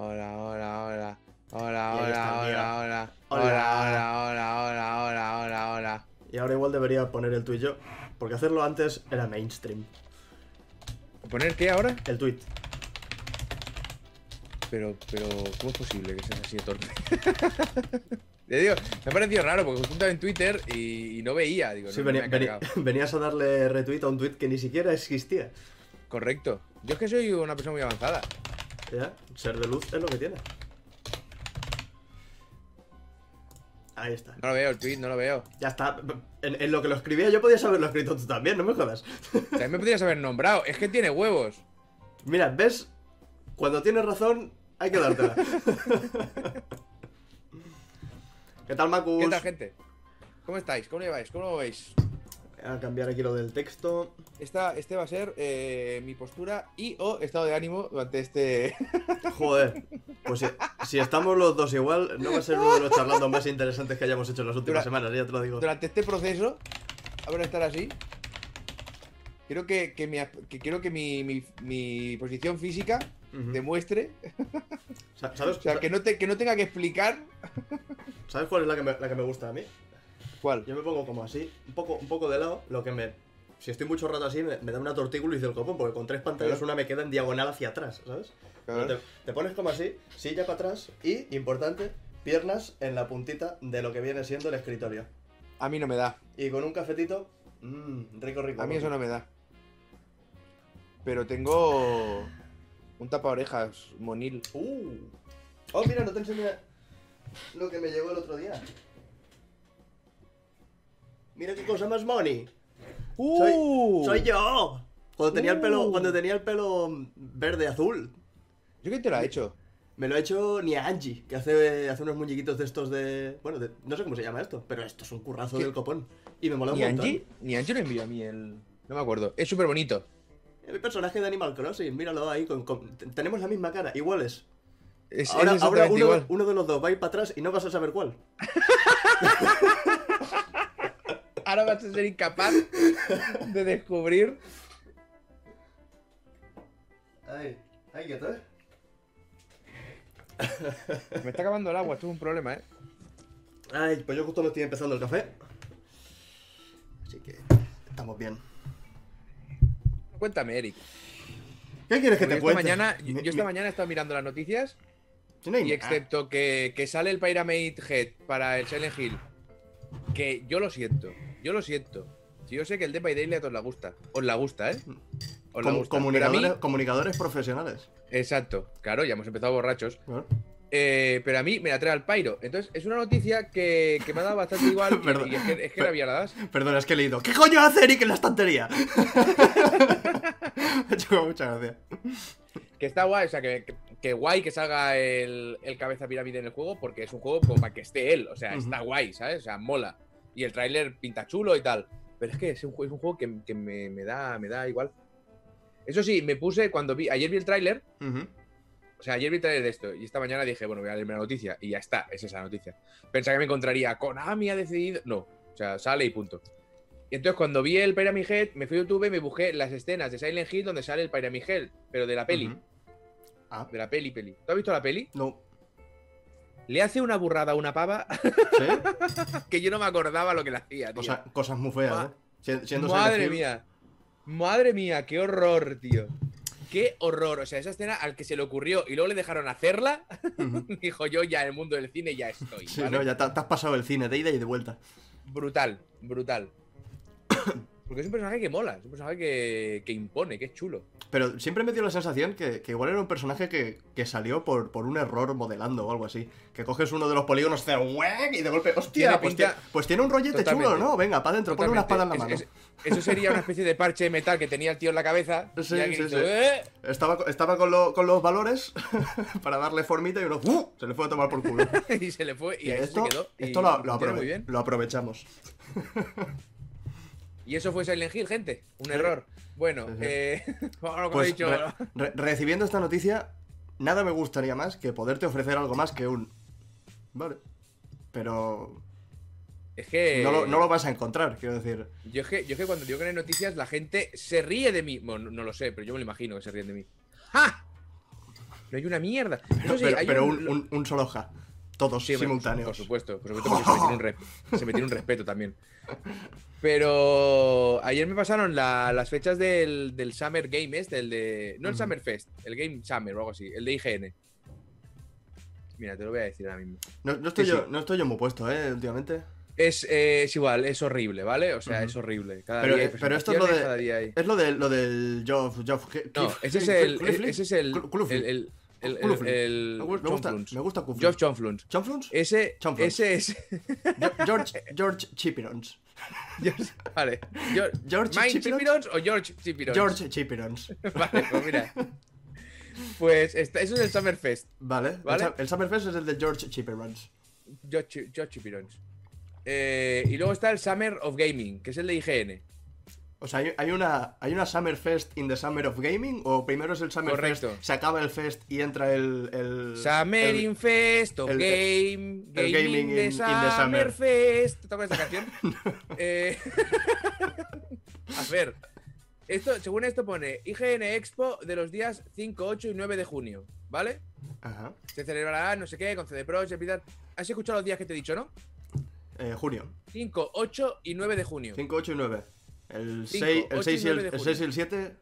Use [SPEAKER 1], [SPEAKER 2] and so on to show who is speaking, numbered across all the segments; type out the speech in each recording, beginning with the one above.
[SPEAKER 1] Hola, hola, hola. Hola, hola, hola, hola.
[SPEAKER 2] Hola.
[SPEAKER 1] Hola, hola, hola, hola, hola, hola.
[SPEAKER 2] Y ahora igual debería poner el tweet yo. Porque hacerlo antes era mainstream.
[SPEAKER 1] ¿Poner qué ahora?
[SPEAKER 2] El tweet.
[SPEAKER 1] Pero, pero, ¿cómo es posible que seas así de torpe? Te digo, me ha parecido raro porque justo estaba en Twitter y, y no veía. Digo,
[SPEAKER 2] Sí,
[SPEAKER 1] no, me ha
[SPEAKER 2] venías a darle retweet a un tweet que ni siquiera existía.
[SPEAKER 1] Correcto. Yo es que soy una persona muy avanzada.
[SPEAKER 2] Ya, ser de luz es lo que tiene. Ahí está.
[SPEAKER 1] No lo veo, el tweet, no lo veo.
[SPEAKER 2] Ya está. En, en lo que lo escribía yo podías haberlo escrito tú también, no me jodas.
[SPEAKER 1] También me podrías haber nombrado. Es que tiene huevos.
[SPEAKER 2] Mira, ¿ves? Cuando tienes razón, hay que dártela. ¿Qué tal, Macus?
[SPEAKER 1] ¿Qué tal, gente? ¿Cómo estáis? ¿Cómo lo lleváis? ¿Cómo lo veis?
[SPEAKER 2] A cambiar aquí lo del texto.
[SPEAKER 1] Esta, este va a ser eh, mi postura y o estado de ánimo durante este...
[SPEAKER 2] Joder. Pues si, si estamos los dos igual, no va a ser uno de los charlando más interesantes que hayamos hecho en las últimas semanas, ya te lo digo.
[SPEAKER 1] durante este proceso, a ver estar así. Quiero que, que mi, que quiero que mi, mi- mi posición física demuestre,
[SPEAKER 2] Sa- ¿Sabes,
[SPEAKER 1] o sea, que no, te, que no tenga que explicar
[SPEAKER 2] ¿Sabes cuál es la que, me, la que me gusta a mí?
[SPEAKER 1] Cuál.
[SPEAKER 2] Yo me pongo como así, un poco, un poco de lado, lo que me... Si estoy mucho rato así, me, me da una tortícula y del copón, porque con tres pantallas una me queda en diagonal hacia atrás, ¿sabes?
[SPEAKER 1] Claro.
[SPEAKER 2] Te, te pones como así, silla para atrás y, importante, piernas en la puntita de lo que viene siendo el escritorio.
[SPEAKER 1] A mí no me da.
[SPEAKER 2] Y con un cafetito, mmm, rico, rico.
[SPEAKER 1] A mí eso no me da. Pero tengo un tapa orejas monil.
[SPEAKER 2] Uh. Oh, mira, no te enseñé lo que me llegó el otro día. Mira qué cosa más money.
[SPEAKER 1] ¡Uh!
[SPEAKER 2] Soy yo. Cuando tenía el pelo,
[SPEAKER 1] Uh.
[SPEAKER 2] cuando tenía el pelo verde azul.
[SPEAKER 1] ¿Yo quién te lo ha hecho?
[SPEAKER 2] Me lo ha hecho ni Angie, que hace, hace unos muñequitos de estos de. Bueno, de- no sé cómo se llama esto, pero esto es un currazo
[SPEAKER 1] ¿Qué?
[SPEAKER 2] del copón. Y me mola un
[SPEAKER 1] ¿Ni
[SPEAKER 2] montón.
[SPEAKER 1] Angie? Ni Angie lo envió a mí el... No me acuerdo. Es súper bonito.
[SPEAKER 2] Mi personaje de Animal Crossing, míralo ahí. Con, con- t- tenemos la misma cara, iguales.
[SPEAKER 1] Es,
[SPEAKER 2] ahora
[SPEAKER 1] es
[SPEAKER 2] ahora uno, uno de los dos va a ir para atrás y no vas a saber cuál.
[SPEAKER 1] Ahora vas a ser incapaz de descubrir.
[SPEAKER 2] Ay, ay, ¿qué tal?
[SPEAKER 1] Me está acabando el agua, esto es un problema, ¿eh?
[SPEAKER 2] Ay, pues yo justo me estoy empezando el café. Así que estamos bien.
[SPEAKER 1] Cuéntame, Eric.
[SPEAKER 2] ¿Qué quieres que
[SPEAKER 1] Porque
[SPEAKER 2] te cuente?
[SPEAKER 1] mañana,
[SPEAKER 2] Mi-
[SPEAKER 1] yo esta
[SPEAKER 2] mi-
[SPEAKER 1] mañana he estado mirando las noticias
[SPEAKER 2] no
[SPEAKER 1] y excepto que, que sale el Pyramid Head para el Silent Hill, que yo lo siento, yo lo siento. Si yo sé que el de Daily a todos la gusta. Os la gusta, ¿eh? Os la gusta. Mí-
[SPEAKER 2] comunicadores, comunicadores profesionales.
[SPEAKER 1] Exacto, claro, ya hemos empezado borrachos.
[SPEAKER 2] ¿no?
[SPEAKER 1] Eh, pero a mí me la trae al Pyro. Entonces, es una noticia que, que me ha dado bastante igual. y-
[SPEAKER 2] Perdón.
[SPEAKER 1] y, es que, es que la das.
[SPEAKER 2] Perdona, es que he leído. ¿Qué coño hace Eric en la estantería? Me ha hecho mucha gracia.
[SPEAKER 1] Que está guay, o sea, que, que- que guay que salga el, el cabeza pirámide en el juego, porque es un juego como para que esté él. O sea,
[SPEAKER 2] Ujú.
[SPEAKER 1] está guay, ¿sabes? O sea, mola. Y el tráiler pinta chulo y tal. Pero es que es un, es un juego que, que me, me da, me da igual. Eso sí, me puse cuando vi. Ayer vi el tráiler.
[SPEAKER 2] Ujú.
[SPEAKER 1] O sea, ayer vi el tráiler de esto. Y esta mañana dije, bueno, voy a leerme la noticia. Y ya está, es esa noticia. Pensaba que me encontraría. Konami ha decidido. No. O sea, sale y punto. Y entonces cuando vi el Pyramid Head, me fui a YouTube y me busqué las escenas de Silent Hill donde sale el Pyramid Head, pero de la peli.
[SPEAKER 2] Ujú. Ah,
[SPEAKER 1] De la peli, peli. ¿Tú has visto la peli?
[SPEAKER 2] no.
[SPEAKER 1] Le hace una burrada a una pava
[SPEAKER 2] ¿Sí?
[SPEAKER 1] que yo no me acordaba lo que le hacía, tío.
[SPEAKER 2] Cosa- cosas muy feas,
[SPEAKER 1] Ma-
[SPEAKER 2] ¿eh? Si- Siendo
[SPEAKER 1] Madre mía. Madre mía, qué horror, tío. Qué horror. O sea, esa escena al que se le ocurrió y luego le dejaron hacerla, dijo yo ya en el mundo del cine ya estoy.
[SPEAKER 2] Sí, no, ya te, te has pasado el cine de ida y de vuelta.
[SPEAKER 1] Brutal, brutal. Porque es un personaje que mola, es un personaje que, que impone, que es chulo.
[SPEAKER 2] Pero siempre me dio la sensación que, que igual era un personaje que, que salió por, por un error modelando o algo así. Que coges uno de los polígonos, ¡huec! y de golpe, ¡hostia! Pues,
[SPEAKER 1] pinta-
[SPEAKER 2] pues tiene un rollete
[SPEAKER 1] Totalmente.
[SPEAKER 2] chulo, ¿no? Venga, para adentro, pon una espada en la mano.
[SPEAKER 1] Totalmente. Es- es- eso sería una especie de parche de metal que tenía el tío en la cabeza.
[SPEAKER 2] Sí,
[SPEAKER 1] y
[SPEAKER 2] sí,
[SPEAKER 1] hizo,
[SPEAKER 2] sí.
[SPEAKER 1] "Eh".
[SPEAKER 2] Estaba, estaba con, lo- con los valores para darle formita y uno ¡uh! se le fue a tomar por culo.
[SPEAKER 1] y se le fue y,
[SPEAKER 2] Y esto,
[SPEAKER 1] se quedó. y
[SPEAKER 2] esto lo, lo aprove-
[SPEAKER 1] bien.
[SPEAKER 2] lo aprovechamos.
[SPEAKER 1] Y eso fue Silent Hill, gente. Un error. Bueno, eh, bueno,
[SPEAKER 2] Pues
[SPEAKER 1] he dicho.
[SPEAKER 2] re- re- recibiendo esta noticia, nada me gustaría más que poderte ofrecer algo más que un... Vale. Pero
[SPEAKER 1] Es que.
[SPEAKER 2] no, lo, no lo vas a encontrar, quiero decir.
[SPEAKER 1] Yo es que, yo es que cuando digo que no hay noticias, la gente se ríe de mí. Bueno, no lo sé, pero yo me lo imagino que se ríen de mí. ¡Ja! No hay una mierda.
[SPEAKER 2] Pero,
[SPEAKER 1] Eso sí,
[SPEAKER 2] pero-
[SPEAKER 1] hay
[SPEAKER 2] pero
[SPEAKER 1] un-
[SPEAKER 2] un, un- un solo ja. Todos
[SPEAKER 1] Sí,
[SPEAKER 2] simultáneos.
[SPEAKER 1] Por supuesto, por supuesto porque se me, tiene un res- se me tiene un respeto también. Pero ayer me pasaron la- las fechas del, del Summer Game este, el de. No el. Summer Fest, el Game Summer o algo así, el de IGN. Mira, te lo voy a decir ahora mismo.
[SPEAKER 2] No, no estoy
[SPEAKER 1] Sí,
[SPEAKER 2] yo,
[SPEAKER 1] sí.
[SPEAKER 2] no estoy yo muy puesto, ¿eh? Últimamente.
[SPEAKER 1] Es, eh, es igual, es horrible, ¿vale? O sea, es horrible. Cada
[SPEAKER 2] Pero,
[SPEAKER 1] día hay
[SPEAKER 2] eh, pero esto es lo de- Es lo, de, lo del. Geoff
[SPEAKER 1] No,
[SPEAKER 2] Cliff-
[SPEAKER 1] ese es el. Ese es el, el, el,
[SPEAKER 2] Me gusta, me gusta Cluflin.
[SPEAKER 1] Geoff John Fluns.
[SPEAKER 2] ¿John Fluns?
[SPEAKER 1] Ese, ese es.
[SPEAKER 2] Ge- George, George Chipirons.
[SPEAKER 1] George- vale. George,
[SPEAKER 2] George
[SPEAKER 1] ¿Mine
[SPEAKER 2] Chipirons?
[SPEAKER 1] Chipirons o George Chipirons?
[SPEAKER 2] George Chipirons.
[SPEAKER 1] Vale, pues mira. Pues esta- eso es el Summerfest.
[SPEAKER 2] Vale. el
[SPEAKER 1] Vale.
[SPEAKER 2] El, Summerfest es el de George Chipirons.
[SPEAKER 1] George, George Chipirons. Eh, y luego está el Summer of Gaming, que es el de IGN.
[SPEAKER 2] O sea, ¿hay, hay una, ¿hay una Summerfest in the Summer of Gaming? ¿O primero es el Summerfest,
[SPEAKER 1] Correcto.
[SPEAKER 2] se acaba el Fest y entra el. el
[SPEAKER 1] Summer
[SPEAKER 2] el-
[SPEAKER 1] in Fest of
[SPEAKER 2] el-
[SPEAKER 1] Game. gaming
[SPEAKER 2] gaming in- in the
[SPEAKER 1] Summer
[SPEAKER 2] summer.
[SPEAKER 1] Fest. ¿Te acuerdas de esta canción? Eh, A ver. Esto, según esto pone IGN Expo de los días 5, 8 y 9 de junio, ¿vale?
[SPEAKER 2] Ajá.
[SPEAKER 1] Se celebrará no sé qué, con CD Pro, Jeopardy. ¿Has escuchado los días que te he dicho, no?
[SPEAKER 2] Eh, junio.
[SPEAKER 1] 5, 8 y 9 de junio.
[SPEAKER 2] 5, 8 y 9. El
[SPEAKER 1] Cinco,
[SPEAKER 2] 6, el
[SPEAKER 1] ocho y
[SPEAKER 2] 6 y el,
[SPEAKER 1] nueve de
[SPEAKER 2] el 6 y
[SPEAKER 1] junio.
[SPEAKER 2] el 7.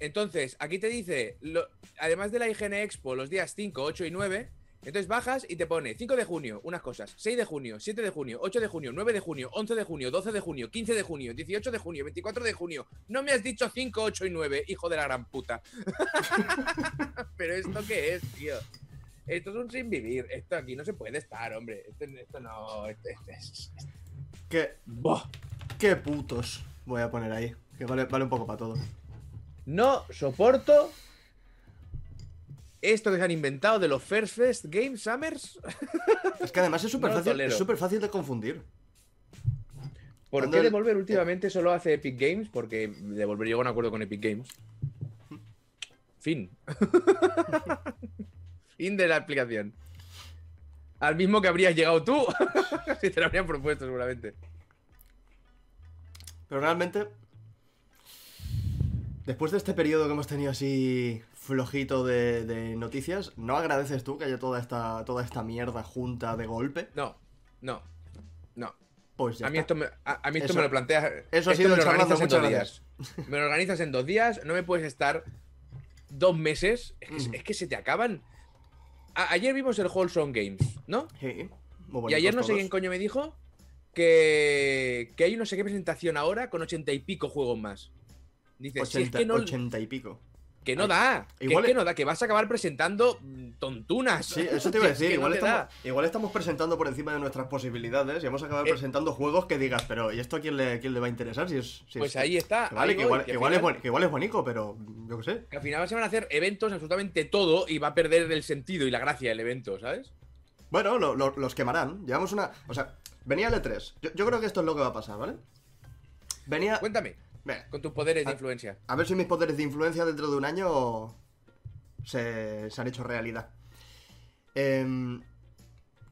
[SPEAKER 1] Entonces, aquí te dice, lo- además de la IGN Expo, los días 5, 8 y 9, entonces bajas y te pone 5 de junio, unas cosas, 6 de junio, 7 de junio, 8 de junio, 9 de junio, 11 de junio, 12 de junio, 15 de junio, 18 de junio, 24 de junio. No me has dicho 5, 8 y 9, hijo de la gran puta. Pero esto qué es, tío. Esto es un sin vivir. Esto aquí no se puede estar, hombre. Esto, esto no. Esto, esto es.
[SPEAKER 2] ¿Qué,
[SPEAKER 1] Buah.
[SPEAKER 2] qué putos voy a poner ahí. Que vale, vale un poco para todo.
[SPEAKER 1] No soporto esto que se han inventado de los First Fest Game Summers.
[SPEAKER 2] Es que además es súper
[SPEAKER 1] No
[SPEAKER 2] fácil, es súper fácil de confundir.
[SPEAKER 1] ¿Por
[SPEAKER 2] Cuando
[SPEAKER 1] qué
[SPEAKER 2] el-
[SPEAKER 1] Devolver últimamente solo hace Epic Games? Porque Devolver llegó a un acuerdo con Epic Games. Fin. fin de la explicación. Al mismo que habrías llegado tú. si te lo habrían propuesto, seguramente.
[SPEAKER 2] Pero realmente, después de este periodo que hemos tenido así flojito de, de noticias, ¿no agradeces tú que haya toda esta, toda esta mierda junta de golpe?
[SPEAKER 1] No, no, no.
[SPEAKER 2] Pues ya
[SPEAKER 1] A mí,
[SPEAKER 2] está.
[SPEAKER 1] esto me, a, a mí esto
[SPEAKER 2] Eso-
[SPEAKER 1] me lo planteas.
[SPEAKER 2] eso ha sido
[SPEAKER 1] me lo organizas en dos
[SPEAKER 2] gracias.
[SPEAKER 1] días. Me lo organizas en dos días, no me puedes estar dos meses. Es que,
[SPEAKER 2] Ujú.
[SPEAKER 1] es que se te acaban. A- ayer vimos el Wholesome Games, ¿no?
[SPEAKER 2] Sí, muy
[SPEAKER 1] Y ayer no sé quién coño me dijo que, que hay no sé qué presentación ahora con ochenta y pico juegos más. Dices, si es
[SPEAKER 2] 80,
[SPEAKER 1] que no,
[SPEAKER 2] 80 y pico.
[SPEAKER 1] que no da, que,
[SPEAKER 2] Igual
[SPEAKER 1] es que no da, que vas a acabar presentando mm, tontunas.
[SPEAKER 2] Sí, eso te iba a decir.
[SPEAKER 1] no
[SPEAKER 2] igual,
[SPEAKER 1] te
[SPEAKER 2] estamos, igual estamos presentando por encima de nuestras posibilidades y vamos a acabar
[SPEAKER 1] Eh.
[SPEAKER 2] presentando juegos que digas, pero ¿y esto a quién le, quién le va a interesar? Si es, si
[SPEAKER 1] Pues
[SPEAKER 2] es-
[SPEAKER 1] ahí está.
[SPEAKER 2] que vale,
[SPEAKER 1] ahí
[SPEAKER 2] que
[SPEAKER 1] voy,
[SPEAKER 2] igual,
[SPEAKER 1] que
[SPEAKER 2] es, que igual es bonito, pero yo qué sé.
[SPEAKER 1] que al final se van a hacer eventos absolutamente todo y va a perder el sentido y la gracia del evento, ¿sabes?
[SPEAKER 2] Bueno, lo- lo- los quemarán. Llevamos una. O sea, venía el E3. Yo, yo creo que esto es lo que va a pasar, ¿vale? Venía.
[SPEAKER 1] Cuéntame, con tus poderes de influencia.
[SPEAKER 2] a ver si mis poderes de influencia dentro de un año se, se han hecho realidad. Em,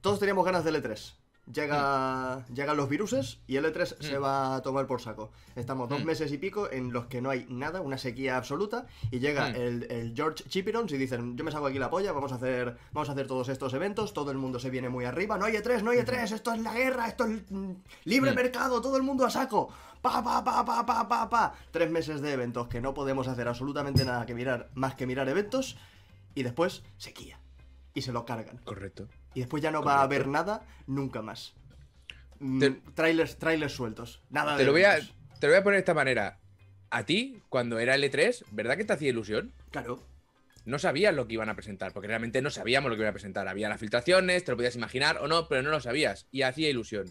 [SPEAKER 2] todos teníamos ganas del E3. Llega, Llegan los viruses y el E3 se
[SPEAKER 1] Mm.
[SPEAKER 2] va a tomar por saco. Estamos dos
[SPEAKER 1] Mm.
[SPEAKER 2] meses y pico en los que no hay nada, una sequía absoluta. Y llega
[SPEAKER 1] Mm.
[SPEAKER 2] el, el George Chipirons y dicen: Yo me saco aquí la polla, vamos a, hacer, vamos a hacer todos estos eventos. Todo el mundo se viene muy arriba. No hay E3, no hay E3, esto es la guerra, esto es libre mercado, todo el mundo a saco. Pa, pa, pa, pa, pa, pa, pa. Tres meses de eventos que no podemos hacer absolutamente nada que mirar, más que mirar eventos. Y después, sequía. Y se lo cargan.
[SPEAKER 1] Correcto.
[SPEAKER 2] Y después ya no va a haber nada nunca más. Mm,
[SPEAKER 1] Te-
[SPEAKER 2] trailers, trailers sueltos. Nada
[SPEAKER 1] Te
[SPEAKER 2] de
[SPEAKER 1] lo, voy a, te lo voy a poner de esta manera. A ti, cuando era el E3, ¿verdad que te hacía ilusión?
[SPEAKER 2] Claro.
[SPEAKER 1] No sabías lo que iban a presentar, porque realmente no sabíamos lo que iban a presentar. Había las filtraciones, te lo podías imaginar o no, pero no lo sabías. Y hacía ilusión.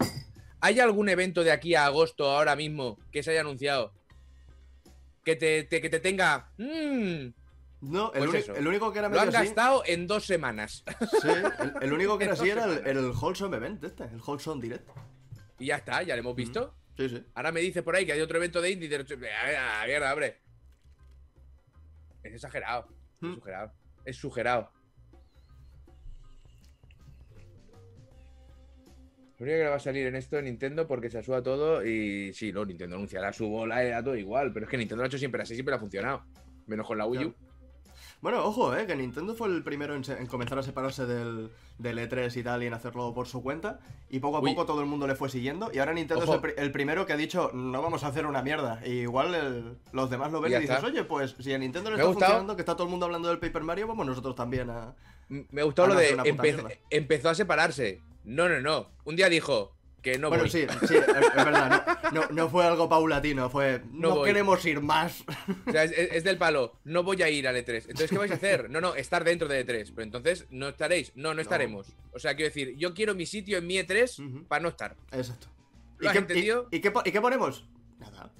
[SPEAKER 1] ¿Hay algún evento de aquí a agosto, ahora mismo, que se haya anunciado? Que te, te- que te tenga. "Mm,
[SPEAKER 2] No, el,
[SPEAKER 1] Pues
[SPEAKER 2] el único que era
[SPEAKER 1] lo han
[SPEAKER 2] medio así.
[SPEAKER 1] gastado en dos semanas.
[SPEAKER 2] Sí, el, el único que era así era el, el Wholesome Event este, el Wholesome Direct.
[SPEAKER 1] y ya está, ya lo hemos visto.
[SPEAKER 2] Sí, sí.
[SPEAKER 1] Ahora me dice por ahí que hay otro evento de indie. de- Ah, mierda, hombre. Es exagerado. Es
[SPEAKER 2] Mm.
[SPEAKER 1] exagerado. Es sugerado. Lo único que le va a salir en esto es Nintendo porque se asuda todo y sí, no, Nintendo anunciará su bola, era todo igual, pero es que Nintendo lo ha hecho siempre así, siempre ha funcionado. Menos con la Wii U.
[SPEAKER 2] Bueno, ojo, eh, que Nintendo fue el primero en, se- en comenzar a separarse del, del E3 y tal y en hacerlo por su cuenta. Y poco a
[SPEAKER 1] Uy.
[SPEAKER 2] poco todo el mundo le fue siguiendo. Y ahora Nintendo
[SPEAKER 1] Ojo.
[SPEAKER 2] es el, pri- el primero que ha dicho, no vamos a hacer una mierda. Y igual el- los demás lo ven
[SPEAKER 1] Y
[SPEAKER 2] dices,
[SPEAKER 1] está.
[SPEAKER 2] oye, pues si a Nintendo le
[SPEAKER 1] Me ha
[SPEAKER 2] está funcionando, que está todo el mundo hablando del Paper Mario, vamos nosotros también a...
[SPEAKER 1] Me gustó
[SPEAKER 2] Ah,
[SPEAKER 1] lo de empe-
[SPEAKER 2] mierda.
[SPEAKER 1] empezó a separarse. No, no, no. Un día dijo que no
[SPEAKER 2] bueno,
[SPEAKER 1] voy.
[SPEAKER 2] sí, sí, es, verdad. No, no, no fue algo paulatino, fue,
[SPEAKER 1] No
[SPEAKER 2] queremos ir más.
[SPEAKER 1] O sea, es, del palo. No voy a ir al E3. Entonces, ¿qué vais a hacer? No, no, estar dentro de E3. Pero entonces, ¿no estaréis? No, no estaremos. O sea, quiero decir, yo quiero mi sitio en mi E3
[SPEAKER 2] Ujú.
[SPEAKER 1] para no estar.
[SPEAKER 2] Exacto. Y- y qué, y qué ponemos? Nada.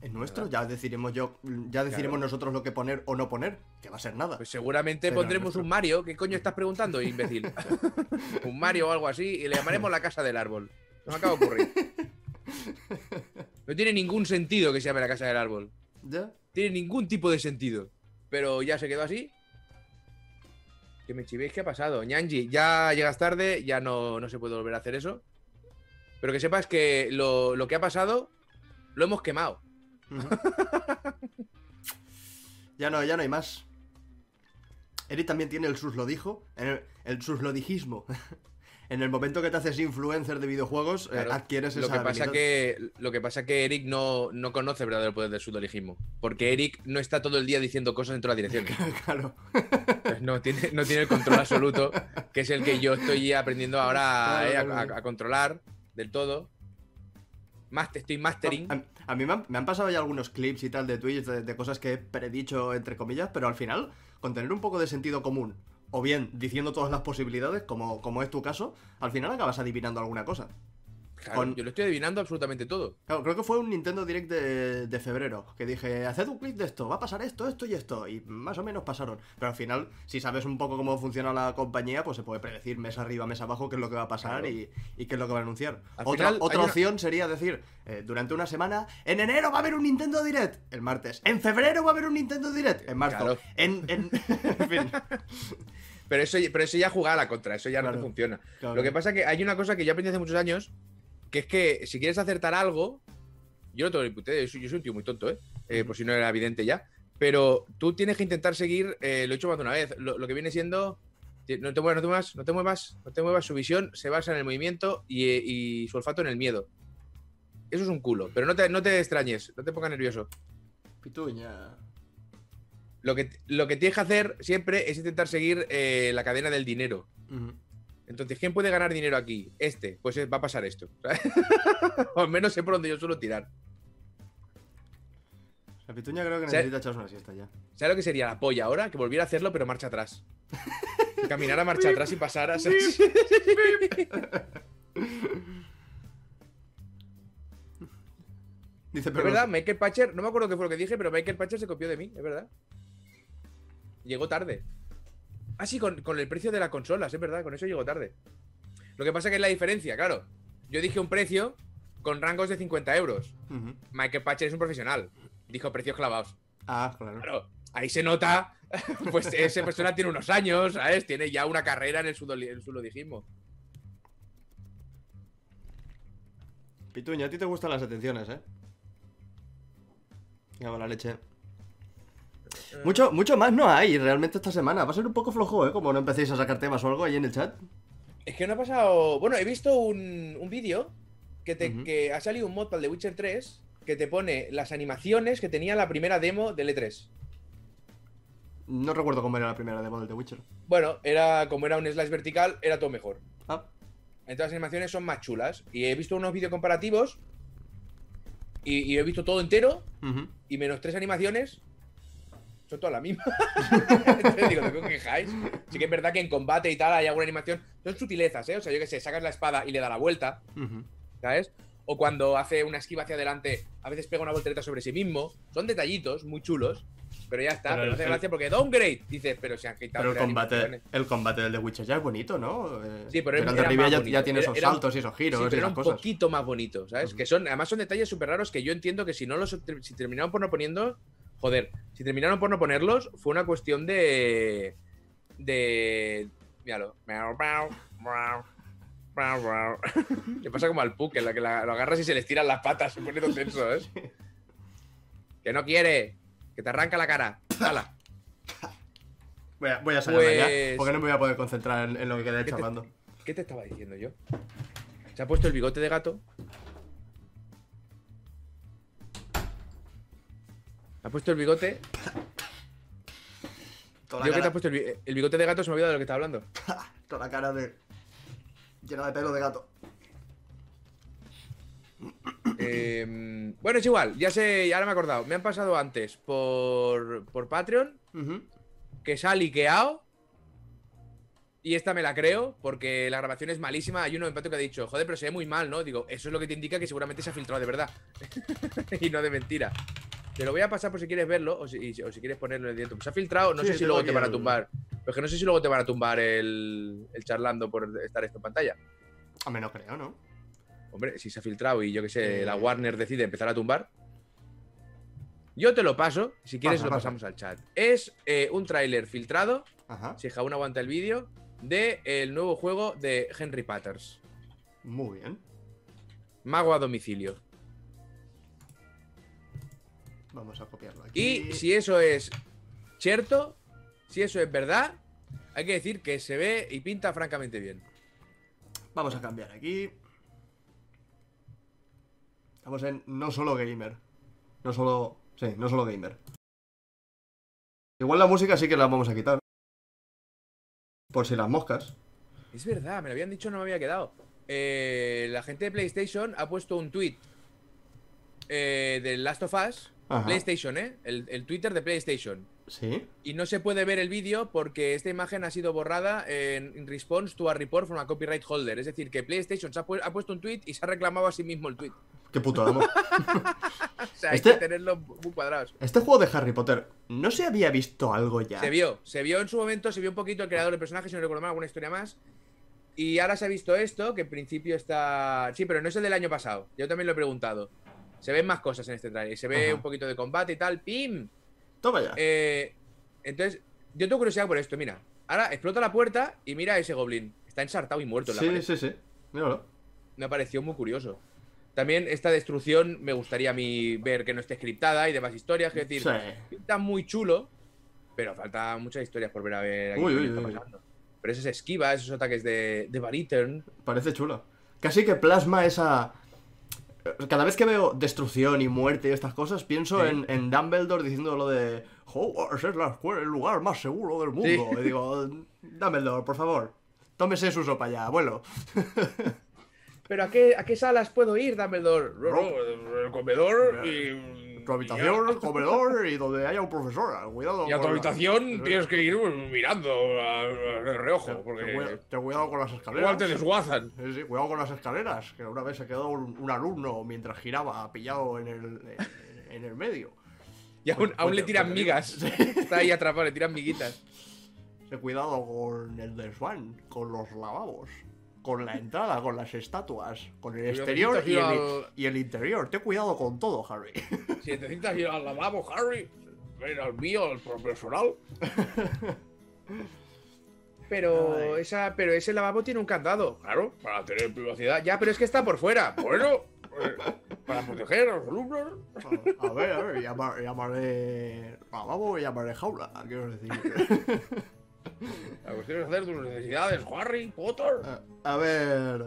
[SPEAKER 2] Es nuestro, ya decidiremos yo, ya decidiremos
[SPEAKER 1] Claro.
[SPEAKER 2] nosotros lo que poner o no poner, que va a ser nada.
[SPEAKER 1] Pues seguramente
[SPEAKER 2] Pero
[SPEAKER 1] pondremos un Mario. ¿Qué coño estás preguntando, imbécil? un Mario o algo así y le llamaremos la casa del árbol. Se me acaba de ocurrir. No tiene ningún sentido que se llame la casa del árbol.
[SPEAKER 2] ¿Ya?
[SPEAKER 1] Tiene ningún tipo de sentido. Pero ya se quedó así. Que me chivéis, ¿qué ha pasado? Ñanji, ya llegas tarde, ya no, no se puede volver a hacer eso. Pero que sepas que lo, lo que ha pasado lo hemos quemado.
[SPEAKER 2] Ya no, ya no hay más. Eric también tiene el suslodijo, el, el suslodijismo. En el momento que te haces influencer de videojuegos, eh,
[SPEAKER 1] Claro.
[SPEAKER 2] adquieres
[SPEAKER 1] Lo
[SPEAKER 2] esa
[SPEAKER 1] que, pasa
[SPEAKER 2] habilidad.
[SPEAKER 1] que, lo que pasa que Eric no, no conoce el verdadero poder del sudoligismo. Porque Eric no está todo el día diciendo cosas en todas las direcciones.
[SPEAKER 2] claro.
[SPEAKER 1] Pues no, tiene, no tiene el control absoluto, que es el que yo estoy aprendiendo ahora eh, a, a- a controlar del todo. Más, estoy mastering.
[SPEAKER 2] A, a mí me han, me han pasado ya algunos clips y tal de Twitch de, de cosas que he predicho, entre comillas, pero al final, con tener un poco de sentido común, o bien diciendo todas las posibilidades, como, como es tu caso, al final acabas adivinando alguna cosa.
[SPEAKER 1] Claro,
[SPEAKER 2] con-
[SPEAKER 1] Yo lo estoy adivinando absolutamente todo.
[SPEAKER 2] Claro, creo que fue un Nintendo Direct de, de febrero, que dije, haced un clip de esto, va a pasar esto, esto y esto, y más o menos pasaron. Pero al final, si sabes un poco cómo funciona la compañía, pues se puede predecir mes arriba, mes abajo qué es lo que va a pasar
[SPEAKER 1] Claro.
[SPEAKER 2] y, y qué es lo que va a anunciar.
[SPEAKER 1] Al
[SPEAKER 2] Otra,
[SPEAKER 1] final,
[SPEAKER 2] otra
[SPEAKER 1] una-
[SPEAKER 2] opción sería decir, eh, durante una semana, en enero va a haber un Nintendo Direct, el martes. En febrero va a haber un Nintendo Direct, en marzo.
[SPEAKER 1] Claro.
[SPEAKER 2] En, en, en fin.
[SPEAKER 1] Pero eso, pero eso ya juega a la contra, eso ya no te funciona.
[SPEAKER 2] Claro.
[SPEAKER 1] Lo que pasa que hay una cosa que yo aprendí hace muchos años, que es que si quieres acertar algo, yo no tengo ni puta yo soy, yo soy un tío muy tonto, ¿eh? Eh, Por si no era evidente ya. Pero tú tienes que intentar seguir, eh, lo he hecho más de una vez, lo, lo que viene siendo. No te, muevas, no te muevas, no te muevas, no te muevas. Su visión se basa en el movimiento y, eh, y su olfato en el miedo. Eso es un culo, pero no te, no te extrañes, no te pongas nervioso.
[SPEAKER 2] Pituña.
[SPEAKER 1] Lo que, lo que tienes que hacer siempre es intentar seguir eh, la cadena del dinero. Entonces, ¿quién puede ganar dinero aquí? Este. Pues eh, va a pasar esto. o al menos sé por dónde yo suelo tirar.
[SPEAKER 2] La pituña creo que necesita echarse una siesta ya.
[SPEAKER 1] ¿Sabes lo que sería la polla ahora? Que volviera a hacerlo, pero marcha atrás. Caminar a marcha atrás y pasar a...
[SPEAKER 2] Dice,
[SPEAKER 1] Es
[SPEAKER 2] pero
[SPEAKER 1] verdad, Michael Patcher, no me acuerdo qué fue lo que dije, pero Michael Patcher se copió de mí, es verdad. Llegó tarde. Ah, sí, con, con el precio de las consolas, es verdad, con eso llegó tarde. Lo que pasa que es la diferencia, claro. Yo dije un precio con rangos de 50 euros.
[SPEAKER 2] Ujú.
[SPEAKER 1] Michael Patcher es un profesional. Dijo precios clavados.
[SPEAKER 2] Ah, claro.
[SPEAKER 1] Claro, ahí se nota, pues esa persona tiene unos años, ¿sabes? Tiene ya una carrera en el, sudolojismo.
[SPEAKER 2] Pituña, a ti te gustan las atenciones, ¿eh? Ya va la leche. Mucho, mucho más no hay realmente esta semana. Va a ser un poco flojo, ¿eh? Como no empecéis a sacar temas o algo ahí en el chat.
[SPEAKER 1] Es que no ha pasado. Bueno, he visto un, un vídeo que, te- que ha salido un mod para el de Witcher 3 que te pone las animaciones que tenía la primera demo del E3.
[SPEAKER 2] No recuerdo cómo era la primera demo del The Witcher.
[SPEAKER 1] Bueno, era como era un slice vertical, era todo mejor.
[SPEAKER 2] Ah,
[SPEAKER 1] Entonces las animaciones son más chulas. Y he visto unos vídeos comparativos y, y he visto todo entero y menos tres animaciones son todas las mismas. Entonces digo, ¿de quejáis? Sí que es verdad que en combate y tal hay alguna animación. Son sutilezas, ¿eh? O sea, yo que sé, sacas la espada y le da la vuelta. ¿sabes? O cuando hace una esquiva hacia adelante, a veces pega una voltereta sobre sí mismo. Son detallitos muy chulos, pero ya está.
[SPEAKER 2] Pero
[SPEAKER 1] no hace
[SPEAKER 2] el-
[SPEAKER 1] gracia porque downgrade. Dices, pero se han quitado
[SPEAKER 2] Pero el combate, el combate del The Witcher ya es bonito, ¿no? Eh,
[SPEAKER 1] Sí, pero
[SPEAKER 2] el
[SPEAKER 1] era
[SPEAKER 2] de Rivia ya, tiene
[SPEAKER 1] Era-
[SPEAKER 2] esos
[SPEAKER 1] era un-
[SPEAKER 2] saltos y esos giros
[SPEAKER 1] Sí,
[SPEAKER 2] y
[SPEAKER 1] pero era
[SPEAKER 2] esas
[SPEAKER 1] un
[SPEAKER 2] cosas.
[SPEAKER 1] poquito más bonito, ¿sabes? Que son, además son detalles súper raros que yo entiendo que si no los si terminaron por no poniendo, joder, si terminaron por no ponerlos, fue una cuestión de de míralo. Le pasa como al Puck, en la que la- lo agarras y se le estiran las patas, se pone todo tenso, ¿eh? Que no quiere, que te arranca la cara. ¡Hala!
[SPEAKER 2] Voy a, voy a ya,
[SPEAKER 1] Pues-
[SPEAKER 2] porque no me voy a poder concentrar en, en lo que quedé
[SPEAKER 1] ¿Qué te-
[SPEAKER 2] charlando.
[SPEAKER 1] ¿Qué te estaba diciendo yo? Se ha puesto el bigote de gato. Ha puesto el bigote.
[SPEAKER 2] Toda la,
[SPEAKER 1] que te ha
[SPEAKER 2] cara,
[SPEAKER 1] puesto el, bi- el bigote de gato se me ha olvidado de lo que estaba hablando.
[SPEAKER 2] toda la cara de... llena de pelo de gato.
[SPEAKER 1] Eh, bueno, es igual, ya sé, ya ahora me he acordado. Me han pasado antes por, por Patreon
[SPEAKER 2] Ujú.
[SPEAKER 1] que se ha liqueado. Y esta me la creo, porque la grabación es malísima. Hay uno en Patreon que ha dicho, joder, pero se ve muy mal, ¿no? Digo, eso es lo que te indica que seguramente se ha filtrado de verdad. y no de mentira. Te lo voy a pasar por si quieres verlo o si, o si quieres ponerlo en el directo. Pues se ha filtrado, no
[SPEAKER 2] Sí,
[SPEAKER 1] sé si luego te van a tumbar. Pero es que no sé si luego te van a tumbar el, el charlando por estar esto en pantalla.
[SPEAKER 2] A menos creo, ¿no?
[SPEAKER 1] Hombre, si se ha filtrado y yo que sé,
[SPEAKER 2] Eh.
[SPEAKER 1] la Warner decide empezar a tumbar. Yo te lo paso, si quieres lo
[SPEAKER 2] pasa.
[SPEAKER 1] pasamos al chat. Es eh, un tráiler filtrado,
[SPEAKER 2] Ajá.
[SPEAKER 1] si aún aguanta el vídeo, de el nuevo juego de Henry Patters.
[SPEAKER 2] Muy bien.
[SPEAKER 1] Mago a domicilio.
[SPEAKER 2] Vamos a copiarlo aquí.
[SPEAKER 1] Y si eso es cierto, si eso es verdad, hay que decir que se ve y pinta francamente bien.
[SPEAKER 2] Vamos a cambiar aquí. Estamos en no solo gamer. No solo. Sí, no solo gamer. Igual la música sí que la vamos a quitar. Por si las moscas.
[SPEAKER 1] Es verdad, me lo habían dicho, no me había quedado. Eh, la gente de PlayStation ha puesto un tweet eh, del Last of Us.
[SPEAKER 2] Ajá.
[SPEAKER 1] PlayStation, ¿eh? El, el Twitter de PlayStation.
[SPEAKER 2] Sí.
[SPEAKER 1] Y no se puede ver el vídeo porque esta imagen ha sido borrada en response to a report from a copyright holder. Es decir, que PlayStation se ha, pu- ha puesto un tweet y se ha reclamado a sí mismo el tweet.
[SPEAKER 2] Qué puto amo.
[SPEAKER 1] O sea,
[SPEAKER 2] Este-
[SPEAKER 1] hay que tenerlo muy cuadrados.
[SPEAKER 2] este juego de Harry Potter, ¿no se había visto algo ya?
[SPEAKER 1] Se vio, se vio en su momento, se vio un poquito el creador del personaje, si no recuerdo mal, alguna historia más. Y ahora se ha visto esto, que en principio está. Sí, pero no es el del año pasado. Yo también lo he preguntado. Se ven más cosas en este trailer. Se ve
[SPEAKER 2] Ajá.
[SPEAKER 1] un poquito de combate y tal. ¡Pim!
[SPEAKER 2] Toma ya.
[SPEAKER 1] Eh, entonces, yo tengo curiosidad por esto. Mira, ahora explota la puerta y mira a ese goblin. Está ensartado y muerto en la
[SPEAKER 2] sí,
[SPEAKER 1] pared.
[SPEAKER 2] sí, sí. Míralo.
[SPEAKER 1] Me pareció muy curioso. También esta destrucción me gustaría a mí ver que no esté scriptada y demás historias. Es decir,
[SPEAKER 2] Sí.
[SPEAKER 1] pinta muy chulo, pero falta muchas historias por ver a ver aquí
[SPEAKER 2] Uy,
[SPEAKER 1] qué
[SPEAKER 2] uy,
[SPEAKER 1] está
[SPEAKER 2] uy.
[SPEAKER 1] pasando. Pero esos esquiva, esos ataques de, de Baritern.
[SPEAKER 2] Parece chulo. Casi que plasma esa. Cada vez que veo destrucción y muerte y estas cosas, pienso
[SPEAKER 1] Sí.
[SPEAKER 2] en, en Dumbledore diciendo lo de Hogwarts es la escuela- el lugar más seguro del mundo.
[SPEAKER 1] Sí.
[SPEAKER 2] Y digo, Dumbledore, por favor, tómese su sopa ya, abuelo.
[SPEAKER 1] ¿Pero a qué, a qué salas puedo ir, Dumbledore? el comedor y.
[SPEAKER 2] Tu habitación, el comedor y donde haya un profesor. Cuidado.
[SPEAKER 1] Y a tu
[SPEAKER 2] con la-
[SPEAKER 1] habitación tienes que ir mirando a- a- de reojo, porque
[SPEAKER 2] ten cuidado con las escaleras.
[SPEAKER 1] igual te desguazan.
[SPEAKER 2] Sí, sí, cuidado con las escaleras, que una vez se quedó un, un alumno mientras giraba pillado en el, en, en el medio.
[SPEAKER 1] Y aún, aún le
[SPEAKER 2] Ponte-
[SPEAKER 1] tiran
[SPEAKER 2] ponte-
[SPEAKER 1] migas.
[SPEAKER 2] Sí.
[SPEAKER 1] Está ahí atrapado, le tiran miguitas.
[SPEAKER 2] Cuidado con el desván, con los lavabos, con la entrada, con las estatuas, con el exterior y el,
[SPEAKER 1] al-
[SPEAKER 2] y el interior. Ten cuidado con todo, Harry.
[SPEAKER 1] Si necesitas ir al lavabo, Harry, ven al mío, al profesional. Pero,
[SPEAKER 2] Ay.
[SPEAKER 1] esa, pero ese lavabo tiene un candado. Claro, para tener privacidad. Ya, pero es que está por fuera. Bueno, eh, para proteger a los alumnos.
[SPEAKER 2] A ver, a ver, llamar, llamaré lavabo y llamaré jaula, quiero decir.
[SPEAKER 1] La cuestión es hacer tus necesidades, Harry Potter.
[SPEAKER 2] A, a ver.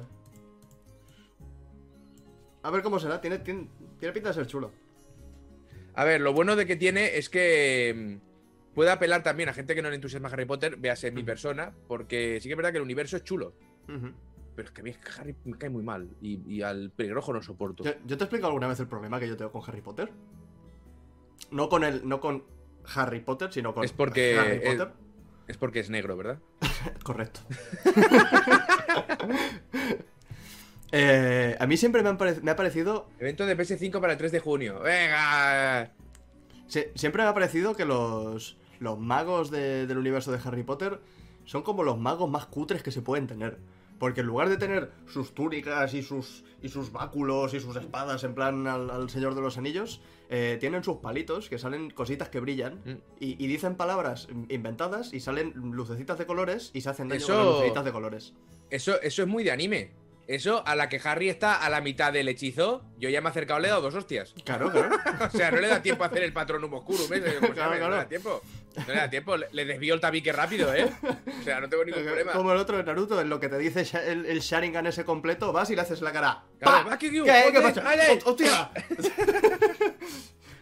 [SPEAKER 2] A ver cómo será, tiene, tiene, tiene pinta de ser chulo.
[SPEAKER 1] A ver, lo bueno de que tiene es que mm, puede apelar también a gente que no le entusiasma Harry Potter, véase mi persona, porque sí que es verdad que el universo es chulo. Pero es que a mí Harry me cae muy mal y, y al peligrojo no soporto.
[SPEAKER 2] Yo, yo te he explicado alguna vez el problema que yo tengo con Harry Potter. No con el, no con Harry Potter, sino con
[SPEAKER 1] Es porque
[SPEAKER 2] Harry Potter.
[SPEAKER 1] Es porque es negro, ¿verdad?
[SPEAKER 2] Correcto. Eh, a mí siempre me, han me ha parecido.
[SPEAKER 1] Evento de PS5 para el 3 de junio. ¡Venga!
[SPEAKER 2] siempre me ha parecido que los, los magos de- del universo de Harry Potter son como los magos más cutres que se pueden tener. Porque en lugar de tener sus túnicas y sus, y sus báculos y sus espadas en plan al, al Señor de los Anillos, eh, tienen sus palitos que salen cositas que brillan
[SPEAKER 1] Mm.
[SPEAKER 2] y, y dicen palabras inventadas y salen lucecitas de colores y se hacen daño
[SPEAKER 1] Eso-
[SPEAKER 2] con las lucecitas de colores.
[SPEAKER 1] Eso, eso es muy de anime. Eso, a la que Harry está a la mitad del hechizo, yo ya me he acercado, le he dado dos hostias.
[SPEAKER 2] Claro, claro.
[SPEAKER 1] O sea, no le da tiempo a hacer el patrón humo oscuro, ¿ves? Pues,
[SPEAKER 2] Claro,
[SPEAKER 1] ¿sabes? No le da tiempo. No le da tiempo. Le, desvío el tabique rápido, ¿eh? O sea, no tengo ningún problema.
[SPEAKER 2] Como el otro de Naruto, en lo que te dice el, el Sharingan ese completo, vas y le haces la cara.
[SPEAKER 1] Claro,
[SPEAKER 2] ¿Qué, ¿Qué, pasa?
[SPEAKER 1] vale.
[SPEAKER 2] ¡Hot- ¡Hostia!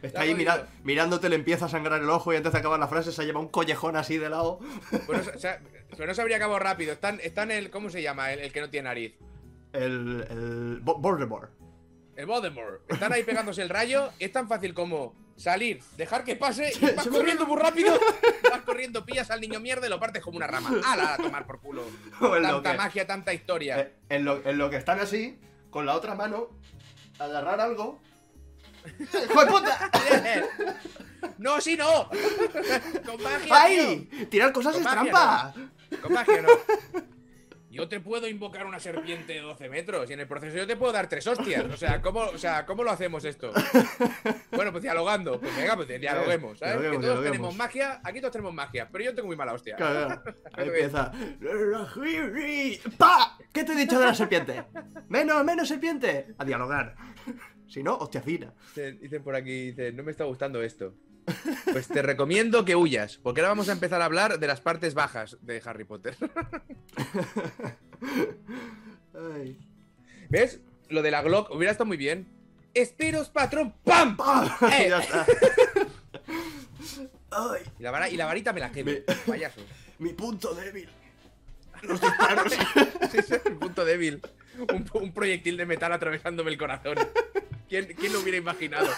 [SPEAKER 2] Está ahí mira- mirándote, le empieza a sangrar el ojo y antes de acabar la frase se lleva un collejón así de lado.
[SPEAKER 1] No, o sea, pero no se habría acabado rápido. Están, están el. ¿Cómo se llama? El, el que no tiene nariz.
[SPEAKER 2] El. el. Voldemort.
[SPEAKER 1] El Voldemort. Están ahí pegándose el rayo. Es tan fácil como salir, dejar que pase y vas corriendo muy rápido. Vas corriendo, pillas al niño mierda y lo partes como una rama. ¡Hala! A tomar por culo.
[SPEAKER 2] En
[SPEAKER 1] Tanta
[SPEAKER 2] que-
[SPEAKER 1] magia, tanta historia.
[SPEAKER 2] Eh, en, lo, en lo que están así, con la otra mano, agarrar algo. ¡Hijo de puta!
[SPEAKER 1] ¡No, sí, no! ¡Con magia!
[SPEAKER 2] ¡Ay! Tirar cosas
[SPEAKER 1] Con
[SPEAKER 2] es
[SPEAKER 1] magia,
[SPEAKER 2] trampa.
[SPEAKER 1] Con magia, no. Yo te puedo invocar una serpiente de 12 metros y en el proceso yo te puedo dar tres hostias. O sea, ¿cómo, o sea, ¿cómo lo hacemos esto? Bueno, pues dialogando. Pues venga, pues dialoguemos, ¿sabes?
[SPEAKER 2] Dialoguemos,
[SPEAKER 1] que todos
[SPEAKER 2] dialoguemos.
[SPEAKER 1] tenemos magia, aquí todos tenemos magia, pero yo tengo muy mala hostia.
[SPEAKER 2] Claro, claro. Ahí empieza. ¡Pa! ¿Qué te he dicho de la serpiente? Menos, menos serpiente. A dialogar. Si no, hostia fina.
[SPEAKER 1] Dicen, por aquí, dicen, no me está gustando esto. Pues te recomiendo que huyas, porque ahora vamos a empezar a hablar de las partes bajas de Harry Potter.
[SPEAKER 2] Ay.
[SPEAKER 1] ¿Ves? Lo de la Glock hubiera estado muy bien. Esperos, patrón, ¡pam! Eh.
[SPEAKER 2] ya está. Ay,
[SPEAKER 1] Y la, vara- y la varita me la quemo, payaso.
[SPEAKER 2] mi punto débil. Los disparos.
[SPEAKER 1] Sí, es el punto débil. Un, un proyectil de metal atravesándome el corazón. ¿Quién, quién lo hubiera imaginado?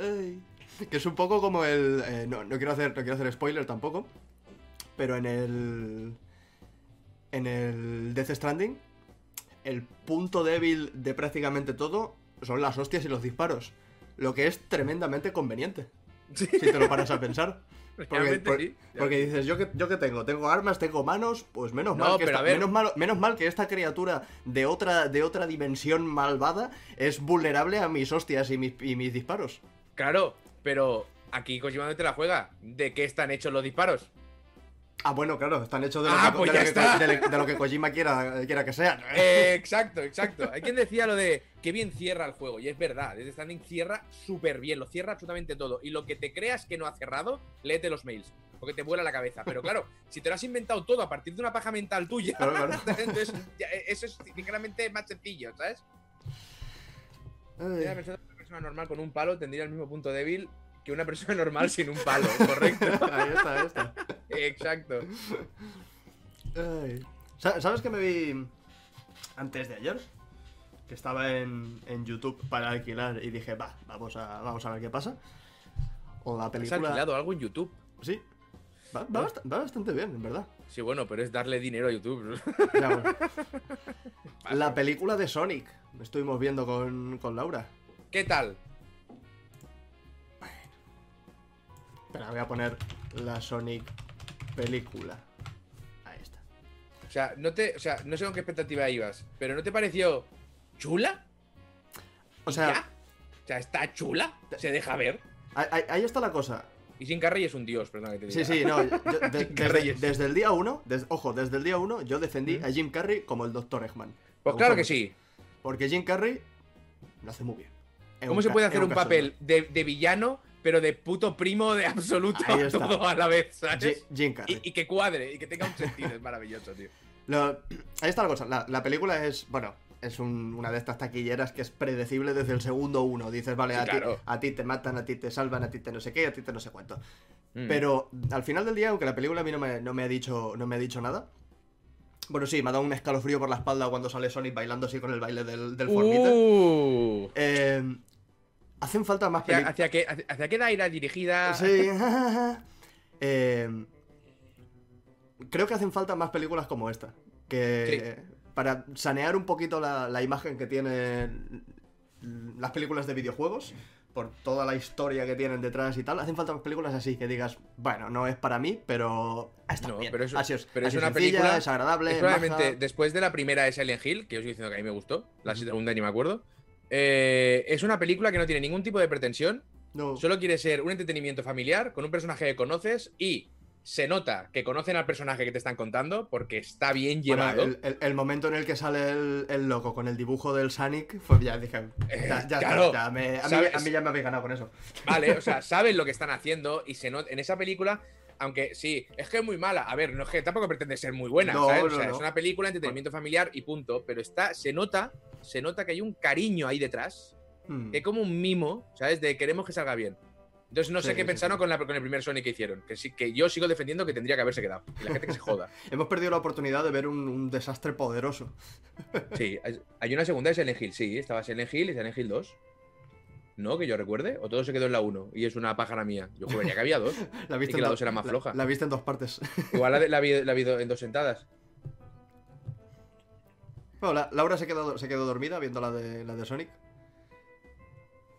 [SPEAKER 2] Ay. Que es un poco como el. eh, no, no quiero hacer, no quiero hacer spoiler tampoco. Pero en el. En el Death Stranding. El punto débil de prácticamente todo son las hostias y los disparos. Lo que es tremendamente conveniente.
[SPEAKER 1] Sí,
[SPEAKER 2] Si te lo paras a pensar. Porque,
[SPEAKER 1] realmente
[SPEAKER 2] por-
[SPEAKER 1] sí.
[SPEAKER 2] porque dices, ¿yo qué, ¿yo qué tengo? ¿Tengo armas? ¿Tengo manos? Pues menos,
[SPEAKER 1] No,
[SPEAKER 2] mal, que esta, menos, mal, menos mal que esta criatura de otra, de otra dimensión malvada es vulnerable a mis hostias y mis, y mis disparos.
[SPEAKER 1] Claro, pero aquí Kojima no te la juega. ¿De qué están hechos los disparos?
[SPEAKER 2] Ah, bueno, claro, están hechos de lo,
[SPEAKER 1] Ah,
[SPEAKER 2] que,
[SPEAKER 1] pues
[SPEAKER 2] de lo que-
[SPEAKER 1] está.
[SPEAKER 2] de lo- de lo que Kojima quiera, quiera que sea.
[SPEAKER 1] Eh, exacto, exacto. Hay quien decía lo de que bien cierra el juego, y es verdad. Death Stranding cierra súper bien, lo cierra absolutamente todo. Y lo que te creas que no ha cerrado, léete los mails, porque te vuela la cabeza. Pero claro, si te lo has inventado todo a partir de una paja mental tuya,
[SPEAKER 2] Claro, claro.
[SPEAKER 1] entonces ya, eh, eso es ligeramente más sencillo, ¿sabes? Una persona, una persona normal con un palo tendría el mismo punto débil que una persona normal sin un palo, correcto.
[SPEAKER 2] Ahí está, ahí está.
[SPEAKER 1] Exacto.
[SPEAKER 2] Ay. ¿Sabes que me vi antes de ayer? Que estaba en, en YouTube para alquilar y dije, va, vamos a, vamos a ver qué pasa. O la
[SPEAKER 1] ¿Has
[SPEAKER 2] película.
[SPEAKER 1] alquilado algo en YouTube?
[SPEAKER 2] Sí. Va, va bast- va bastante bien, en verdad.
[SPEAKER 1] Sí, bueno, pero es darle dinero a YouTube.
[SPEAKER 2] Ya, bueno. La película de Sonic. Estuvimos viendo con, con Laura.
[SPEAKER 1] ¿Qué tal?
[SPEAKER 2] Espera, voy a poner la Sonic película. Ahí está.
[SPEAKER 1] O sea, no te, o sea, no sé con qué expectativa ibas, pero ¿no te pareció chula?
[SPEAKER 2] O
[SPEAKER 1] ¿Y
[SPEAKER 2] sea,
[SPEAKER 1] ya? O sea, está chula, se deja ver.
[SPEAKER 2] ahí, está la cosa.
[SPEAKER 1] Y sin Carrey es un dios, perdón que te diga.
[SPEAKER 2] Sí, sí, no. yo- de- desde, el día uno, des- ojo, desde el día uno, yo defendí a Jim Carrey como el Dr. Eggman.
[SPEAKER 1] Pues claro que sí.
[SPEAKER 2] Porque Jim Carrey lo hace muy bien.
[SPEAKER 1] ¿Cómo se puede hacer un papel de, de villano, pero de puto primo de absoluto a todo a la vez, ¿sabes?
[SPEAKER 2] Jim Carrey.
[SPEAKER 1] Y, y que cuadre, y que tenga un sentido, es maravilloso, tío.
[SPEAKER 2] Lo- ahí está la cosa. La, la película es, bueno, es un- una de estas taquilleras que es predecible desde el segundo uno. Dices, vale, a, ti,
[SPEAKER 1] claro.
[SPEAKER 2] a ti te matan, a ti te salvan, a ti te no sé qué, a ti te no sé cuánto.
[SPEAKER 1] Mm.
[SPEAKER 2] Pero al final del día, aunque la película a mí no me, no me ha, dicho, no me ha dicho nada. Bueno, sí, me ha dado un escalofrío por la espalda cuando sale Sonic bailando así con el baile del, del formita.
[SPEAKER 1] Uh.
[SPEAKER 2] Eh, hacen falta más
[SPEAKER 1] ¿Hacia,
[SPEAKER 2] películas.
[SPEAKER 1] hacia qué, hacia, hacia qué era dirigida?
[SPEAKER 2] Sí. Eh, creo que hacen falta más películas como esta. Que para sanear un poquito la, la imagen que tienen las películas de videojuegos, por toda la historia que tienen detrás y tal, hacen falta más películas así que digas, bueno, no es para mí, pero está
[SPEAKER 1] No,
[SPEAKER 2] bien.
[SPEAKER 1] pero es-
[SPEAKER 2] así es,
[SPEAKER 1] pero es una
[SPEAKER 2] sencilla,
[SPEAKER 1] película-
[SPEAKER 2] es agradable,
[SPEAKER 1] Es
[SPEAKER 2] es
[SPEAKER 1] probablemente
[SPEAKER 2] maja.
[SPEAKER 1] después de la primera de Silent Hill, que os estoy diciendo que a mí me gustó, la segunda ni me acuerdo. Eh, es una película que no tiene ningún tipo de pretensión,
[SPEAKER 2] No.
[SPEAKER 1] solo quiere ser un entretenimiento familiar con un personaje que conoces y se nota que conocen al personaje que te están contando porque está bien
[SPEAKER 2] Bueno,
[SPEAKER 1] llevado.
[SPEAKER 2] el, el- el momento en el que sale el, el loco con el dibujo del Sonic, fue ya dije.
[SPEAKER 1] Eh,
[SPEAKER 2] Ya, ya,
[SPEAKER 1] claro,
[SPEAKER 2] ya me- a, mí, a mí ya me habéis ganado con eso.
[SPEAKER 1] Vale, o sea, saben lo que están haciendo y se nota en esa película. Aunque sí, es que es muy mala. A ver, no es que tampoco pretende ser muy buena,
[SPEAKER 2] No,
[SPEAKER 1] ¿sabes? O
[SPEAKER 2] no,
[SPEAKER 1] sea,
[SPEAKER 2] no.
[SPEAKER 1] es una película entretenimiento familiar y punto. Pero está, se nota, se nota que hay un cariño ahí detrás,
[SPEAKER 2] Hmm.
[SPEAKER 1] que como un mimo, ¿sabes? De queremos que salga bien. Entonces no sé
[SPEAKER 2] Sí,
[SPEAKER 1] qué
[SPEAKER 2] sí,
[SPEAKER 1] pensaron
[SPEAKER 2] sí.
[SPEAKER 1] Con, la, con el primer Sonic que hicieron. Que sí, que yo sigo defendiendo que tendría que haberse quedado. Y la gente que se joda.
[SPEAKER 2] Hemos perdido la oportunidad de ver un, un desastre poderoso.
[SPEAKER 1] Sí, hay- hay una segunda de Silent Hill, sí, estaba Silent Hill y Silent Hill 2. ¿No? Que yo recuerde. O todo se quedó en la 1 y es una pájara mía. Yo juraría que había dos.
[SPEAKER 2] La viste
[SPEAKER 1] que
[SPEAKER 2] en
[SPEAKER 1] la
[SPEAKER 2] do-
[SPEAKER 1] dos era más
[SPEAKER 2] la-
[SPEAKER 1] floja.
[SPEAKER 2] La, viste en dos partes.
[SPEAKER 1] Igual la, la, vi, la vi en dos sentadas.
[SPEAKER 2] Bueno, la- Laura se quedó, se quedó dormida viendo la de, la de Sonic.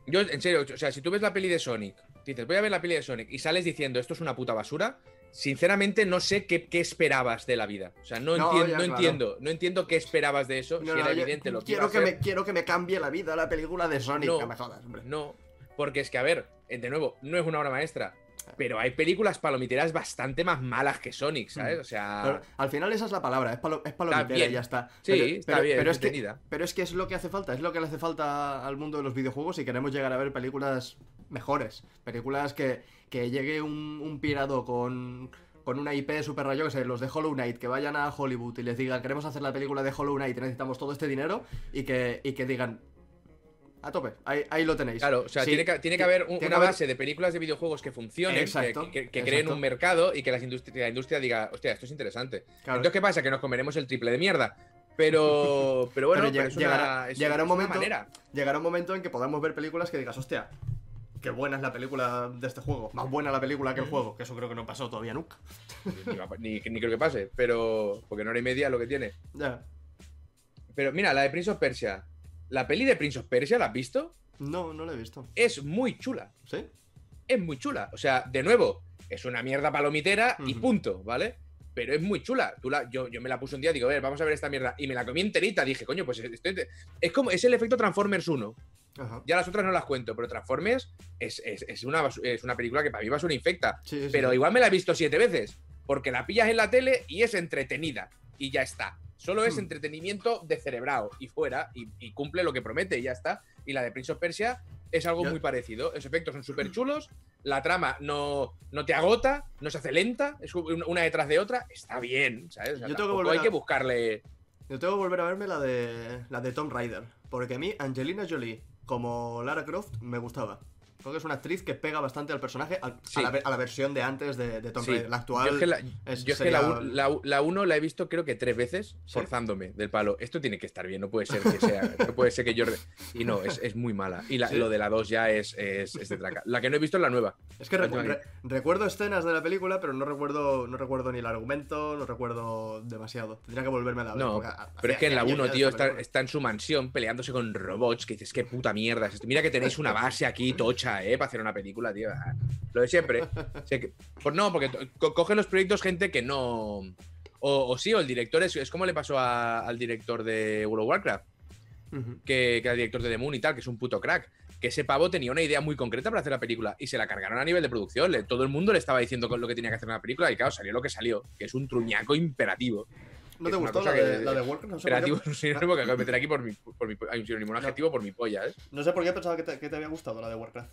[SPEAKER 1] Yo, en serio, o sea, si tú ves la peli de Sonic, dices, voy a ver la peli de Sonic y sales diciendo, esto es una puta basura, sinceramente no sé qué, qué esperabas de la vida. O sea, no,
[SPEAKER 2] No,
[SPEAKER 1] entien-
[SPEAKER 2] ya,
[SPEAKER 1] no
[SPEAKER 2] claro.
[SPEAKER 1] entiendo, no entiendo qué esperabas de eso,
[SPEAKER 2] No,
[SPEAKER 1] si era evidente lo que
[SPEAKER 2] quiero que me Quiero que me cambie la vida la película de Sonic.
[SPEAKER 1] No.
[SPEAKER 2] No me jodas, hombre.
[SPEAKER 1] No, porque es que, a ver, eh, de nuevo, no es una obra maestra, pero hay películas palomiteras bastante más malas que Sonic, ¿sabes? O sea,
[SPEAKER 2] Pero al final esa es la palabra, es, palo, es palomitera y ya está.
[SPEAKER 1] Sí,
[SPEAKER 2] Pero-
[SPEAKER 1] está
[SPEAKER 2] pero-
[SPEAKER 1] bien,
[SPEAKER 2] pero es, que, pero es que es lo que hace falta, es lo que le hace falta al mundo de los videojuegos si queremos llegar a ver películas mejores. Películas que, que llegue un, un pirado con, con una IP super rayo, que sé, los de Hollow Knight, que vayan a Hollywood y les digan, queremos hacer la película de Hollow Knight, necesitamos todo este dinero, y que, y que digan, a tope, ahí, ahí lo tenéis.
[SPEAKER 1] Claro, o sea,
[SPEAKER 2] Sí,
[SPEAKER 1] tiene, que, tiene que haber un-
[SPEAKER 2] tiene que
[SPEAKER 1] una
[SPEAKER 2] haber-
[SPEAKER 1] base de películas de videojuegos que funcionen, que-
[SPEAKER 2] Exacto,
[SPEAKER 1] que, que creen un mercado y que las industri- la industria diga, hostia, esto es interesante.
[SPEAKER 2] Claro.
[SPEAKER 1] Entonces, ¿qué pasa? Que nos comeremos el triple de mierda. Pero, pero bueno,
[SPEAKER 2] Pero
[SPEAKER 1] pero
[SPEAKER 2] lleg-
[SPEAKER 1] es
[SPEAKER 2] llegará-
[SPEAKER 1] una, es-
[SPEAKER 2] llegará un momento-
[SPEAKER 1] manera.
[SPEAKER 2] llegará un momento en que podamos ver películas que digas, hostia, qué buena es la película de este juego. Más buena la película que el juego, que eso creo que no pasó todavía nunca.
[SPEAKER 1] Ni, va- ni- ni creo que pase, pero. Porque no hora y media lo que tiene.
[SPEAKER 2] Ya.
[SPEAKER 1] Pero mira, la de Prince of Persia. La peli de Prince of Persia, ¿la has visto?
[SPEAKER 2] No, no lo he visto.
[SPEAKER 1] Es muy chula.
[SPEAKER 2] ¿Sí?
[SPEAKER 1] Es muy chula. O sea, de nuevo, es una mierda palomitera y punto, ¿vale? Pero es muy chula. Tú la, yo, yo me la puse un día, digo, a ver, vamos a ver esta mierda. Y me la comí enterita. Dije, coño, pues estoy- es como, es el efecto Transformers 1.
[SPEAKER 2] Ajá.
[SPEAKER 1] Ya las otras no las cuento, pero Transformers es, es- es una, es una película que para mí va a ser una infecta.
[SPEAKER 2] Sí,
[SPEAKER 1] Pero
[SPEAKER 2] sí.
[SPEAKER 1] igual me la he visto siete veces. Porque la pillas en la tele y es entretenida. Y ya está. Solo es
[SPEAKER 2] Hmm.
[SPEAKER 1] entretenimiento de cerebrado y fuera. Y, y cumple lo que promete y ya está. Y la de Prince of Persia es algo muy parecido. Los efectos son súper chulos. La trama no, no te agota, no se hace lenta. Es un- una detrás de otra. Está bien, ¿sabes? O sea,
[SPEAKER 2] Yo tengo que volver
[SPEAKER 1] hay
[SPEAKER 2] a-
[SPEAKER 1] que buscarle.
[SPEAKER 2] Yo tengo que volver a verme la de la de Tomb Raider. Porque a mí, Angelina Jolie, como Lara Croft, me gustaba. Creo que es una actriz que pega bastante al personaje,
[SPEAKER 1] Sí.
[SPEAKER 2] a, la, ve- a la versión de antes de, de Tomb
[SPEAKER 1] Sí.
[SPEAKER 2] Raider. La actual.
[SPEAKER 1] Yo es que la,
[SPEAKER 2] es-
[SPEAKER 1] yo es que la,
[SPEAKER 2] sería-
[SPEAKER 1] la, la uno la he visto creo que tres veces
[SPEAKER 2] ¿Sí?
[SPEAKER 1] forzándome del palo. Esto tiene que estar bien, no puede ser que sea. No puede ser que yo. Y no, es, es muy mala. Y lo de la 2 ya es, de traca. La que no he visto es la nueva.
[SPEAKER 2] Es que recu-
[SPEAKER 1] Última
[SPEAKER 2] re- recuerdo escenas de la película, pero no recuerdo, no recuerdo ni el argumento, no recuerdo demasiado. Tendría que volverme a la ver.
[SPEAKER 1] No, pero es que en la
[SPEAKER 2] hacía
[SPEAKER 1] 1,
[SPEAKER 2] años
[SPEAKER 1] tío, está, está en su mansión peleándose con robots. Que dices, qué puta mierda es esto. Mira que tenéis una base aquí tocha, ¿eh? Para hacer una película, tío. Lo de siempre. Que- pues no, porque cogen los proyectos gente que no. O, o sí, o el director es, es como le pasó a- al director de World of Warcraft. Que, que era el director de The Moon y tal, que es un puto crack. Que ese pavo tenía una idea muy concreta para hacer la película y se la cargaron a nivel de producción. Le- todo el mundo le estaba diciendo con lo que tenía que hacer en la película y claro, salió lo que salió, que es un truñaco imperativo.
[SPEAKER 2] ¿No te
[SPEAKER 1] es
[SPEAKER 2] gustó la de, la de Warcraft? No sé, por qué,
[SPEAKER 1] Imperativo es un sinónimo que acabo de meter aquí por mi, por mi- hay un sinónimo, un adjetivo por mi polla, ¿eh?
[SPEAKER 2] no sé por qué pensaba que te, que te había gustado la de Warcraft.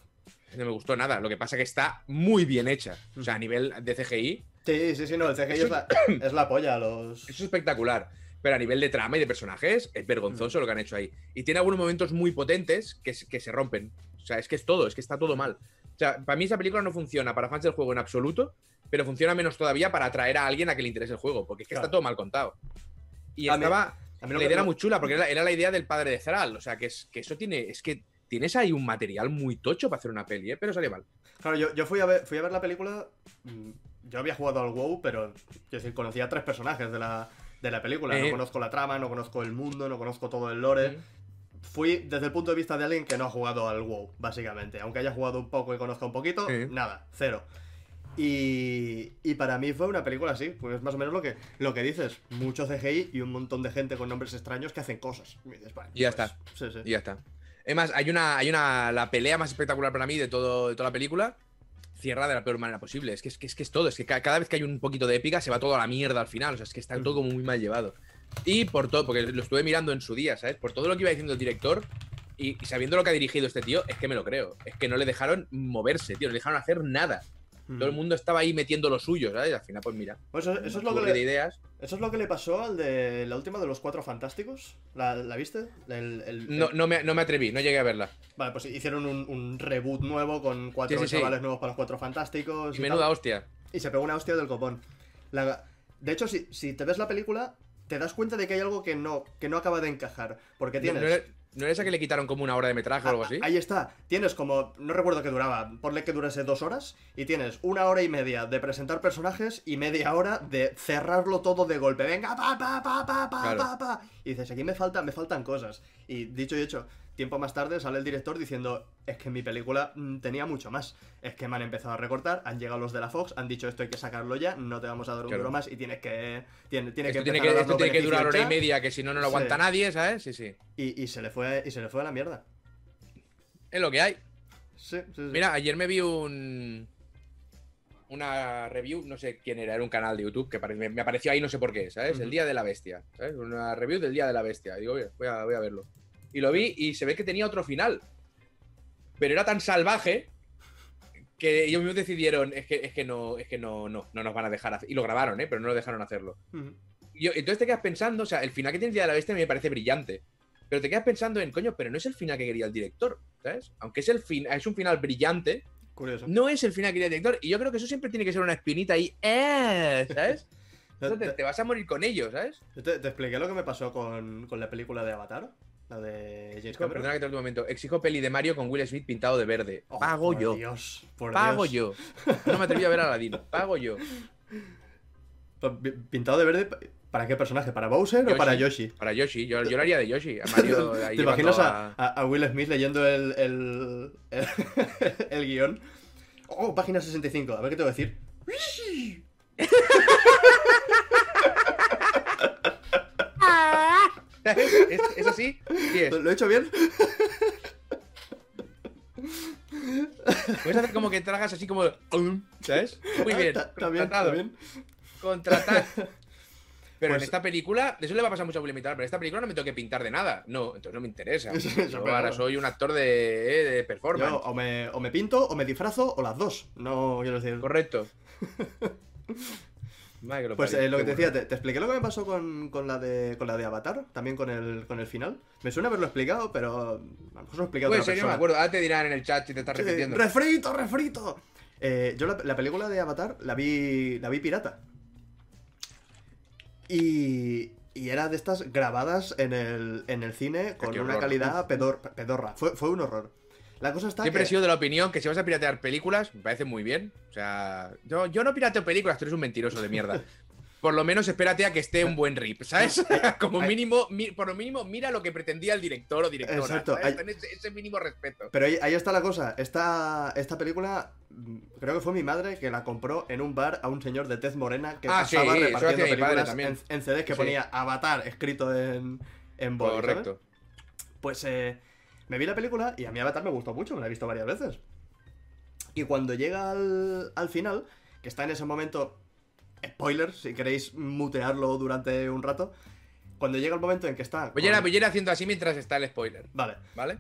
[SPEAKER 1] No me gustó nada. Lo que pasa que está muy bien hecha. O sea, a nivel de CGI,
[SPEAKER 2] Sí, sí, sí, no, el CGI
[SPEAKER 1] Eso-
[SPEAKER 2] es la, es la polla, los...
[SPEAKER 1] eso es espectacular. Pero a nivel de trama y de personajes, es vergonzoso lo que han hecho ahí. Y tiene algunos momentos muy potentes que, que se rompen. O sea, es que es todo, es que está todo mal. Sea, para mí esa película no funciona para fans del juego en absoluto, pero funciona menos todavía para atraer a alguien a que le interese el juego, porque es que
[SPEAKER 2] Claro.
[SPEAKER 1] está todo mal contado. Y
[SPEAKER 2] A mí-
[SPEAKER 1] estaba.
[SPEAKER 2] A mí
[SPEAKER 1] La idea era muy chula, porque era, era la idea del padre de Zeral. O sea, que, es, que eso tiene. Es que tienes ahí un material muy tocho para hacer una peli, ¿eh? pero salió mal.
[SPEAKER 2] Claro, yo, yo fui, a ver, fui a ver la película. mm, Yo había jugado al WoW, pero quiero decir, conocía a tres personajes de la, de la película.
[SPEAKER 1] Eh.
[SPEAKER 2] No conozco la trama, no conozco el mundo, no conozco todo el lore. Fui desde el punto de vista de alguien que no ha jugado al WoW, básicamente. Aunque haya jugado un poco y conozca un poquito,
[SPEAKER 1] Sí.
[SPEAKER 2] nada, cero. Y, y para mí fue una película así, pues más o menos lo que, lo que dices. Mucho CGI y un montón de gente con nombres extraños que hacen cosas. Y dices, vale,
[SPEAKER 1] Y ya
[SPEAKER 2] pues,
[SPEAKER 1] está.
[SPEAKER 2] Sí, sí.
[SPEAKER 1] Y ya está. Es más, hay una, hay una. La pelea más espectacular para mí de, todo, de toda la película cierra de la peor manera posible. Es que es, que, es, que es todo. Es que ca- cada vez que hay un poquito de épica se va todo a la mierda al final. O sea, es que está todo como muy mal llevado. Y por todo, porque lo estuve mirando en su día, ¿sabes? Por todo lo que iba diciendo el director y, y sabiendo lo que ha dirigido este tío, es que me lo creo. Es que no le dejaron moverse, tío. No le dejaron hacer nada. Todo el mundo estaba ahí metiendo lo suyo, ¿sabes? Y al final, pues mira.
[SPEAKER 2] Pues eso, eso es lo que le,
[SPEAKER 1] ideas.
[SPEAKER 2] eso es lo que le pasó al de la última de los Cuatro Fantásticos. ¿La, la viste? El- el-
[SPEAKER 1] No,
[SPEAKER 2] el-
[SPEAKER 1] no, me, no me atreví, no llegué a verla.
[SPEAKER 2] Vale, pues hicieron un, un reboot nuevo con cuatro
[SPEAKER 1] Sí, sí, sí.
[SPEAKER 2] chavales nuevos para los Cuatro Fantásticos.
[SPEAKER 1] Y
[SPEAKER 2] y
[SPEAKER 1] menuda
[SPEAKER 2] tal.
[SPEAKER 1] hostia.
[SPEAKER 2] Y se pegó una hostia del copón. La- De hecho, si, si te ves la película, te das cuenta de que hay algo que no, que no acaba de encajar. Porque
[SPEAKER 1] ¿No,
[SPEAKER 2] tienes.
[SPEAKER 1] no era, no era esa que le quitaron como una hora de metraje o algo así?
[SPEAKER 2] Ah, Ahí está. Tienes como. No recuerdo qué duraba. Ponle que durase dos horas. Y tienes una hora y media de presentar personajes y media hora de cerrarlo todo de golpe. Venga, pa, pa, pa, pa, pa,
[SPEAKER 1] Claro.
[SPEAKER 2] pa, pa. Y dices, aquí me faltan, me faltan cosas. Y dicho y hecho, tiempo más tarde sale el director diciendo: Es que mi película mm, tenía mucho más. Es que me han empezado a recortar, han llegado los de la Fox, han dicho esto hay que sacarlo ya, no te vamos a dar un
[SPEAKER 1] Claro.
[SPEAKER 2] duro más y tienes que. Tiene, tiene
[SPEAKER 1] Esto
[SPEAKER 2] que
[SPEAKER 1] tiene que,
[SPEAKER 2] a
[SPEAKER 1] esto
[SPEAKER 2] darnos
[SPEAKER 1] tiene que durar hora y media, que si no, no lo aguanta
[SPEAKER 2] Sí.
[SPEAKER 1] nadie, ¿sabes? Sí, sí.
[SPEAKER 2] Y, y se le fue, y se le fue a la mierda.
[SPEAKER 1] Es lo que hay.
[SPEAKER 2] Sí, sí, sí.
[SPEAKER 1] Mira, ayer me vi un. Una review, no sé quién era, era un canal de YouTube que me, apareció ahí, no sé por qué, ¿sabes?
[SPEAKER 2] Ujú.
[SPEAKER 1] El Día de la Bestia, ¿sabes? Una review del Día de la Bestia. Y digo, "Oye, voy a, voy a verlo. Y lo vi y se ve que tenía otro final. Pero era tan salvaje que ellos mismos decidieron, es que, es que no, es que no, no, no nos van a dejar hacer. Y lo grabaron, ¿eh? Pero no lo dejaron hacerlo. Y yo- entonces te quedas pensando, o sea, el final que tiene Día de la Bestia me parece brillante. Pero te quedas pensando en, coño, pero no es el final que quería el director, ¿sabes? Aunque es, el fin, es un final brillante,
[SPEAKER 2] Curioso.
[SPEAKER 1] no es el final que quería el director. Y yo creo que eso siempre tiene que ser una espinita ahí, ¡eh! ¿sabes? Eso te, te vas a morir con ellos, ¿sabes?
[SPEAKER 2] Yo te, te expliqué lo que me pasó con, con la película de Avatar, la de James
[SPEAKER 1] Exijo-
[SPEAKER 2] Cameron.
[SPEAKER 1] perdona que te un momento. Exijo peli de Mario con Will Smith pintado de verde.
[SPEAKER 2] Oh,
[SPEAKER 1] Pago
[SPEAKER 2] por
[SPEAKER 1] yo.
[SPEAKER 2] Dios, por
[SPEAKER 1] Pago
[SPEAKER 2] Dios.
[SPEAKER 1] yo. No me atreví a ver a Aladino. Pago yo.
[SPEAKER 2] Pintado de verde, ¿para qué personaje? ¿Para Bowser o para Yoshi?
[SPEAKER 1] Para Yoshi. Yo, yo lo haría de Yoshi. A Mario ahí
[SPEAKER 2] ¿Te imaginas
[SPEAKER 1] llevando
[SPEAKER 2] a, a- a Will Smith leyendo el, el, el, el guion? Oh, página 65, a ver qué te voy a decir.
[SPEAKER 1] ¿Es, es así? Sí es.
[SPEAKER 2] ¿Lo, he hecho bien?
[SPEAKER 1] Puedes hacer como que tragas así como. ¿Sabes? Muy bien.
[SPEAKER 2] Ah, Está- bien, está.
[SPEAKER 1] Pero en
[SPEAKER 2] Pues-
[SPEAKER 1] esta película, de eso le va a pasar mucho a Will Smith, pero en esta película no me tengo que pintar de nada. No, entonces no me interesa.
[SPEAKER 2] Eso,
[SPEAKER 1] Yo
[SPEAKER 2] pero
[SPEAKER 1] ahora soy un actor de, de performance.
[SPEAKER 2] Yo o me, o me pinto, o me disfrazo, o las dos. No quiero decir.
[SPEAKER 1] Correcto. Madre
[SPEAKER 2] Pues eh, lo que te decía, te, te expliqué lo que me pasó con, con la de, con la de Avatar, también con el, con el final. Me suena haberlo explicado, pero a lo mejor lo he explicado otra
[SPEAKER 1] ser, yo no me acuerdo. Ahora te dirán en el chat si te estás
[SPEAKER 2] Sí,
[SPEAKER 1] repitiendo.
[SPEAKER 2] ¡Refrito, refrito! Eh, yo la, la película de Avatar la vi, la vi pirata. Y, y era de estas grabadas en el, en el cine con una
[SPEAKER 1] horror.
[SPEAKER 2] calidad pedor- pedorra. Fue, fue un horror. La cosa está
[SPEAKER 1] Siempre he
[SPEAKER 2] que...
[SPEAKER 1] sido de la opinión que si vas a piratear películas, me parece muy bien. O sea, yo, yo no pirateo películas, tú eres un mentiroso de mierda. Por lo menos espérate a que esté un buen rip, ¿sabes? Como mínimo, mi- por lo mínimo, mira lo que pretendía el director o directora.
[SPEAKER 2] Exacto,
[SPEAKER 1] ¿sabes?
[SPEAKER 2] hay-
[SPEAKER 1] ese, ese mínimo respeto.
[SPEAKER 2] Pero ahí, ahí está la cosa. Esta, esta película, mm, creo que fue mi madre que la compró en un bar a un señor de tez morena que
[SPEAKER 1] Ah, sí,
[SPEAKER 2] pasaba
[SPEAKER 1] eso
[SPEAKER 2] repartiendo películas
[SPEAKER 1] también.
[SPEAKER 2] en, en CDs que
[SPEAKER 1] Sí.
[SPEAKER 2] ponía Avatar escrito en, en ¿sabes?
[SPEAKER 1] Correcto.
[SPEAKER 2] Pues eh, me vi la película y a mí Avatar me gustó mucho, me la he visto varias veces. Y cuando llega al, al final, que está en ese momento, spoiler, si queréis mutearlo durante un rato, cuando llega el momento en que está...
[SPEAKER 1] Voy a, ir,
[SPEAKER 2] con-
[SPEAKER 1] voy a ir haciendo así mientras está el spoiler,
[SPEAKER 2] Vale,
[SPEAKER 1] ¿vale?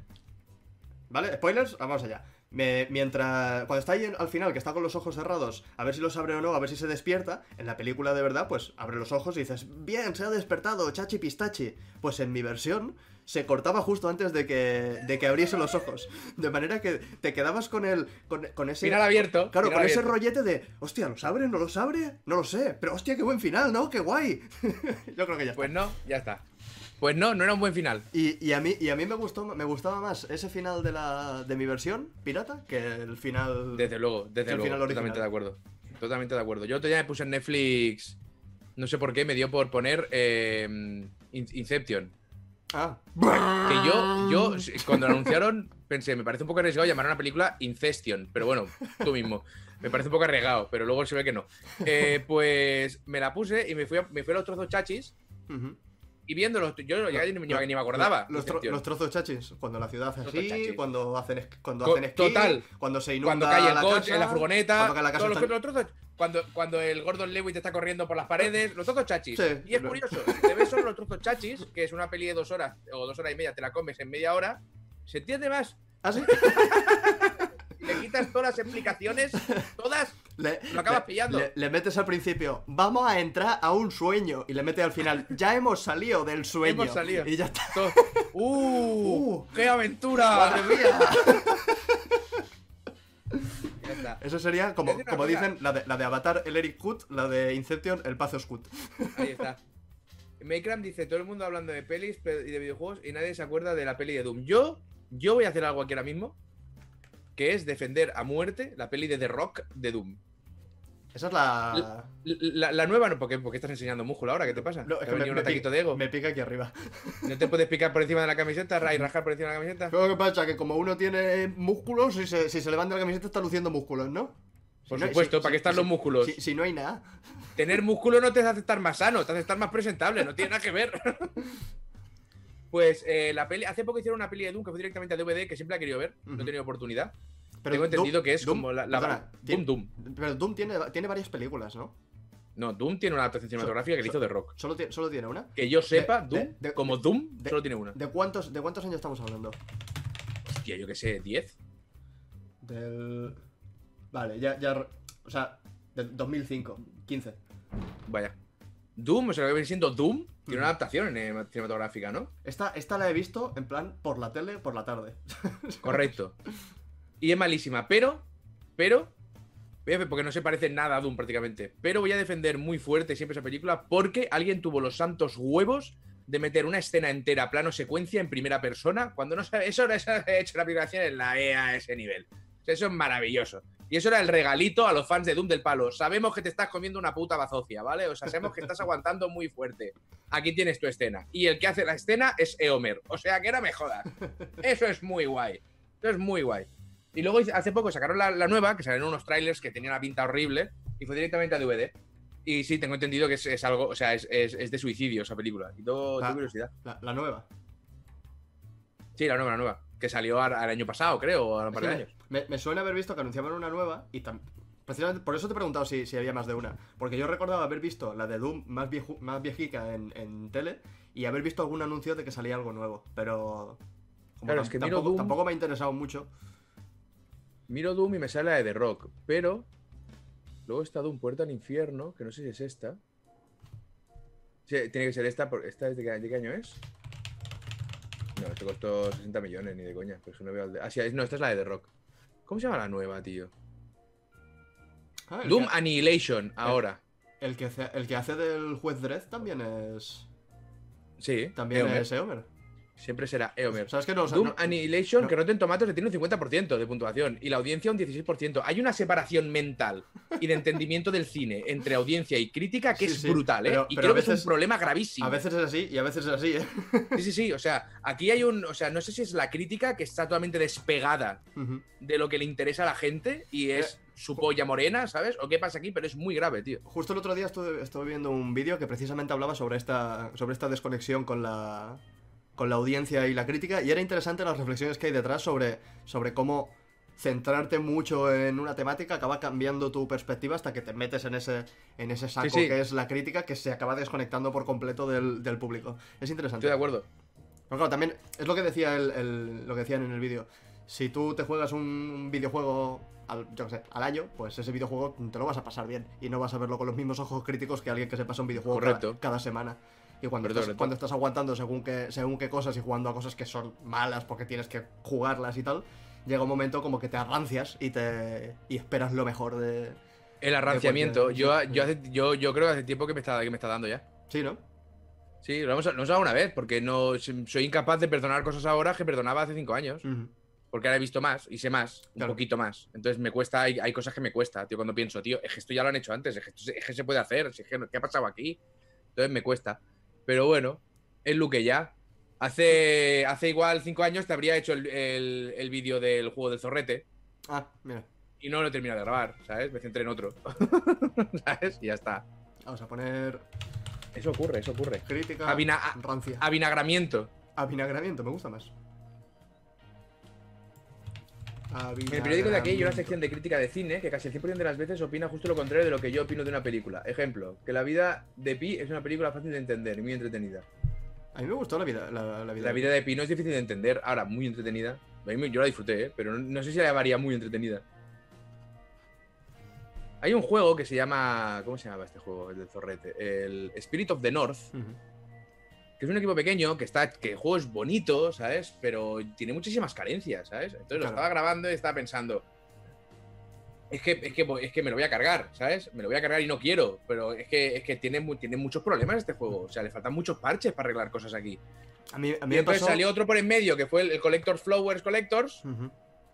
[SPEAKER 2] ¿vale? Spoilers, vamos allá. Me- mientras. Cuando está ahí en- al final, que está con los ojos cerrados, a ver si los abre o no, a ver si se despierta. En la película de verdad, pues abre los ojos y dices, bien, se ha despertado, chachi pistachi. Pues en mi versión se cortaba justo antes de que, de que abriese los ojos. De manera que te quedabas con el. con, con ese.
[SPEAKER 1] Final abierto.
[SPEAKER 2] Claro,
[SPEAKER 1] final
[SPEAKER 2] con ese rollete de, hostia, ¿los abre? ¿No los abre? No lo sé. Pero hostia, qué buen final, ¿no? ¡Qué guay! Yo creo que ya está.
[SPEAKER 1] Pues no, ya está. Pues no, no era un buen final.
[SPEAKER 2] Y, y a mí, y a mí me gustó, me gustaba más ese final de la de mi versión pirata que el final.
[SPEAKER 1] Desde luego, desde luego.
[SPEAKER 2] final.
[SPEAKER 1] Totalmente de acuerdo. Totalmente de acuerdo. Yo otro día me puse en Netflix. No sé por qué, me dio por poner eh, In- Inception.
[SPEAKER 2] Ah.
[SPEAKER 1] Que yo, yo, cuando lo anunciaron, pensé, me parece un poco arriesgado llamar a una película Incestion. Pero bueno, tú mismo. Me parece un poco arriesgado, pero luego se ve que no. Eh, pues me la puse y me fui a, me fui a los otros dos chachis. Y viéndolo, yo ya ni, ni- ni me acordaba.
[SPEAKER 2] Los, tro-
[SPEAKER 1] Inception.
[SPEAKER 2] los trozos chachis, cuando la ciudad hace así,
[SPEAKER 1] chachis.
[SPEAKER 2] cuando hacen, cuando
[SPEAKER 1] Co-
[SPEAKER 2] hacen esquí,
[SPEAKER 1] total.
[SPEAKER 2] cuando se inunda
[SPEAKER 1] cuando cae el
[SPEAKER 2] la
[SPEAKER 1] coche,
[SPEAKER 2] casa,
[SPEAKER 1] la furgoneta,
[SPEAKER 2] cuando cae la casa
[SPEAKER 1] todos los, trozos, cuando, cuando el Gordon Lewitt está corriendo por las paredes, los trozos chachis.
[SPEAKER 2] Sí.
[SPEAKER 1] y es curioso, si te ves solo los trozos chachis, que es una peli de dos horas o dos horas y media, te la comes en media hora, se entiende más.
[SPEAKER 2] ¿Ah, sí?
[SPEAKER 1] Quitas todas las explicaciones, todas,
[SPEAKER 2] Le,
[SPEAKER 1] Lo acabas
[SPEAKER 2] le-
[SPEAKER 1] pillando.
[SPEAKER 2] Le, le metes al principio, vamos a entrar a un sueño. Y le metes al final, ya hemos salido del sueño.
[SPEAKER 1] Hemos salido.
[SPEAKER 2] Y ya está.
[SPEAKER 1] ¡Uh!
[SPEAKER 2] Uh.
[SPEAKER 1] ¡Qué aventura!
[SPEAKER 2] ¡Madre mía!
[SPEAKER 1] Ya está.
[SPEAKER 2] Eso sería, como, como dicen, la de, la de Avatar, el Eric Kut, la de Inception, el Pazos Kut.
[SPEAKER 1] Ahí está. Makram dice, todo el mundo hablando de pelis pe- y de videojuegos y nadie se acuerda de la peli de Doom. Yo, yo voy a hacer algo aquí ahora mismo, que es defender a muerte la peli de The Rock de Doom.
[SPEAKER 2] Esa es la...
[SPEAKER 1] La, la nueva no, porque, porque estás enseñando músculo ahora, ¿qué te pasa?
[SPEAKER 2] No, es
[SPEAKER 1] ¿Te
[SPEAKER 2] que me, me
[SPEAKER 1] un ataquito
[SPEAKER 2] pica,
[SPEAKER 1] de ego?
[SPEAKER 2] me pica aquí arriba.
[SPEAKER 1] ¿No te puedes picar por encima de la camiseta y rajar por encima de la camiseta?
[SPEAKER 2] Lo que pasa que como uno tiene músculos, si se, si se levanta la camiseta está luciendo músculos, ¿no?
[SPEAKER 1] Por
[SPEAKER 2] Si no-
[SPEAKER 1] supuesto,
[SPEAKER 2] si-
[SPEAKER 1] ¿para qué están los músculos?
[SPEAKER 2] Si no hay nada.
[SPEAKER 1] Tener músculo no te hace estar más sano, te hace estar más presentable, no tiene nada que ver. Pues eh, la peli, hace poco hicieron una peli de Doom que fue directamente a DVD, que siempre he querido ver, no he tenido oportunidad.
[SPEAKER 2] Pero
[SPEAKER 1] Tengo entendido que es
[SPEAKER 2] Doom-
[SPEAKER 1] como la, la-
[SPEAKER 2] perdona,
[SPEAKER 1] Doom Doom.
[SPEAKER 2] Pero Doom tiene, tiene varias películas, ¿no?
[SPEAKER 1] No, Doom tiene una adaptación cinematográfica que le
[SPEAKER 2] so-
[SPEAKER 1] hizo de Rock.
[SPEAKER 2] Solo, tiene- solo tiene una.
[SPEAKER 1] Que yo sepa,
[SPEAKER 2] de-
[SPEAKER 1] Doom,
[SPEAKER 2] de-
[SPEAKER 1] como Doom, solo tiene una.
[SPEAKER 2] ¿De cuántos, ¿De cuántos años estamos hablando?
[SPEAKER 1] Hostia, yo que sé, 10.
[SPEAKER 2] Del. Vale, ya. ya o sea, del 2005, 15.
[SPEAKER 1] Vaya. Doom, o sea, que viene siendo Doom, tiene una adaptación eh, cinematográfica, ¿no?
[SPEAKER 2] Esta, esta la he visto en plan por la tele, por la tarde.
[SPEAKER 1] Correcto. Y es malísima, pero, pero, porque no se parece nada a Doom prácticamente. Pero voy a defender muy fuerte siempre esa película porque alguien tuvo los santos huevos de meter una escena entera, plano secuencia, en primera persona, cuando no sabe. Eso, eso ha hecho la aplicación en la EA a ese nivel. O sea, eso es maravilloso. Y eso era el regalito a los fans de Doom del palo. Sabemos que te estás comiendo una puta bazocia, ¿vale? O sea, sabemos que estás aguantando muy fuerte. Aquí tienes tu escena. Y el que hace la escena es Eomer. O sea, que no me jodas. Eso es muy guay. Eso es muy guay. Y luego hace poco sacaron la, la nueva, que salieron unos trailers que tenían una pinta horrible, y fue directamente a DVD. Y sí, tengo entendido que es, es algo, o sea, es, es- es de suicidio esa película. Y tengo
[SPEAKER 2] Ah.
[SPEAKER 1] curiosidad.
[SPEAKER 2] La, la nueva.
[SPEAKER 1] Sí, la nueva, la nueva. Que salió al, al año pasado, creo, o a un par de años.
[SPEAKER 2] me- me suena haber visto que anunciaban una nueva y tam- precisamente por eso te he preguntado si, si había más de una. Porque yo recordaba haber visto la de Doom más, vieju- más viejica en, en tele y haber visto algún anuncio de que salía algo nuevo. Pero.
[SPEAKER 1] Claro, es que
[SPEAKER 2] tampoco,
[SPEAKER 1] Doom-
[SPEAKER 2] tampoco me ha interesado mucho.
[SPEAKER 1] Miro Doom y me sale la de The Rock, pero luego está Doom Puerta al Infierno, que no sé si es esta. Sí, tiene que ser esta, porque ¿esta es de qué año es? No, esto costó 60 millones, ni de coña. Pero es que no veo el de... Ah, sí, no, esta es la de The Rock. ¿Cómo se llama la nueva, tío?
[SPEAKER 2] Ah,
[SPEAKER 1] Doom
[SPEAKER 2] que,
[SPEAKER 1] Annihilation, ahora.
[SPEAKER 2] el, que hace, el que hace del juez Dredd también es.
[SPEAKER 1] Sí,
[SPEAKER 2] También
[SPEAKER 1] Eomer.
[SPEAKER 2] es Eomer.
[SPEAKER 1] Siempre será Eomer.
[SPEAKER 2] ¿Sabes que no,
[SPEAKER 1] Doom
[SPEAKER 2] no-
[SPEAKER 1] Annihilation,
[SPEAKER 2] no.
[SPEAKER 1] que Rotten Tomatoes le tiene un 50% de puntuación y la audiencia un 16%. Hay una separación mental y de entendimiento del cine entre audiencia y crítica que
[SPEAKER 2] Sí,
[SPEAKER 1] es
[SPEAKER 2] sí,
[SPEAKER 1] brutal, ¿eh?
[SPEAKER 2] pero-
[SPEAKER 1] y
[SPEAKER 2] pero
[SPEAKER 1] creo que es un problema gravísimo.
[SPEAKER 2] A veces es así y a veces es así, ¿eh?
[SPEAKER 1] Sí, sí, sí. O sea, aquí hay un. O sea, no sé si es la crítica que está totalmente despegada
[SPEAKER 2] Ujú.
[SPEAKER 1] de lo que le interesa a la gente y es su polla morena, ¿sabes? O qué pasa aquí, pero es muy grave, tío.
[SPEAKER 2] Justo el otro día estuve, estuve viendo un vídeo que precisamente hablaba sobre esta, sobre esta desconexión con la, con la audiencia y la crítica, y era interesante las reflexiones que hay detrás sobre, sobre cómo centrarte mucho en una temática acaba cambiando tu perspectiva hasta que te metes en ese, en ese saco
[SPEAKER 1] Sí, sí.
[SPEAKER 2] que es la crítica que se acaba desconectando por completo del, del público. Es interesante.
[SPEAKER 1] Estoy de acuerdo.
[SPEAKER 2] Pero claro, también es lo que decía el, el- lo que decían en el vídeo. Si tú te juegas un videojuego al, yo sé, al año, pues ese videojuego te lo vas a pasar bien. Y no vas a verlo con los mismos ojos críticos que alguien que se pasa un videojuego cada,
[SPEAKER 1] Correcto.
[SPEAKER 2] cada semana. Y cuando, estás,
[SPEAKER 1] correcto.
[SPEAKER 2] cuando estás aguantando según qué, según qué cosas y jugando a cosas que son malas porque tienes que jugarlas y tal, llega un momento como que te arrancias y te y esperas lo mejor de...
[SPEAKER 1] El arranciamiento. Yo, yo, hace- yo, yo creo que hace tiempo que me está, que me está dando ya.
[SPEAKER 2] Sí, ¿no?
[SPEAKER 1] Sí, lo hemos, lo hemos una vez, porque no soy incapaz de perdonar cosas ahora que perdonaba hace cinco años. Porque ahora he visto más y sé más, un
[SPEAKER 2] Claro.
[SPEAKER 1] poquito más. Entonces me cuesta, hay, hay cosas que me cuesta, tío, cuando pienso, tío, es que esto ya lo han hecho antes, es que, esto es que se puede hacer, es que ¿qué ha pasado aquí? Entonces me cuesta. Pero bueno, es lo que ya. Hace, hace igual cinco años te habría hecho el, el- el vídeo del juego del zorrete
[SPEAKER 2] Ah, mira.
[SPEAKER 1] y no lo he terminado de grabar, ¿sabes? Me centré en otro. ¿Sabes? Y ya está.
[SPEAKER 2] Vamos a poner
[SPEAKER 1] Eso ocurre, eso ocurre.
[SPEAKER 2] Crítica
[SPEAKER 1] Avina-
[SPEAKER 2] rancia.
[SPEAKER 1] Avinagramiento.
[SPEAKER 2] Avinagramiento, me gusta más.
[SPEAKER 1] En el periódico de aquí hay una sección de crítica de cine que casi el 100% de las veces opina justo lo contrario de lo que yo opino de una película. Ejemplo, que La vida de Pi es una película fácil de entender y muy entretenida.
[SPEAKER 2] A mí me gustó la vida. La, la vida.
[SPEAKER 1] La vida de Pi no es difícil de entender, ahora muy entretenida. Yo la disfruté, ¿eh? pero no, no sé si la llamaría muy entretenida. Hay un juego que se llama. ¿Cómo se llama este juego? El del zorrete. El Spirit of the North. Que es un equipo pequeño, que está. que el juego es bonito, ¿sabes? Pero tiene muchísimas carencias, ¿sabes? Entonces lo estaba grabando y estaba pensando. Es que, es, que, es que me lo voy a cargar, ¿sabes? Me lo voy a cargar y no quiero. Pero es que, es que tiene, tiene muchos problemas este juego. O sea, le faltan muchos parches para arreglar cosas aquí.
[SPEAKER 2] A mí, a mí
[SPEAKER 1] Y
[SPEAKER 2] me
[SPEAKER 1] entonces
[SPEAKER 2] pasó.
[SPEAKER 1] salió otro por en medio, que fue el, el Collectors Flowers Collectors,
[SPEAKER 2] Ujú.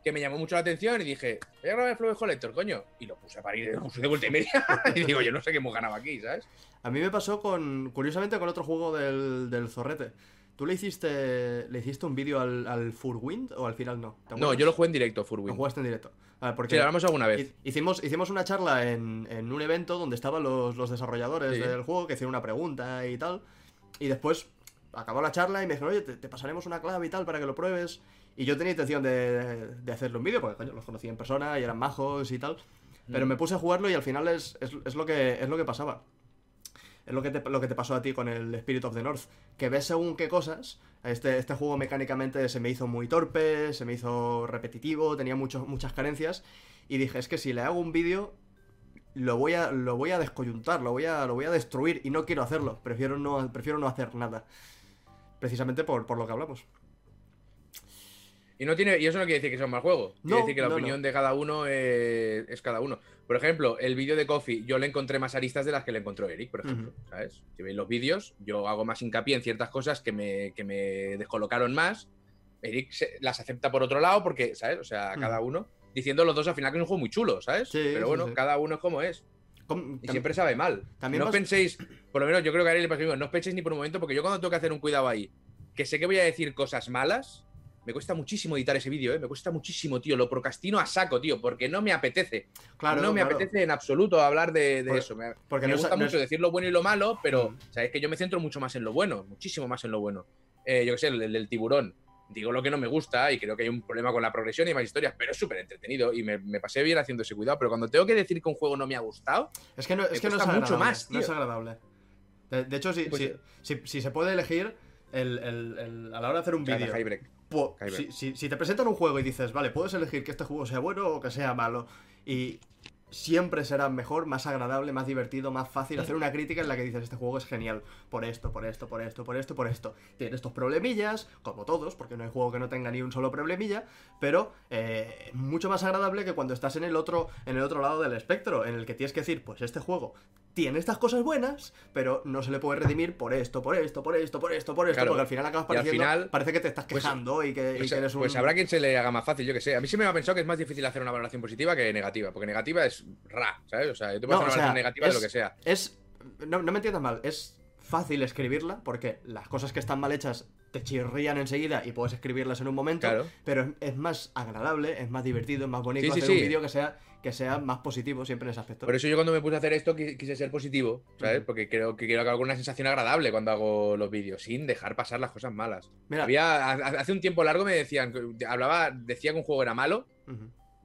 [SPEAKER 1] Que me llamó mucho la atención y dije, voy a grabar el Flowers Collector, coño. Y lo puse a parir, lo puse de vuelta y media. y digo, yo no sé qué hemos ganado aquí, ¿sabes?
[SPEAKER 2] A mí me pasó con. Curiosamente con otro juego del, del zorrete. ¿Tú le hiciste. le hiciste un vídeo al, al Furwind o al final no? ¿Te
[SPEAKER 1] No, yo lo jugué en directo,
[SPEAKER 2] Lo
[SPEAKER 1] Furwin.
[SPEAKER 2] jugaste en directo. A ver, porque
[SPEAKER 1] Sí, lo hablamos alguna vez.
[SPEAKER 2] hi- hicimos, hicimos una charla en, en un evento donde estaban los, los desarrolladores
[SPEAKER 1] Sí.
[SPEAKER 2] del juego que hicieron una pregunta y tal. Y después acabó la charla y me dijeron, oye, te, te pasaremos una clave y tal para que lo pruebes. Y yo tenía intención de, de hacerle un vídeo porque coño, los conocí en persona y eran majos y tal. Pero
[SPEAKER 1] Mm.
[SPEAKER 2] me puse a jugarlo y al final es, es, es lo, que, es lo que pasaba. Es lo que, te, lo que te pasó a ti con el Spirit of the North. Que ves según qué cosas. Este, este juego mecánicamente se me hizo muy torpe, se me hizo repetitivo, tenía muchos muchas carencias. Y dije, es que si le hago un vídeo, lo voy a, lo voy a descoyuntar, lo voy a, lo voy a destruir y no quiero hacerlo. Prefiero no, prefiero no hacer nada. Precisamente por, por lo que hablamos.
[SPEAKER 1] Y, no tiene, y eso no quiere decir que sea un mal juego. Quiere
[SPEAKER 2] No,
[SPEAKER 1] decir que la
[SPEAKER 2] no,
[SPEAKER 1] opinión de cada uno eh, es cada uno. Por ejemplo, el vídeo de Coffee, yo le encontré más aristas de las que le encontró Eric, por ejemplo. ¿Sabes? Si veis los vídeos, yo hago más hincapié en ciertas cosas que me, que me descolocaron más. Eric se- las acepta por otro lado porque, ¿sabes? O sea,
[SPEAKER 2] Ujú.
[SPEAKER 1] cada uno diciendo los dos al final que es un juego muy chulo, ¿sabes?
[SPEAKER 2] Sí,
[SPEAKER 1] Pero
[SPEAKER 2] sí,
[SPEAKER 1] bueno,
[SPEAKER 2] sí.
[SPEAKER 1] cada uno es como es.
[SPEAKER 2] Com-
[SPEAKER 1] Y siempre sabe mal.
[SPEAKER 2] también
[SPEAKER 1] no
[SPEAKER 2] vas-
[SPEAKER 1] penséis, por lo menos yo creo que a Ariel le pasa no os penséis ni por un momento, porque yo cuando tengo que hacer un cuidado ahí, que sé que voy a decir cosas malas, me cuesta muchísimo editar ese vídeo, ¿eh? Me cuesta muchísimo, tío. Lo procrastino a saco, tío, porque no me apetece.
[SPEAKER 2] Claro,
[SPEAKER 1] no me
[SPEAKER 2] claro.
[SPEAKER 1] apetece en absoluto hablar de, eso. Me,
[SPEAKER 2] Porque
[SPEAKER 1] me
[SPEAKER 2] no es-
[SPEAKER 1] gusta
[SPEAKER 2] no
[SPEAKER 1] mucho
[SPEAKER 2] es-
[SPEAKER 1] decir lo bueno y lo malo, pero
[SPEAKER 2] Mm.
[SPEAKER 1] sabes que yo me centro mucho más en lo bueno, muchísimo más en lo bueno. Eh, yo qué sé, el, el del tiburón. Digo lo que no me gusta y creo que hay un problema con la progresión y más historias, pero es súper entretenido y me, me pasé bien haciendo ese cuidado. Pero cuando tengo que decir que un juego no me ha gustado,
[SPEAKER 2] Es que no, es, que no es
[SPEAKER 1] mucho más,
[SPEAKER 2] No es
[SPEAKER 1] tío.
[SPEAKER 2] agradable. De, de hecho, si,
[SPEAKER 1] Pues
[SPEAKER 2] si, si- si se puede elegir el, el- el- a la hora de hacer un vídeo. Po-
[SPEAKER 1] Kyber.
[SPEAKER 2] si, si- si te presentan un juego y dices, vale, puedes elegir que este juego sea bueno o que sea malo, y siempre será mejor, más agradable, más divertido, más fácil hacer una crítica en la que dices, este juego es genial, por esto, por esto, por esto, por esto, por esto. Tiene estos problemillas, como todos, porque no hay juego que no tenga ni un solo problemilla, pero eh, mucho más agradable que cuando estás en el otro en el otro lado del espectro, en el que tienes que decir, pues este juego tiene estas cosas buenas, pero no se le puede redimir por esto, por esto, por esto, por esto, por esto,
[SPEAKER 1] Claro.
[SPEAKER 2] porque al final acabas
[SPEAKER 1] Y al
[SPEAKER 2] pareciendo,
[SPEAKER 1] final,
[SPEAKER 2] parece que te estás
[SPEAKER 1] pues,
[SPEAKER 2] quejando y que, y
[SPEAKER 1] Pues,
[SPEAKER 2] que eres un...
[SPEAKER 1] pues habrá quien se le haga más fácil, yo que sé. A mí sí me ha pensado que es más difícil hacer una valoración positiva que negativa, porque negativa es ra, ¿sabes? O sea, yo te puedo
[SPEAKER 2] No,
[SPEAKER 1] hacer una
[SPEAKER 2] sea,
[SPEAKER 1] valoración negativa
[SPEAKER 2] es-
[SPEAKER 1] de lo que sea.
[SPEAKER 2] Es. No, no me entiendas mal, es fácil escribirla porque las cosas que están mal hechas te chirrían enseguida y puedes escribirlas en un momento,
[SPEAKER 1] Claro.
[SPEAKER 2] pero es, es más agradable, es más divertido, es más bonito
[SPEAKER 1] Sí, sí,
[SPEAKER 2] hacer un vídeo que sea, que sea más positivo siempre en ese aspecto.
[SPEAKER 1] Por eso yo cuando me puse a hacer esto qui- quise ser positivo, ¿sabes? Porque creo que quiero que haga una sensación agradable cuando hago los vídeos, sin dejar pasar las cosas malas.
[SPEAKER 2] Mira,
[SPEAKER 1] Había, ha- hace un tiempo largo me decían, hablaba, decía que un juego era malo,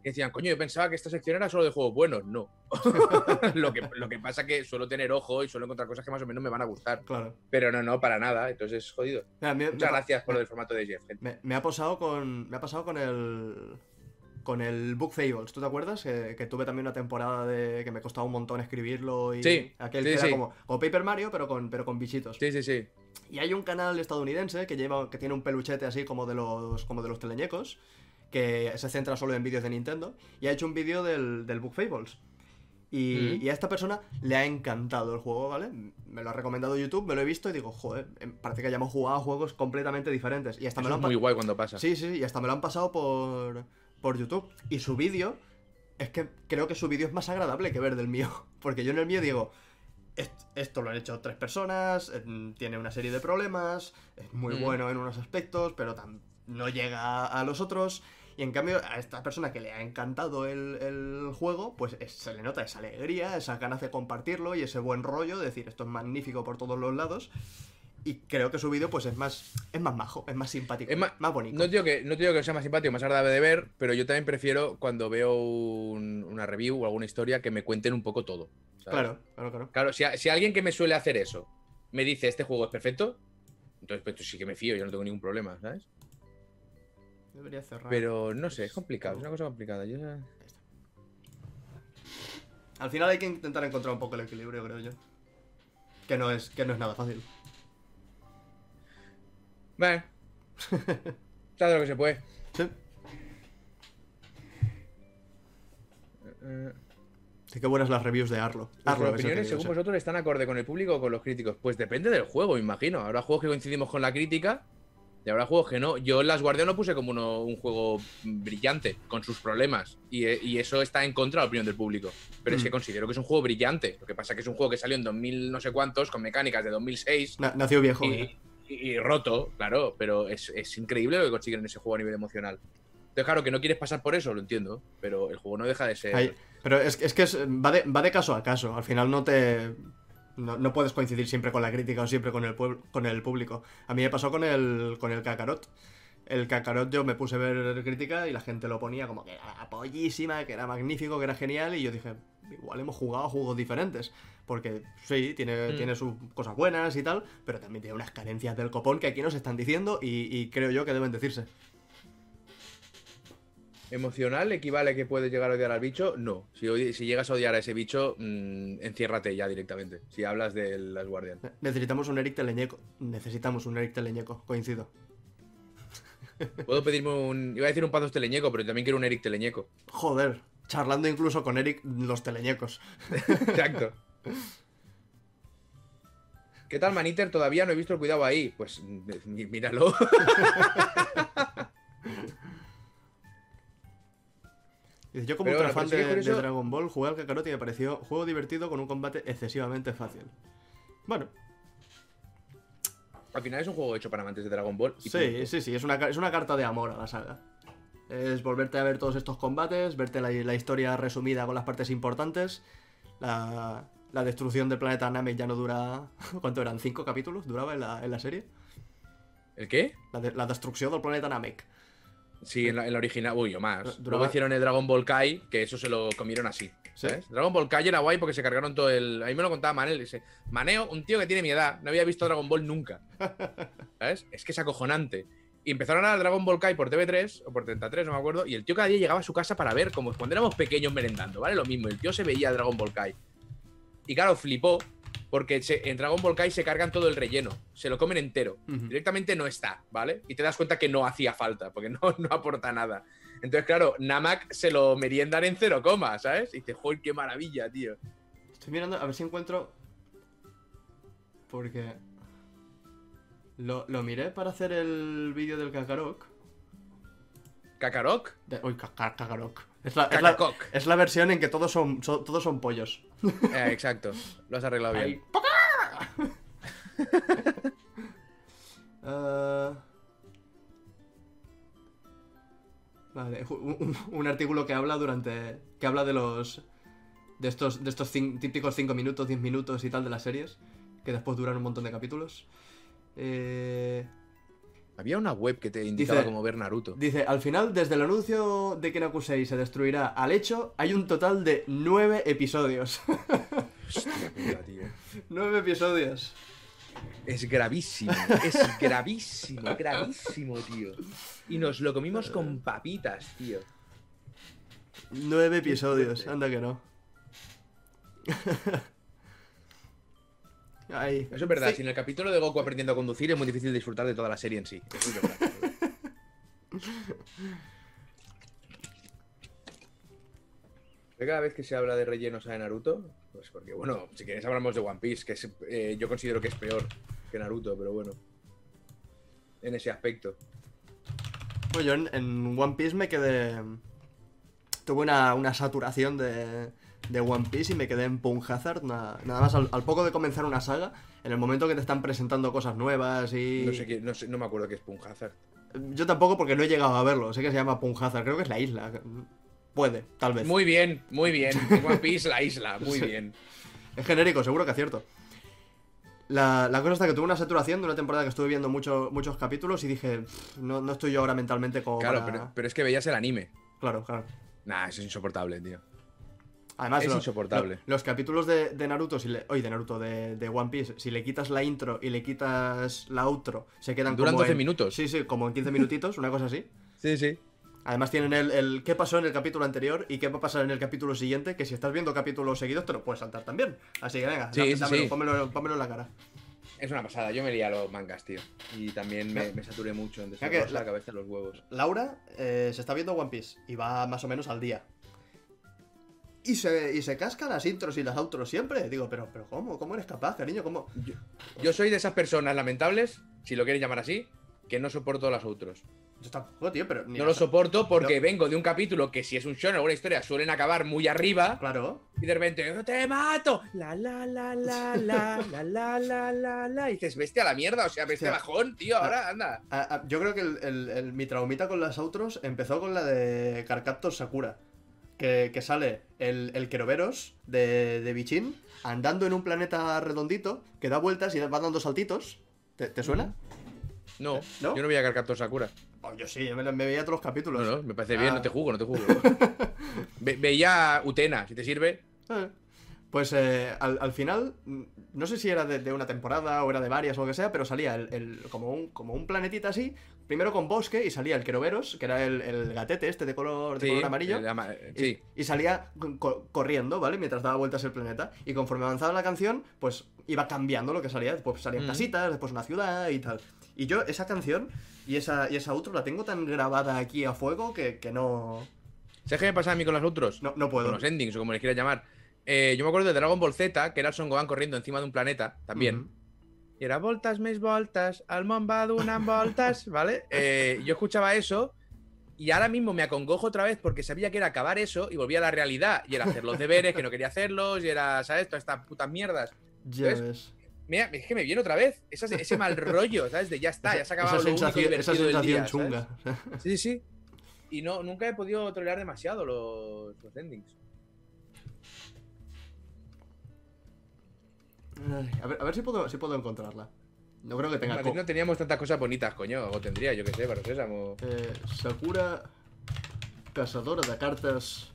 [SPEAKER 1] y decían, coño, yo pensaba que esta sección era solo de juegos buenos. No. lo, que, lo que pasa que suelo tener ojo y suelo encontrar cosas que más o menos me van a gustar.
[SPEAKER 2] claro.
[SPEAKER 1] Pero no, no, para nada. Entonces, jodido.
[SPEAKER 2] Mira, me,
[SPEAKER 1] Muchas
[SPEAKER 2] me-
[SPEAKER 1] gracias por lo del formato de Jeff, gente.
[SPEAKER 2] Me, me ha pasado con. Me ha pasado con el. Con el Book Fables, ¿tú te acuerdas? Que, que tuve también una temporada de que me costaba un montón escribirlo y
[SPEAKER 1] Sí,
[SPEAKER 2] aquel
[SPEAKER 1] sí,
[SPEAKER 2] que era
[SPEAKER 1] sí.
[SPEAKER 2] como, como Paper Mario, pero con, pero con bichitos.
[SPEAKER 1] Sí, sí, sí.
[SPEAKER 2] Y hay un canal estadounidense que lleva, que tiene un peluchete así como de los, como de los teleñecos, que se centra solo en vídeos de Nintendo, y ha hecho un vídeo del, del Book Fables. Y,
[SPEAKER 1] Mm.
[SPEAKER 2] y a esta persona le ha encantado el juego, ¿vale? Me lo ha recomendado YouTube, me lo he visto y digo, joder, em, parece que hayamos jugado a juegos completamente diferentes. Y hasta me lo
[SPEAKER 1] es
[SPEAKER 2] han pa-
[SPEAKER 1] muy guay cuando pasa.
[SPEAKER 2] Sí, sí, y hasta me lo han pasado por, por YouTube. Y su vídeo, es que creo que su vídeo es más agradable que ver del mío. Porque yo en el mío digo, "Est- esto lo han hecho tres personas, eh, tiene una serie de problemas, es muy
[SPEAKER 1] Mm.
[SPEAKER 2] bueno en unos aspectos, pero no llega a los otros. Y Y en cambio, a esta persona que le ha encantado el, el juego, pues es- se le nota esa alegría, esas ganas de compartirlo y ese buen rollo de decir esto es magnífico por todos los lados. Y creo que su vídeo pues es más, es más majo, es más simpático,
[SPEAKER 1] Es más-
[SPEAKER 2] más bonito.
[SPEAKER 1] No te, digo que, no te digo que sea más simpático, más agradable de ver, pero yo también prefiero cuando veo un- una review o alguna historia que me cuenten un poco todo. ¿sabes?
[SPEAKER 2] Claro, claro, claro.
[SPEAKER 1] Claro, si, a- si alguien que me suele hacer eso me dice este juego es perfecto, entonces pues, sí que me fío, yo no tengo ningún problema, ¿sabes?
[SPEAKER 2] Debería cerrar.
[SPEAKER 1] Pero no sé, es complicado, es una cosa complicada. Yo...
[SPEAKER 2] Al final hay que intentar encontrar un poco el equilibrio, creo yo. Que no es, que no es nada fácil.
[SPEAKER 1] Bueno, está de lo que se puede.
[SPEAKER 2] Sí.
[SPEAKER 1] Eh,
[SPEAKER 2] Sí, qué buenas las reviews de Arlo.
[SPEAKER 1] Las
[SPEAKER 2] Arlo, es que
[SPEAKER 1] opiniones, según vosotros, están acorde con el público o con los críticos. Pues depende del juego, imagino. Habrá juegos que coincidimos con la crítica y habrá juegos que no. Yo en Las Guardian lo puse como uno- un juego brillante, con sus problemas. Y, eh, y eso está en contra de la opinión del público. Pero es
[SPEAKER 2] Mm.
[SPEAKER 1] que considero que es un juego brillante. Lo que pasa es que es un juego que salió en 2000 no sé cuántos, con mecánicas de 2006.
[SPEAKER 2] Na- nació viejo.
[SPEAKER 1] y,
[SPEAKER 2] eh.
[SPEAKER 1] Y- roto, claro, pero es, es increíble lo que consiguen en ese juego a nivel emocional. Entonces, claro, que no quieres pasar por eso, lo entiendo, pero el juego no deja de ser...
[SPEAKER 2] Pero es, es que es- va, de, va de caso a caso. Al final no te. No, no puedes coincidir siempre con la crítica o siempre con el, pueblo, con el público. A mí me pasó con el, con el Kakarot. El Kakarot yo me puse a ver crítica y la gente lo ponía como que era pollísima, que era magnífico, que era genial. Y yo dije, igual hemos jugado a juegos diferentes. Porque sí, tiene,
[SPEAKER 1] Mm.
[SPEAKER 2] tiene sus cosas buenas y tal, pero también tiene unas carencias del copón que aquí nos están diciendo y, y creo yo que deben decirse.
[SPEAKER 1] ¿Emocional equivale a que puedes llegar a odiar al bicho? No. Si, llegas a odiar a ese bicho, mm, enciérrate ya directamente. Si hablas de las Guardian.
[SPEAKER 2] Necesitamos un Eric Teleñeco. Necesitamos un Eric Teleñeco, coincido.
[SPEAKER 1] Puedo pedirme un. Iba a decir un Pazos Teleñeco, pero también quiero un Eric Teleñeco.
[SPEAKER 2] Joder, charlando incluso con Eric los teleñecos.
[SPEAKER 1] Exacto. ¿Qué tal, Maniter? Todavía no he visto el cuidado ahí. Pues mí- míralo.
[SPEAKER 2] Yo como ultra fan de, Dragon Ball, jugué al Kakarot y me pareció juego divertido con un combate excesivamente fácil. Bueno,
[SPEAKER 1] Al final es un juego hecho para amantes de Dragon Ball. y
[SPEAKER 2] sí,
[SPEAKER 1] punto.
[SPEAKER 2] sí, sí, es una, es una carta de amor a la saga. Es volverte a ver todos estos combates, verte la, la historia resumida con las partes importantes. La, la destrucción del planeta Namek ya no dura... ¿Cuánto eran? ¿Cinco capítulos? ¿Duraba en la, en la serie?
[SPEAKER 1] ¿El qué?
[SPEAKER 2] La, de- la destrucción del planeta Namek.
[SPEAKER 1] Sí, en la, en la original. Uy, o más. Luego hicieron el Dragon Ball Kai, que eso se lo comieron así.
[SPEAKER 2] ¿Sí?
[SPEAKER 1] ¿sabes? Dragon Ball Kai era guay porque se cargaron todo el. A mí me lo contaba Manel. Dice, Maneo, un tío que tiene mi edad, no había visto Dragon Ball nunca. ¿Sabes? Es que es acojonante. Y empezaron a dar Dragon Ball Kai por TV3 o por 33, no me acuerdo. Y el tío cada día llegaba a su casa para ver, como cuando éramos pequeños merendando, ¿vale? Lo mismo. El tío se veía Dragon Ball Kai. Y claro, flipó porque se- en Dragon Ball Kai se cargan todo el relleno. Se lo comen entero. Directamente no está, ¿vale? Y te das cuenta que no hacía falta, porque no, no aporta nada. Entonces, claro, Namak se lo meriendan en cero coma, ¿sabes? Y dices, joder, qué maravilla, tío.
[SPEAKER 2] Estoy mirando a ver si encuentro. Porque. Lo, lo miré para hacer el vídeo del Kakarok.
[SPEAKER 1] ¿Kakarok?
[SPEAKER 2] De- uy, Ka- Ka- Kakarok. Es la, es, la, es la versión en que todos son, so- todos son pollos.
[SPEAKER 1] Eh, exacto. Lo has arreglado bien.
[SPEAKER 2] Ah. Vale, un, un- un artículo que habla durante. que habla de los. de estos, de estos cin- típicos 5 minutos, 10 minutos y tal de las series. Que después duran un montón de capítulos. Eh,
[SPEAKER 1] Había una web que te indicaba
[SPEAKER 2] Dice-
[SPEAKER 1] cómo ver Naruto.
[SPEAKER 2] dice, al final, desde el anuncio de que Nakusei se destruirá al hecho, hay un total de 9 episodios.
[SPEAKER 1] Hostia puta, tío.
[SPEAKER 2] 9 episodios.
[SPEAKER 1] Es gravísimo, es gravísimo, gravísimo, tío. Y nos lo comimos con papitas, tío.
[SPEAKER 2] 9 episodios, anda que no. Ahí.
[SPEAKER 1] Eso es verdad,
[SPEAKER 2] Sí.
[SPEAKER 1] sin el capítulo de Goku aprendiendo a conducir es muy difícil disfrutar de toda la serie en sí. Eso es verdad. ¿Ve cada vez que se habla de rellenos a Naruto? Pues porque, bueno, si quieres hablamos de One Piece, que es, eh, yo considero que es peor que Naruto, pero bueno. En ese aspecto.
[SPEAKER 2] Bueno, yo en, en One Piece me quedé. Tuve una, una saturación de, de One Piece y me quedé en Punk Hazard. na- nada más al, al poco de comenzar una saga, en el momento que te están presentando cosas nuevas y.
[SPEAKER 1] No sé, qué, no sé, no me acuerdo qué es Punk Hazard.
[SPEAKER 2] Yo tampoco porque no he llegado a verlo. Sé que se llama Punjazar, creo que es la isla. Puede, tal vez.
[SPEAKER 1] Muy bien, muy bien. En One Piece, la isla, muy
[SPEAKER 2] Sí.
[SPEAKER 1] bien.
[SPEAKER 2] Es genérico, seguro que acierto. La, la cosa está que tuve una saturación de una temporada que estuve viendo mucho- muchos capítulos y dije, "Pff, no, no estoy yo ahora mentalmente como
[SPEAKER 1] Claro,
[SPEAKER 2] para-".
[SPEAKER 1] pero, pero es que veías el anime.
[SPEAKER 2] Claro, claro.
[SPEAKER 1] Nah, eso es insoportable, tío.
[SPEAKER 2] Además,
[SPEAKER 1] Es
[SPEAKER 2] lo-
[SPEAKER 1] insoportable.
[SPEAKER 2] lo- los capítulos de, de Naruto, si le, oye, de Naruto, de, de One Piece, si le quitas la intro y le quitas la outro, se quedan
[SPEAKER 1] Duran
[SPEAKER 2] como
[SPEAKER 1] 12
[SPEAKER 2] en-
[SPEAKER 1] minutos.
[SPEAKER 2] Sí, sí, como en 15 minutitos, una cosa así.
[SPEAKER 1] Sí, sí.
[SPEAKER 2] Además tienen el, el qué pasó en el capítulo anterior y qué va a pasar en el capítulo siguiente, que si estás viendo capítulos seguidos te lo puedes saltar también. Así que venga,
[SPEAKER 1] Sí,
[SPEAKER 2] dá-
[SPEAKER 1] sí,
[SPEAKER 2] dámelo,
[SPEAKER 1] sí.
[SPEAKER 2] Pónmelo, pónmelo en la cara.
[SPEAKER 1] Es una pasada. Yo me lié a los mangas, tío. Y también me, me saturé mucho en
[SPEAKER 2] que la-
[SPEAKER 1] la cabeza de los huevos.
[SPEAKER 2] Laura eh, se está viendo One Piece y va más o menos al día. Y se, y se casca las intros y las outros siempre. Digo, pero, pero ¿cómo? ¿Cómo eres capaz, cariño? ¿Cómo?
[SPEAKER 1] Yo soy de esas personas lamentables, si lo quieres llamar así, que no soporto las outros.
[SPEAKER 2] Yo tampoco, tío, pero... ni
[SPEAKER 1] No lo soporto porque
[SPEAKER 2] No.
[SPEAKER 1] vengo de un capítulo que si es un shonen o una historia suelen acabar muy arriba
[SPEAKER 2] Claro.
[SPEAKER 1] y de repente "Yo te mato, la la la la la la la la la la y dices, bestia la mierda, o sea, bestia
[SPEAKER 2] Hostia.
[SPEAKER 1] bajón, tío, ahora anda.
[SPEAKER 2] A- a- yo creo que el, el- el- mi traumita con las outros empezó con la de Carcaptor Sakura. Que, que sale el, el Queroberos de, de Bichin andando en un planeta redondito que da vueltas y va dando saltitos. ¿Te, te suena?
[SPEAKER 1] No,
[SPEAKER 2] ¿No?
[SPEAKER 1] yo no voy a Carcaptor Sakura.
[SPEAKER 2] Oh, yo sí, yo me, me veía todos los capítulos.
[SPEAKER 1] No, no, me parece bien,
[SPEAKER 2] Ah.
[SPEAKER 1] no te juzgo, no te juzgo. Ve- veía Utena, si te sirve.
[SPEAKER 2] Eh, Pues eh, al, al final, mm, no sé si era de, de una temporada o era de varias o lo que sea, pero salía el, el- como, un, como un planetita así, primero con bosque y salía el Queroberos, que era el, el gatete este de color, de
[SPEAKER 1] Sí,
[SPEAKER 2] color amarillo.
[SPEAKER 1] el ama-
[SPEAKER 2] y-
[SPEAKER 1] sí.
[SPEAKER 2] Y, salía co- corriendo, ¿vale? Mientras daba vueltas el planeta. Y conforme avanzaba la canción, pues iba cambiando lo que salía. Después salían
[SPEAKER 1] Mm.
[SPEAKER 2] casitas, después una ciudad y tal. Y yo esa canción y esa, y esa outro la tengo tan grabada aquí a fuego que, que no,
[SPEAKER 1] ¿Sabes qué me pasa a mí con las outros?
[SPEAKER 2] no, no
[SPEAKER 1] Con
[SPEAKER 2] puedo.
[SPEAKER 1] los endings, o como les quieras llamar. Eh, yo me acuerdo de Dragon Ball Z, que era el Son Gohan corriendo encima de un planeta, también. Y era voltas, mes voltas, al món va donant voltas, ¿vale? Eh, yo escuchaba eso y ahora mismo me acongojo otra vez porque sabía que era acabar eso y volvía a la realidad. Y era hacer los deberes, que no quería hacerlos, y era, ¿sabes? Todas estas putas mierdas.
[SPEAKER 2] Ya
[SPEAKER 1] ¿Ves?
[SPEAKER 2] ves.
[SPEAKER 1] Mira, es que me viene otra vez ese, ese mal rollo, ¿sabes? De ya está, ya se ha acabado
[SPEAKER 2] esa
[SPEAKER 1] lo único
[SPEAKER 2] sensación, esa
[SPEAKER 1] divertido del
[SPEAKER 2] sensación
[SPEAKER 1] día, ¿sabes?
[SPEAKER 2] chunga.
[SPEAKER 1] Sí, sí, sí. Y no, nunca he podido trolear demasiado los, los endings.
[SPEAKER 2] Ay, a, ver, a ver si puedo, si puedo encontrarla. No creo que
[SPEAKER 1] En
[SPEAKER 2] tenga.
[SPEAKER 1] Madrid no teníamos tantas cosas bonitas, coño. O tendría, yo qué sé, para sésamo.
[SPEAKER 2] Eh, Sakura, cazadora de cartas.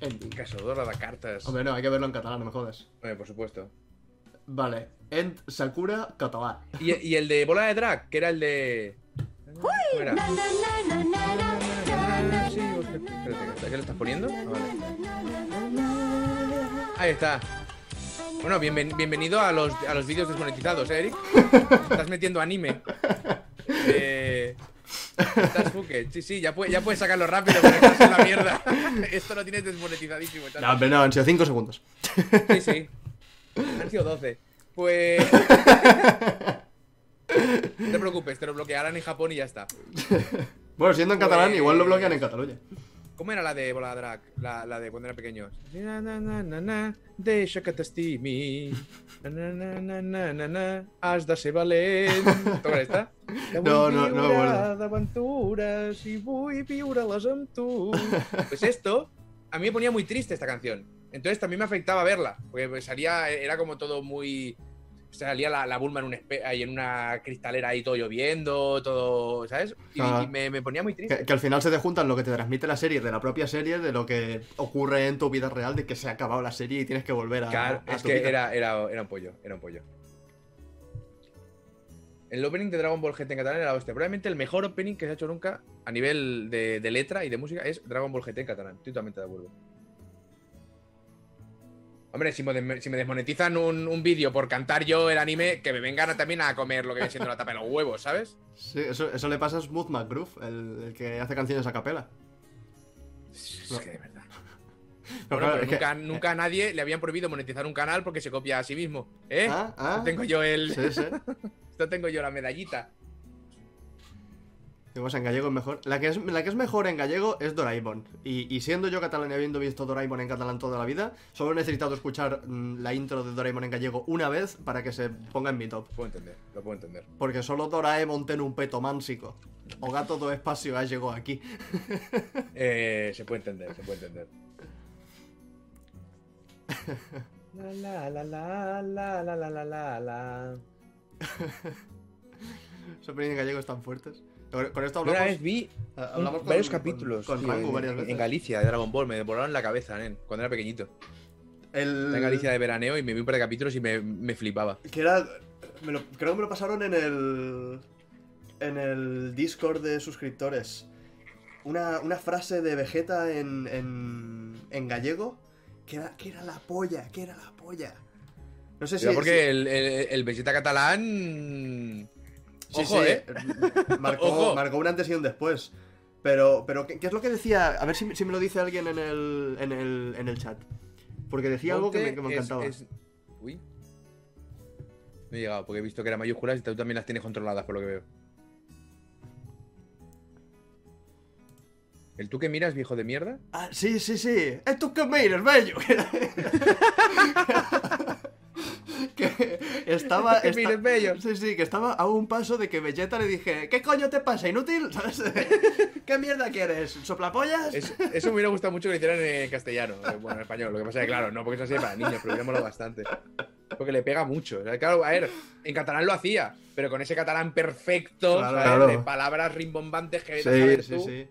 [SPEAKER 2] Ending.
[SPEAKER 1] Cazadora de cartas.
[SPEAKER 2] Hombre, no, hay que verlo en catalán, no me jodas.
[SPEAKER 1] Hombre, por supuesto.
[SPEAKER 2] Vale, End Sakura catalá.
[SPEAKER 1] Y, y el de bola de drag, que era el de. ¿Cómo era? Sí, espérate, ¿qué le estás poniendo? Ah, vale. Ahí está. Bueno, bienven- bienvenido a los, a los vídeos desmonetizados, ¿eh, Eric? Estás metiendo anime. Eh, estás fuque. Sí, sí, ya, puede- ya puedes sacarlo rápido porque estás en la mierda. Esto lo tienes desmonetizadísimo. estás-
[SPEAKER 2] No, hombre, no, han sido 5 segundos.
[SPEAKER 1] Sí, sí. Han sido 12. Pues. No te preocupes, te lo bloquearán en Japón y ya está.
[SPEAKER 2] Bueno, siendo en catalán,
[SPEAKER 1] Pues-
[SPEAKER 2] igual lo bloquean en Cataluña.
[SPEAKER 1] ¿Cómo era la de Bola Drag? La, la de cuando era pequeño. Na, na, na, na, na, deixa que t'estimi. Na, na, na, na, na, na, na, has de ser valent. ¿Toca esta? Que
[SPEAKER 2] No,
[SPEAKER 1] vull
[SPEAKER 2] no, no
[SPEAKER 1] viure
[SPEAKER 2] acuerdo.
[SPEAKER 1] d'aventures i vull viure-les amb tu. Pues esto, a mí me ponía muy triste esta canción. Entonces también me afectaba verla. Porque salía, era como todo muy. Salía la, la Bulma en, un espe- ahí en una cristalera ahí todo lloviendo, todo, ¿sabes? Y, me, me ponía muy triste.
[SPEAKER 2] Que, que al final se te juntan lo que te transmite la serie de la propia serie, de lo que ocurre en tu vida real, de que se ha acabado la serie y tienes que volver a.
[SPEAKER 1] Claro,
[SPEAKER 2] a
[SPEAKER 1] es
[SPEAKER 2] tu
[SPEAKER 1] que
[SPEAKER 2] vida.
[SPEAKER 1] era, era, era un pollo, era un pollo. El opening de Dragon Ball GT en catalán era la hostia. Probablemente el mejor opening que se ha hecho nunca a nivel de, de letra y de música es Dragon Ball GT en catalán. Estoy totalmente de acuerdo. Hombre, si me, si me desmonetizan un, un vídeo por cantar yo el anime, que me vengan también a comer lo que viene siendo la tapa de los huevos, ¿sabes?
[SPEAKER 2] Sí, eso, eso le pasa a Smooth McGroove, el, el que hace canciones a capela.
[SPEAKER 1] Es que de verdad.
[SPEAKER 2] No,
[SPEAKER 1] Bueno, pero
[SPEAKER 2] es que-
[SPEAKER 1] nunca, nunca a nadie le habían prohibido monetizar un canal porque se copia a sí mismo. ¿Eh?
[SPEAKER 2] Ah, ah.
[SPEAKER 1] Tengo yo el.
[SPEAKER 2] Sí, sí.
[SPEAKER 1] Esto tengo yo la medallita.
[SPEAKER 2] En gallego es mejor. La que es, la que es mejor en gallego es Doraemon. Y, y siendo yo catalán y habiendo visto Doraemon en catalán toda la vida, solo he necesitado escuchar mm, la intro de Doraemon en gallego una vez para que se ponga en mi top.
[SPEAKER 1] Lo puedo entender, lo puedo entender.
[SPEAKER 2] Porque solo Doraemon tiene un peto mánsico. O gato do espacio ya llegó aquí.
[SPEAKER 1] Eh, se puede entender, se puede entender. La la la la la la la la la.
[SPEAKER 2] En gallego están fuertes. Con con esto
[SPEAKER 1] Yo una
[SPEAKER 2] hablamos,
[SPEAKER 1] vez vi
[SPEAKER 2] hablamos con-
[SPEAKER 1] varios
[SPEAKER 2] con-
[SPEAKER 1] capítulos
[SPEAKER 2] con Rango
[SPEAKER 1] en,
[SPEAKER 2] varias
[SPEAKER 1] en
[SPEAKER 2] veces.
[SPEAKER 1] Galicia de Dragon Ball. Me volaron la cabeza, nen, cuando era pequeñito.
[SPEAKER 2] El...
[SPEAKER 1] En Galicia de veraneo y me vi un par de capítulos y me, me flipaba.
[SPEAKER 2] Que era. me lo- creo que me lo pasaron en el. En el Discord de suscriptores. Una, una frase de Vegeta en, en, en gallego. Que era, que era la polla, que era la polla. No sé si.
[SPEAKER 1] Pero porque el, el, el Vegeta catalán.
[SPEAKER 2] Sí,
[SPEAKER 1] Ojo,
[SPEAKER 2] sí,
[SPEAKER 1] eh.
[SPEAKER 2] Marcó,
[SPEAKER 1] Ojo.
[SPEAKER 2] marcó un antes y un después. Pero, pero ¿qué, qué es lo que decía? A ver si, si me lo dice alguien en el, en el, en el chat. Porque decía algo que me, que me encantaba.
[SPEAKER 1] es- Uy. No he llegado porque he visto que eran mayúsculas y tú también las tienes controladas por lo que veo. ¿El tú que miras, viejo de mierda?
[SPEAKER 2] Ah, sí, sí, sí. ¡Es tú que miras, bello! estaba.
[SPEAKER 1] Que
[SPEAKER 2] esta-
[SPEAKER 1] mires, bello.
[SPEAKER 2] Sí, sí, que estaba a un paso de que Vegeta le dije: ¿Qué coño te pasa, inútil? ¿Sabes? ¿Qué mierda quieres? ¿Soplapollas?
[SPEAKER 1] Es- eso me hubiera gustado mucho que lo hicieran en castellano. eh, Bueno, en español. Lo que pasa es que, claro, no porque eso así para niños, pero hubiera bastante. Porque le pega mucho. O sea, claro, a ver, en catalán lo hacía, pero con ese catalán perfecto,
[SPEAKER 2] Claro,
[SPEAKER 1] ¿sabes?
[SPEAKER 2] claro.
[SPEAKER 1] de palabras rimbombantes que
[SPEAKER 2] Sí,
[SPEAKER 1] sabes
[SPEAKER 2] sí,
[SPEAKER 1] tú.
[SPEAKER 2] sí.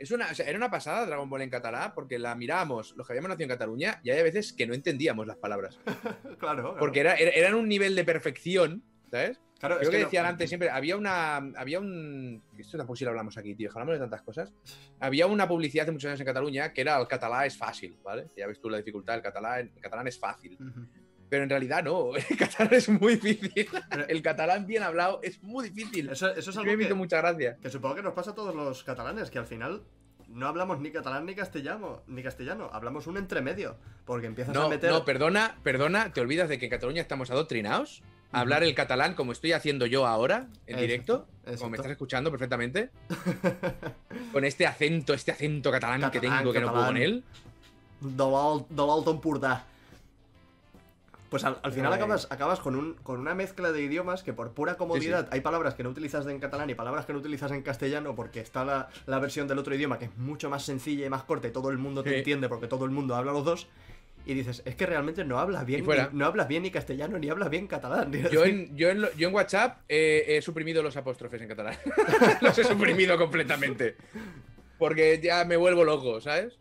[SPEAKER 1] Es una, o sea, era una pasada Dragon Ball en catalán porque la mirábamos los que habíamos nacido en Cataluña y hay veces que no entendíamos las palabras.
[SPEAKER 2] Claro, claro.
[SPEAKER 1] Porque era, era- eran un nivel de perfección, ¿sabes?
[SPEAKER 2] Claro, es
[SPEAKER 1] Creo que,
[SPEAKER 2] no-
[SPEAKER 1] decían antes siempre, había una. Había un. Esto tampoco si lo hablamos aquí, tío, hablamos de tantas cosas. Había una publicidad hace muchos años en Cataluña que era el catalán es fácil, ¿vale? Ya ves tú la dificultad, el catalán, el catalán es fácil.
[SPEAKER 2] Ujú.
[SPEAKER 1] Pero en realidad no, el catalán es muy difícil. El catalán bien hablado es muy difícil.
[SPEAKER 2] Eso, eso es algo que,
[SPEAKER 1] mucha gracia.
[SPEAKER 2] que supongo que nos pasa a todos los catalanes, que al final no hablamos ni catalán ni castellano, ni castellano, hablamos un entremedio, porque empiezas a
[SPEAKER 1] No,
[SPEAKER 2] meter...
[SPEAKER 1] no, perdona, perdona, te olvidas de que en Cataluña estamos adoctrinados a hablar el catalán como estoy haciendo yo ahora, en
[SPEAKER 2] Exacto,
[SPEAKER 1] directo,
[SPEAKER 2] exacto.
[SPEAKER 1] como me estás escuchando perfectamente, con este acento, este acento catalán, que
[SPEAKER 2] Catalán,
[SPEAKER 1] tengo que no puedo con él.
[SPEAKER 2] de l'Alt- de l'Alto Empordà. Pues al, al final acabas, acabas con, un, con una mezcla de idiomas que por pura comodidad hay palabras que no utilizas en catalán y palabras que no utilizas en castellano porque está la, la versión del otro idioma que es mucho más sencilla y más corta y todo el mundo te entiende porque todo el mundo habla los dos. Y dices, es que realmente no hablas bien, ni- no hablas bien ni castellano ni hablas bien catalán.
[SPEAKER 1] Yo en, yo en, lo- yo en WhatsApp eh, he suprimido los apóstrofes en catalán. los he suprimido completamente. Porque ya me vuelvo loco, ¿sabes?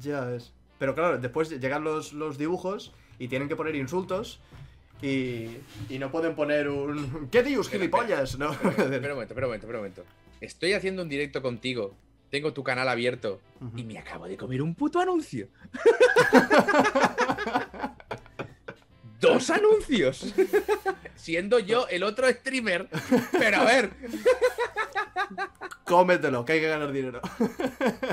[SPEAKER 2] Ya ves. Pero claro, después llegan los, los dibujos y tienen que poner insultos y, y no pueden poner un... ¿Qué dios,
[SPEAKER 1] Espera,
[SPEAKER 2] gilipollas? No.
[SPEAKER 1] Espera un momento, espera un momento, espera un momento. Estoy haciendo un directo contigo. Tengo tu canal abierto. Y me acabo de comer un puto anuncio. Dos anuncios. Siendo yo el otro streamer. Pero a ver,
[SPEAKER 2] Cómetelo, que hay que ganar dinero.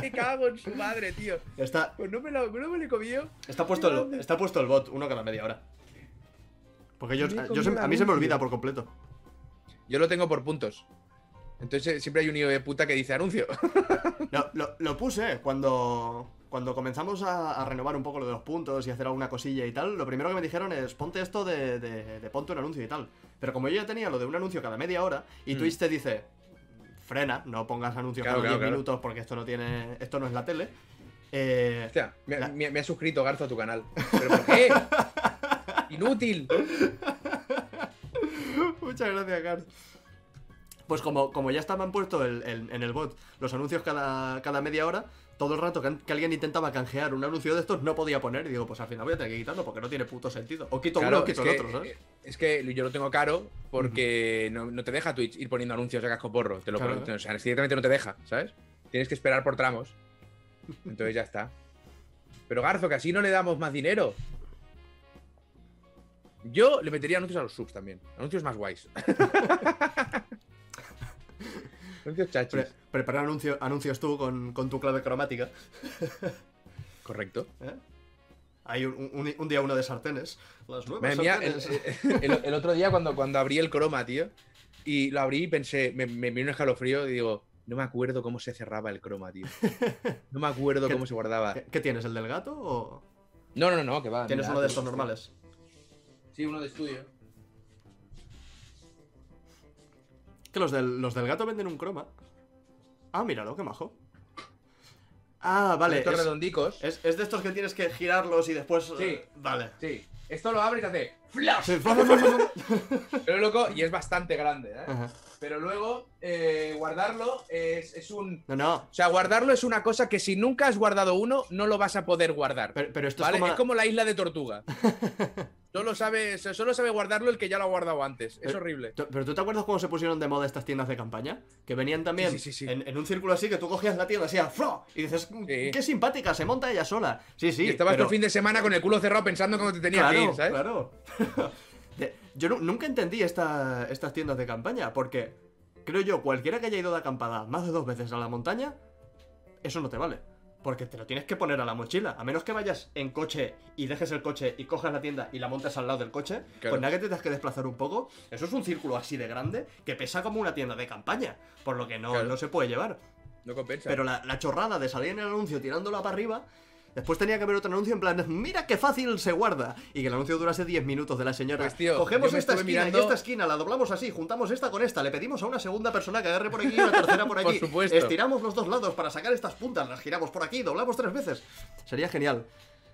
[SPEAKER 1] me cago en su madre, tío.
[SPEAKER 2] Está,
[SPEAKER 1] Pues no me lo, no me lo he comido.
[SPEAKER 2] está, puesto el, está puesto el bot, uno cada media hora. Porque yo, se- a mí se me olvida por completo.
[SPEAKER 1] Yo lo tengo por puntos. Entonces siempre hay un hijo de puta que dice anuncio.
[SPEAKER 2] Lo, lo- lo puse cuando, cuando comenzamos a, a renovar un poco lo de los puntos y hacer alguna cosilla y tal. Lo primero que me dijeron es ponte esto de, de, de ponte un anuncio y tal. Pero como yo ya tenía lo de un anuncio cada media hora y
[SPEAKER 1] Mm.
[SPEAKER 2] Twitch te dice frena, no pongas anuncios
[SPEAKER 1] Claro,
[SPEAKER 2] cada 10
[SPEAKER 1] claro, claro.
[SPEAKER 2] minutos porque esto no tiene esto no es la tele. Eh,
[SPEAKER 1] Hostia, me,
[SPEAKER 2] La-
[SPEAKER 1] me- me ha suscrito Garzo a tu canal. ¿Pero por qué? Inútil.
[SPEAKER 2] Muchas gracias, Cars. Pues como, como ya estaban puestos el- el- en el bot los anuncios cada, cada media hora, todo el rato que, que alguien intentaba canjear un anuncio de estos no podía poner. Y digo, pues al final voy a tener que quitarlo porque no tiene puto sentido. O quito
[SPEAKER 1] Claro,
[SPEAKER 2] uno o quito
[SPEAKER 1] que,
[SPEAKER 2] el otro, ¿sabes?
[SPEAKER 1] eh, es que yo lo tengo caro porque no, no te deja Twitch ir poniendo anuncios a casco porro. Te lo
[SPEAKER 2] Claro.
[SPEAKER 1] o sea, directamente no te deja, ¿sabes? Tienes que esperar por tramos. Entonces ya está. Pero Garzo, que así no le damos más dinero. Yo le metería anuncios a los subs también. Anuncios más guays. anuncios chachis.
[SPEAKER 2] Pre- preparar anuncio- anuncios tú con, con tu clave cromática.
[SPEAKER 1] Correcto.
[SPEAKER 2] ¿eh? Hay un, un- un día uno de sartenes. Las nuevas
[SPEAKER 1] mía, el,
[SPEAKER 2] sartenes.
[SPEAKER 1] el- el- el otro día cuando, cuando abrí el croma, tío, Y lo abrí y pensé, me, me vino un escalofrío y digo, no me acuerdo cómo se cerraba el croma, tío. No me acuerdo
[SPEAKER 2] ¿Qué-
[SPEAKER 1] cómo se guardaba.
[SPEAKER 2] ¿Qué, qué tienes, el del gato o
[SPEAKER 1] No, no, no, que va.
[SPEAKER 2] tienes
[SPEAKER 1] mira,
[SPEAKER 2] uno de estos normales?
[SPEAKER 1] Sí, uno de estudio.
[SPEAKER 2] Que los del, los del gato venden un croma. Ah, míralo, qué majo. Ah, vale.
[SPEAKER 1] Estos
[SPEAKER 2] Es,
[SPEAKER 1] redondicos.
[SPEAKER 2] es- es de estos que tienes que girarlos y después.
[SPEAKER 1] Sí.
[SPEAKER 2] eh, Vale.
[SPEAKER 1] Sí. Esto lo abres y te hace flash.
[SPEAKER 2] Sí.
[SPEAKER 1] Pero loco, y es bastante grande, ¿eh?
[SPEAKER 2] Ajá.
[SPEAKER 1] Pero luego, eh, guardarlo es, es un.
[SPEAKER 2] No, no.
[SPEAKER 1] O sea, guardarlo es una cosa que si nunca has guardado uno, no lo vas a poder guardar.
[SPEAKER 2] Pero, pero esto
[SPEAKER 1] ¿Vale?
[SPEAKER 2] es como.
[SPEAKER 1] Es como la isla de tortuga. solo, sabe, solo sabe guardarlo el que ya lo ha guardado antes. Es
[SPEAKER 2] Pero-
[SPEAKER 1] horrible.
[SPEAKER 2] Pero tú te acuerdas cómo se pusieron de moda estas tiendas de campaña? Que venían también
[SPEAKER 1] Sí, sí, sí, sí.
[SPEAKER 2] En, en un círculo así, que tú cogías la tienda así, a ¡fro! y dices, "Mm, qué simpática, se monta ella sola. Sí, sí.
[SPEAKER 1] y estabas
[SPEAKER 2] pero-
[SPEAKER 1] todo el fin de semana con el culo cerrado pensando cómo te tenías
[SPEAKER 2] claro,
[SPEAKER 1] que ir, ¿sabes?
[SPEAKER 2] Claro. Yo nu- nunca entendí esta- estas tiendas de campaña, porque creo yo, cualquiera que haya ido de acampada más de dos veces a la montaña, eso no te vale. Porque te lo tienes que poner a la mochila. A menos que vayas en coche y dejes el coche y cojas la tienda y la montes al lado del coche,
[SPEAKER 1] Claro.
[SPEAKER 2] pues nada que te tengas que desplazar un poco. Eso es un círculo así de grande que pesa como una tienda de campaña. Por lo que no,
[SPEAKER 1] Claro.
[SPEAKER 2] no se puede llevar.
[SPEAKER 1] No compensa.
[SPEAKER 2] Pero la, la chorrada de salir en el anuncio tirándola para arriba. Después tenía que haber otro anuncio en plan, mira qué fácil se guarda. Y que el anuncio durase 10 minutos de la señora.
[SPEAKER 1] Pues, tío,
[SPEAKER 2] Cogemos esta esquina
[SPEAKER 1] mirando-
[SPEAKER 2] y esta esquina, la doblamos así, juntamos esta con esta, le pedimos a una segunda persona que agarre por aquí y una tercera por
[SPEAKER 1] Por
[SPEAKER 2] aquí.
[SPEAKER 1] supuesto.
[SPEAKER 2] Estiramos los dos lados para sacar estas puntas, las giramos por aquí, doblamos tres veces. Sería genial.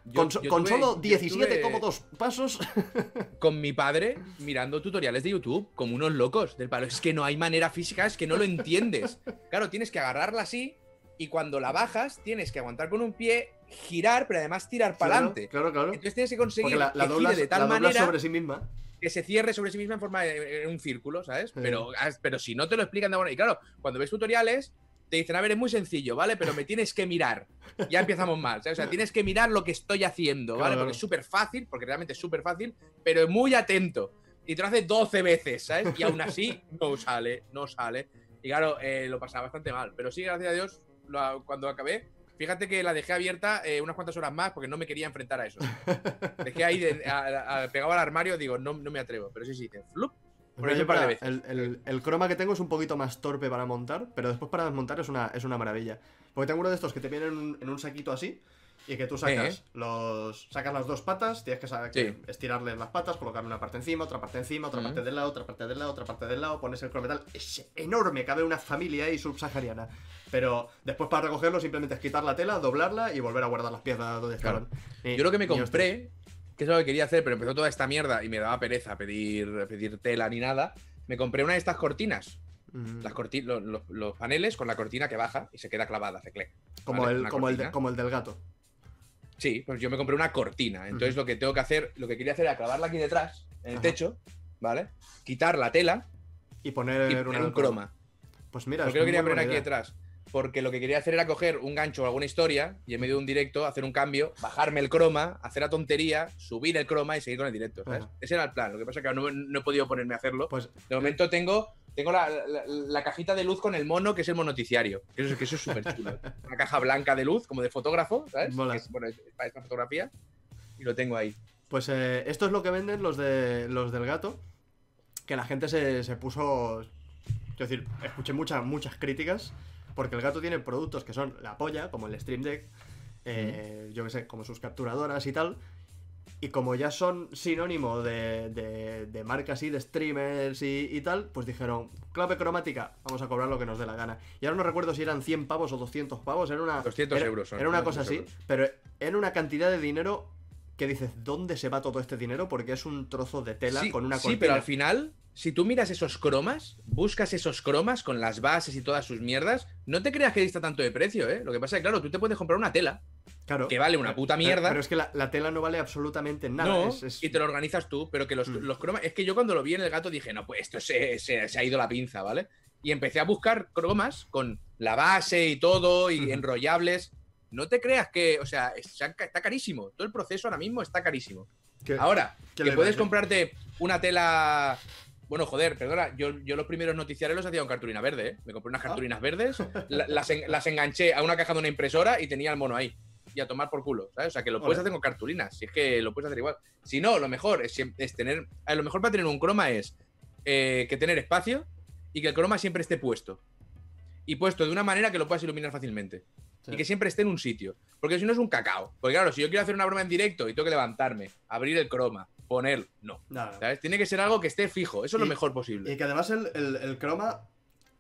[SPEAKER 1] Yo-
[SPEAKER 2] con
[SPEAKER 1] yo
[SPEAKER 2] con
[SPEAKER 1] tuve-
[SPEAKER 2] solo
[SPEAKER 1] yo
[SPEAKER 2] 17
[SPEAKER 1] tuve-
[SPEAKER 2] cómodos pasos.
[SPEAKER 1] con mi padre mirando tutoriales de YouTube como unos locos del palo. Es que no hay manera física, es que no lo entiendes. Claro, tienes que agarrarla así y cuando la bajas tienes que aguantar con un pie, girar, pero además tirar para adelante.
[SPEAKER 2] Claro, claro.
[SPEAKER 1] Entonces tienes que conseguir
[SPEAKER 2] la, la
[SPEAKER 1] que
[SPEAKER 2] doblas,
[SPEAKER 1] gire de tal
[SPEAKER 2] la
[SPEAKER 1] manera
[SPEAKER 2] sobre sí misma.
[SPEAKER 1] que se cierre sobre sí misma en forma de en un círculo, ¿sabes?
[SPEAKER 2] Sí.
[SPEAKER 1] Pero, ah, pero si no te lo explican de buena. Y claro, cuando ves tutoriales, te dicen, a ver, es muy sencillo, ¿vale? Pero me tienes que mirar. Ya empezamos mal, ¿sabes? O sea, tienes que mirar lo que estoy haciendo, ¿vale?
[SPEAKER 2] Claro,
[SPEAKER 1] Porque es súper fácil, porque realmente es súper fácil, pero muy atento. Y te lo hace 12 veces, ¿sabes? Y aún así no sale, no sale. Y claro, eh, lo pasaba bastante mal. Pero sí, gracias a Dios, lo- cuando acabé, fíjate que la dejé abierta eh, unas cuantas horas más porque no me quería enfrentar a eso. Dejé ahí de- a- a- pegado al armario, digo, no, no me atrevo. Pero sí, sí, te flup. Por
[SPEAKER 2] para-
[SPEAKER 1] veces.
[SPEAKER 2] El, el- el croma que tengo es un poquito más torpe para montar, pero después para desmontar es una, es una maravilla. Porque tengo uno de estos que te vienen en un, en un saquito así y que tú sacas
[SPEAKER 1] Sí,
[SPEAKER 2] los sacas las dos patas, tienes que,
[SPEAKER 1] Sí.
[SPEAKER 2] estirarle las patas, colocar una parte encima, otra parte encima, otra parte del lado, otra parte del lado, otra parte del lado, pones el crometal, es enorme, cabe una familia ahí subsahariana. Pero después para recogerlo simplemente es quitar la tela, doblarla y volver a guardar las piezas donde
[SPEAKER 1] Claro.
[SPEAKER 2] estaban. Y-
[SPEAKER 1] Yo lo que me compré, que es lo que quería hacer, pero empezó toda esta mierda y me daba pereza pedir, pedir tela ni nada. Me compré una de estas cortinas.
[SPEAKER 2] Mm,
[SPEAKER 1] Las corti- lo- lo- los paneles con la cortina que baja y se queda clavada, hace clic.
[SPEAKER 2] como,
[SPEAKER 1] ¿vale?
[SPEAKER 2] el, como, el de- como el del gato.
[SPEAKER 1] Sí, pues yo me compré una cortina. Entonces lo que tengo que hacer, lo que quería hacer era clavarla aquí detrás, en el
[SPEAKER 2] Ajá.
[SPEAKER 1] techo, ¿vale? Quitar la tela
[SPEAKER 2] Y poner,
[SPEAKER 1] y
[SPEAKER 2] una
[SPEAKER 1] poner un croma.
[SPEAKER 2] Pues mira,
[SPEAKER 1] ¿Por
[SPEAKER 2] es
[SPEAKER 1] qué lo quería poner aquí detrás? Porque lo que quería hacer era coger un gancho o alguna historia y en medio de un directo hacer un cambio, bajarme el croma, hacer la tontería, subir el croma y seguir con el directo. Ese era el plan. Lo que pasa es que no, no he podido ponerme a hacerlo.
[SPEAKER 2] Pues
[SPEAKER 1] De momento tengo, tengo la, la- la cajita de luz con el mono, que es el monoticiario. Que eso, que eso es súper chulo. Una caja blanca de luz, como de fotógrafo, ¿sabes?
[SPEAKER 2] Mola.
[SPEAKER 1] Que es, bueno, es para esta fotografía. Y lo tengo ahí.
[SPEAKER 2] Pues eh, esto es lo que venden los de los del gato. Que la gente se, se puso. Quiero decir, escuché muchas, muchas críticas. Porque el gato tiene productos que son la polla, como el Stream Deck. eh, Yo que sé, como sus capturadoras y tal. Y como ya son sinónimo de, de, de marcas y de streamers y, y tal, pues dijeron, clave cromática, vamos a cobrar lo que nos dé la gana. Y ahora no recuerdo si eran 100 pavos o 200 pavos, era una...
[SPEAKER 1] 200
[SPEAKER 2] era,
[SPEAKER 1] euros son,
[SPEAKER 2] Era una
[SPEAKER 1] 200
[SPEAKER 2] cosa así,
[SPEAKER 1] euros.
[SPEAKER 2] pero era una cantidad de dinero que dices, ¿dónde se va todo este dinero? Porque es un trozo de tela
[SPEAKER 1] Sí,
[SPEAKER 2] con una
[SPEAKER 1] sí,
[SPEAKER 2] cortina.
[SPEAKER 1] pero al final, si tú miras esos cromas, buscas esos cromas con las bases y todas sus mierdas, no te creas que dista tanto de precio, ¿eh? Lo que pasa es que, claro, tú te puedes comprar una tela
[SPEAKER 2] Claro.
[SPEAKER 1] que vale una puta mierda.
[SPEAKER 2] Pero, es que la, la tela no vale absolutamente nada.
[SPEAKER 1] no,
[SPEAKER 2] es- es-
[SPEAKER 1] y te lo organizas tú, pero que los,
[SPEAKER 2] Mm.
[SPEAKER 1] los cromas. Es que yo cuando lo vi en el gato dije, no, pues esto se, se- se ha ido la pinza, ¿vale? Y empecé a buscar cromas con la base y todo, y enrollables. No te creas que, o sea, está, carísimo. Todo el proceso ahora mismo está carísimo. Ahora,
[SPEAKER 2] ¿qué
[SPEAKER 1] que puedes comprarte una tela. Bueno, joder, perdona, yo, yo los primeros noticiarios los hacía con cartulina verde, ¿eh? Me compré unas
[SPEAKER 2] Ah.
[SPEAKER 1] cartulinas verdes, la- las, en- las enganché a una caja de una impresora y tenía el mono ahí. Y a tomar por culo, ¿sabes? O sea, que lo puedes hacer con cartulinas, si es que lo puedes hacer igual. Si no, lo mejor es, es tener. A lo mejor para tener un croma es eh, que tener espacio y que el croma siempre esté puesto. Y puesto de una manera que lo puedas iluminar fácilmente.
[SPEAKER 2] Sí.
[SPEAKER 1] Y que siempre esté en un sitio. Porque si no es un cacao. Porque claro, si yo quiero hacer una broma en directo y tengo que levantarme, abrir el croma, poner, no. ¿Sabes? Tiene que ser algo que esté fijo. Eso es lo mejor posible.
[SPEAKER 2] Y que además el, el- el croma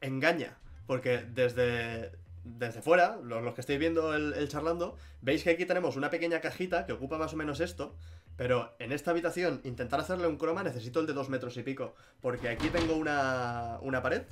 [SPEAKER 2] engaña. Porque desde, desde fuera, los, los que estáis viendo el, el charlando, veis que aquí tenemos una pequeña cajita que ocupa más o menos esto. Pero en esta habitación, intentar hacerle un croma necesito el de dos metros y pico. Porque aquí tengo una, una pared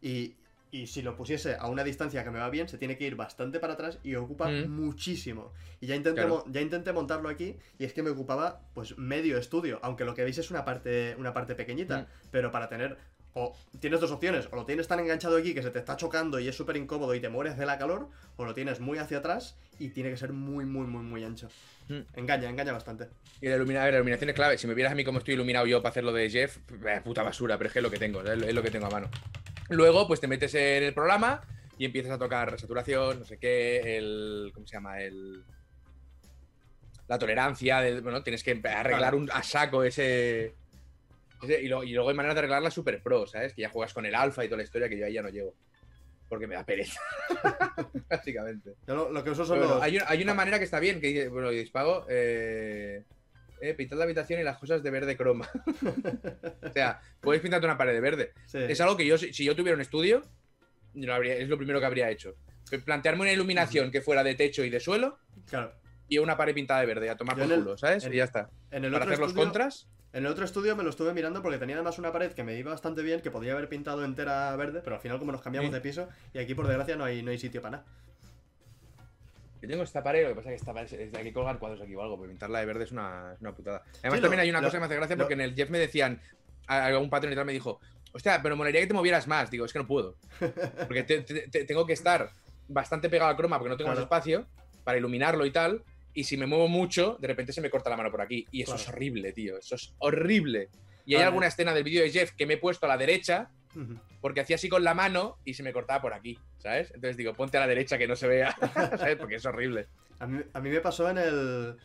[SPEAKER 2] y, y si lo pusiese a una distancia que me va bien, se tiene que ir bastante para atrás y ocupa
[SPEAKER 1] Mm.
[SPEAKER 2] muchísimo. Y ya intenté,
[SPEAKER 1] Claro.
[SPEAKER 2] ya intenté montarlo aquí y es que me ocupaba pues medio estudio. Aunque lo que veis es una parte, una parte pequeñita.
[SPEAKER 1] Mm.
[SPEAKER 2] Pero para tener o tienes dos opciones, o lo tienes tan enganchado aquí que se te está chocando y es súper incómodo y te mueres de la calor, o lo tienes muy hacia atrás y tiene que ser muy, muy, muy, muy ancho.
[SPEAKER 1] Mm.
[SPEAKER 2] Engaña, engaña bastante.
[SPEAKER 1] Y la, ilumina- la iluminación es clave. Si me vieras a mí cómo estoy iluminado yo para hacer lo de Jeff, eh, puta basura, pero es que es lo que tengo, es lo que tengo a mano. Luego, pues te metes en el programa y empiezas a tocar saturación, no sé qué, el. ¿Cómo se llama? El. La tolerancia, del- bueno, tienes que arreglar un, a saco ese. Y, lo- y luego hay maneras de arreglarla super pro, ¿sabes? Que ya juegas con el alfa y toda la historia que yo ahí ya no llego. Porque me da pereza. Básicamente.
[SPEAKER 2] Yo lo, lo que uso son
[SPEAKER 1] Pero bueno,
[SPEAKER 2] los...
[SPEAKER 1] hay, una, hay una manera que está bien, que dice, bueno, y pago, eh, eh, pintad la habitación y las cosas de verde croma. o sea, puedes pintarte una pared de verde.
[SPEAKER 2] Sí.
[SPEAKER 1] Es algo que yo, si si yo tuviera un estudio, lo habría- es lo primero que habría hecho. Plantearme una iluminación que fuera de techo y de suelo
[SPEAKER 2] Claro.
[SPEAKER 1] Y una pared pintada de verde, a tomar por culo, ¿sabes?
[SPEAKER 2] en-
[SPEAKER 1] y ya está.
[SPEAKER 2] En el,
[SPEAKER 1] Para
[SPEAKER 2] otro
[SPEAKER 1] hacer los contras,
[SPEAKER 2] en el otro estudio me lo estuve mirando porque tenía además una pared que me iba bastante bien, que podía haber pintado entera verde, pero al final como nos cambiamos
[SPEAKER 1] Sí.
[SPEAKER 2] de piso, y aquí por desgracia no hay, no hay sitio para nada.
[SPEAKER 1] yo tengo esta pared, lo que pasa es que esta pared es- hay que colgar cuadros aquí o algo, porque pintarla de verde es una, es una putada. Además,
[SPEAKER 2] Sí,
[SPEAKER 1] también
[SPEAKER 2] lo-
[SPEAKER 1] hay una
[SPEAKER 2] lo-
[SPEAKER 1] cosa que me hace gracia porque en el Jeff me decían, algún patrón y tal me dijo, hostia, pero molaría que te movieras más. Digo, es que no puedo. Porque te- te- te- tengo que estar bastante pegado al croma porque no tengo más espacio para iluminarlo y tal. Y si me muevo mucho, de repente se me corta la mano por aquí. Y eso
[SPEAKER 2] Claro.
[SPEAKER 1] es horrible, tío. Eso es horrible. Y hay alguna escena del vídeo de Jeff que me he puesto a la derecha porque hacía así con la mano y se me cortaba por aquí, ¿sabes? Entonces digo, ponte a la derecha que no se vea, ¿sabes? Porque es horrible.
[SPEAKER 2] A mí, a mí me pasó en el...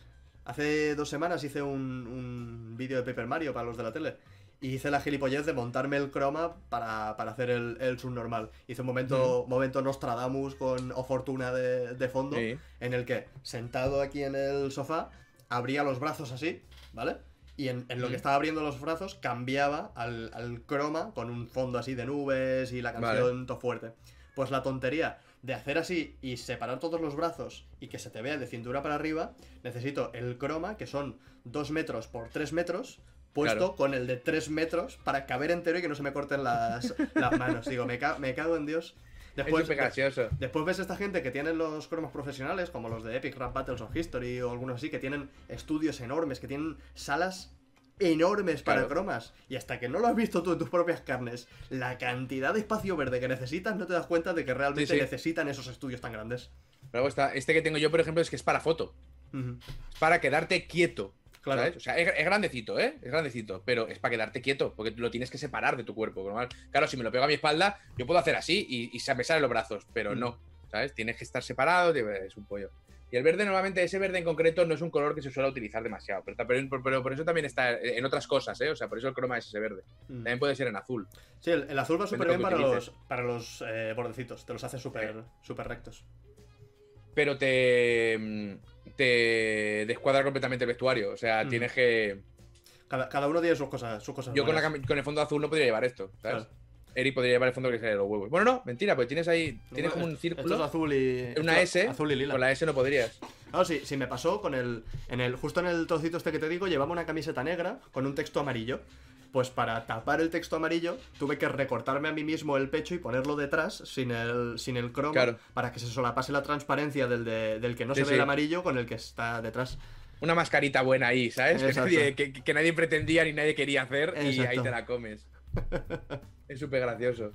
[SPEAKER 2] Hace dos semanas hice un, un vídeo de Paper Mario para los de la tele. Y hice la gilipollez de montarme el croma para, para hacer el, el subnormal. Hice un momento, momento Nostradamus con O Fortuna de, de fondo.
[SPEAKER 1] Sí.
[SPEAKER 2] En el que, sentado aquí en el sofá, abría los brazos así, ¿vale? Y en, en lo que
[SPEAKER 1] Mm.
[SPEAKER 2] estaba abriendo los brazos, cambiaba al, al croma con un fondo así de nubes y la
[SPEAKER 1] Vale.
[SPEAKER 2] canción todo fuerte. Pues la tontería de hacer así y separar todos los brazos y que se te vea de cintura para arriba, necesito el croma, que son 2 metros por 3 metros, puesto
[SPEAKER 1] Claro.
[SPEAKER 2] con el de 3 metros para caber entero y que no se me corten las, las manos. Digo, me, ca- me cago en Dios. Después,
[SPEAKER 1] es.
[SPEAKER 2] Después ves esta gente que tiene los cromos profesionales, como los de Epic Rap Battles of History o algunos así, que tienen estudios enormes, que tienen salas enormes para
[SPEAKER 1] Claro.
[SPEAKER 2] cromas. Y hasta que no lo has visto tú en tus propias carnes, la cantidad de espacio verde que necesitas, no te das cuenta de que realmente
[SPEAKER 1] Sí, sí.
[SPEAKER 2] necesitan esos estudios tan grandes.
[SPEAKER 1] Luego está, este que tengo yo, por ejemplo, es que es para foto. Es para quedarte quieto.
[SPEAKER 2] Claro.
[SPEAKER 1] ¿sabes? O sea, es, es grandecito, ¿eh? Es grandecito, pero es para quedarte quieto, porque lo tienes que separar de tu cuerpo. normal. Claro, si me lo pego a mi espalda, yo puedo hacer así y, y se me salen los brazos, pero
[SPEAKER 2] Mm.
[SPEAKER 1] no, ¿sabes? Tienes que estar separado, es un pollo. Y el verde, normalmente, ese verde en concreto no es un color que se suele utilizar demasiado, pero, pero- pero por eso también está en otras cosas, ¿eh? O sea, por eso el croma es ese verde.
[SPEAKER 2] Mm.
[SPEAKER 1] También puede ser en azul.
[SPEAKER 2] Sí, el, el azul va súper bien para los,
[SPEAKER 1] utilices.
[SPEAKER 2] para los eh, bordecitos, te los hace súper súper rectos.
[SPEAKER 1] Pero te, mm, te descuadra completamente el vestuario. O sea,
[SPEAKER 2] Mm.
[SPEAKER 1] tienes que.
[SPEAKER 2] Cada, cada uno tiene sus cosas, sus cosas
[SPEAKER 1] Yo con, la con el fondo azul no podría llevar esto, ¿sabes?
[SPEAKER 2] Claro.
[SPEAKER 1] Eri podría llevar el fondo que sale de los huevos. Bueno, no, mentira, pues tienes ahí. Tienes como un
[SPEAKER 2] Esto es
[SPEAKER 1] círculo.
[SPEAKER 2] azul y.
[SPEAKER 1] Una
[SPEAKER 2] esto-
[SPEAKER 1] S.
[SPEAKER 2] Azul y lila.
[SPEAKER 1] Con la S no podrías.
[SPEAKER 2] Claro, sí, sí, me pasó con el, en el. Justo en el trocito este que te digo, llevaba una camiseta negra con un texto amarillo. Pues para tapar el texto amarillo, tuve que recortarme a mí mismo el pecho y ponerlo detrás, sin el, sin el cromo,
[SPEAKER 1] Claro.
[SPEAKER 2] para que se solapase la transparencia del, de- del que no
[SPEAKER 1] Sí,
[SPEAKER 2] se ve
[SPEAKER 1] sí.
[SPEAKER 2] el amarillo con el que está detrás.
[SPEAKER 1] Una mascarita buena ahí, ¿sabes? Que nadie, que, que nadie pretendía ni nadie quería hacer y ahí te la comes. es súper gracioso.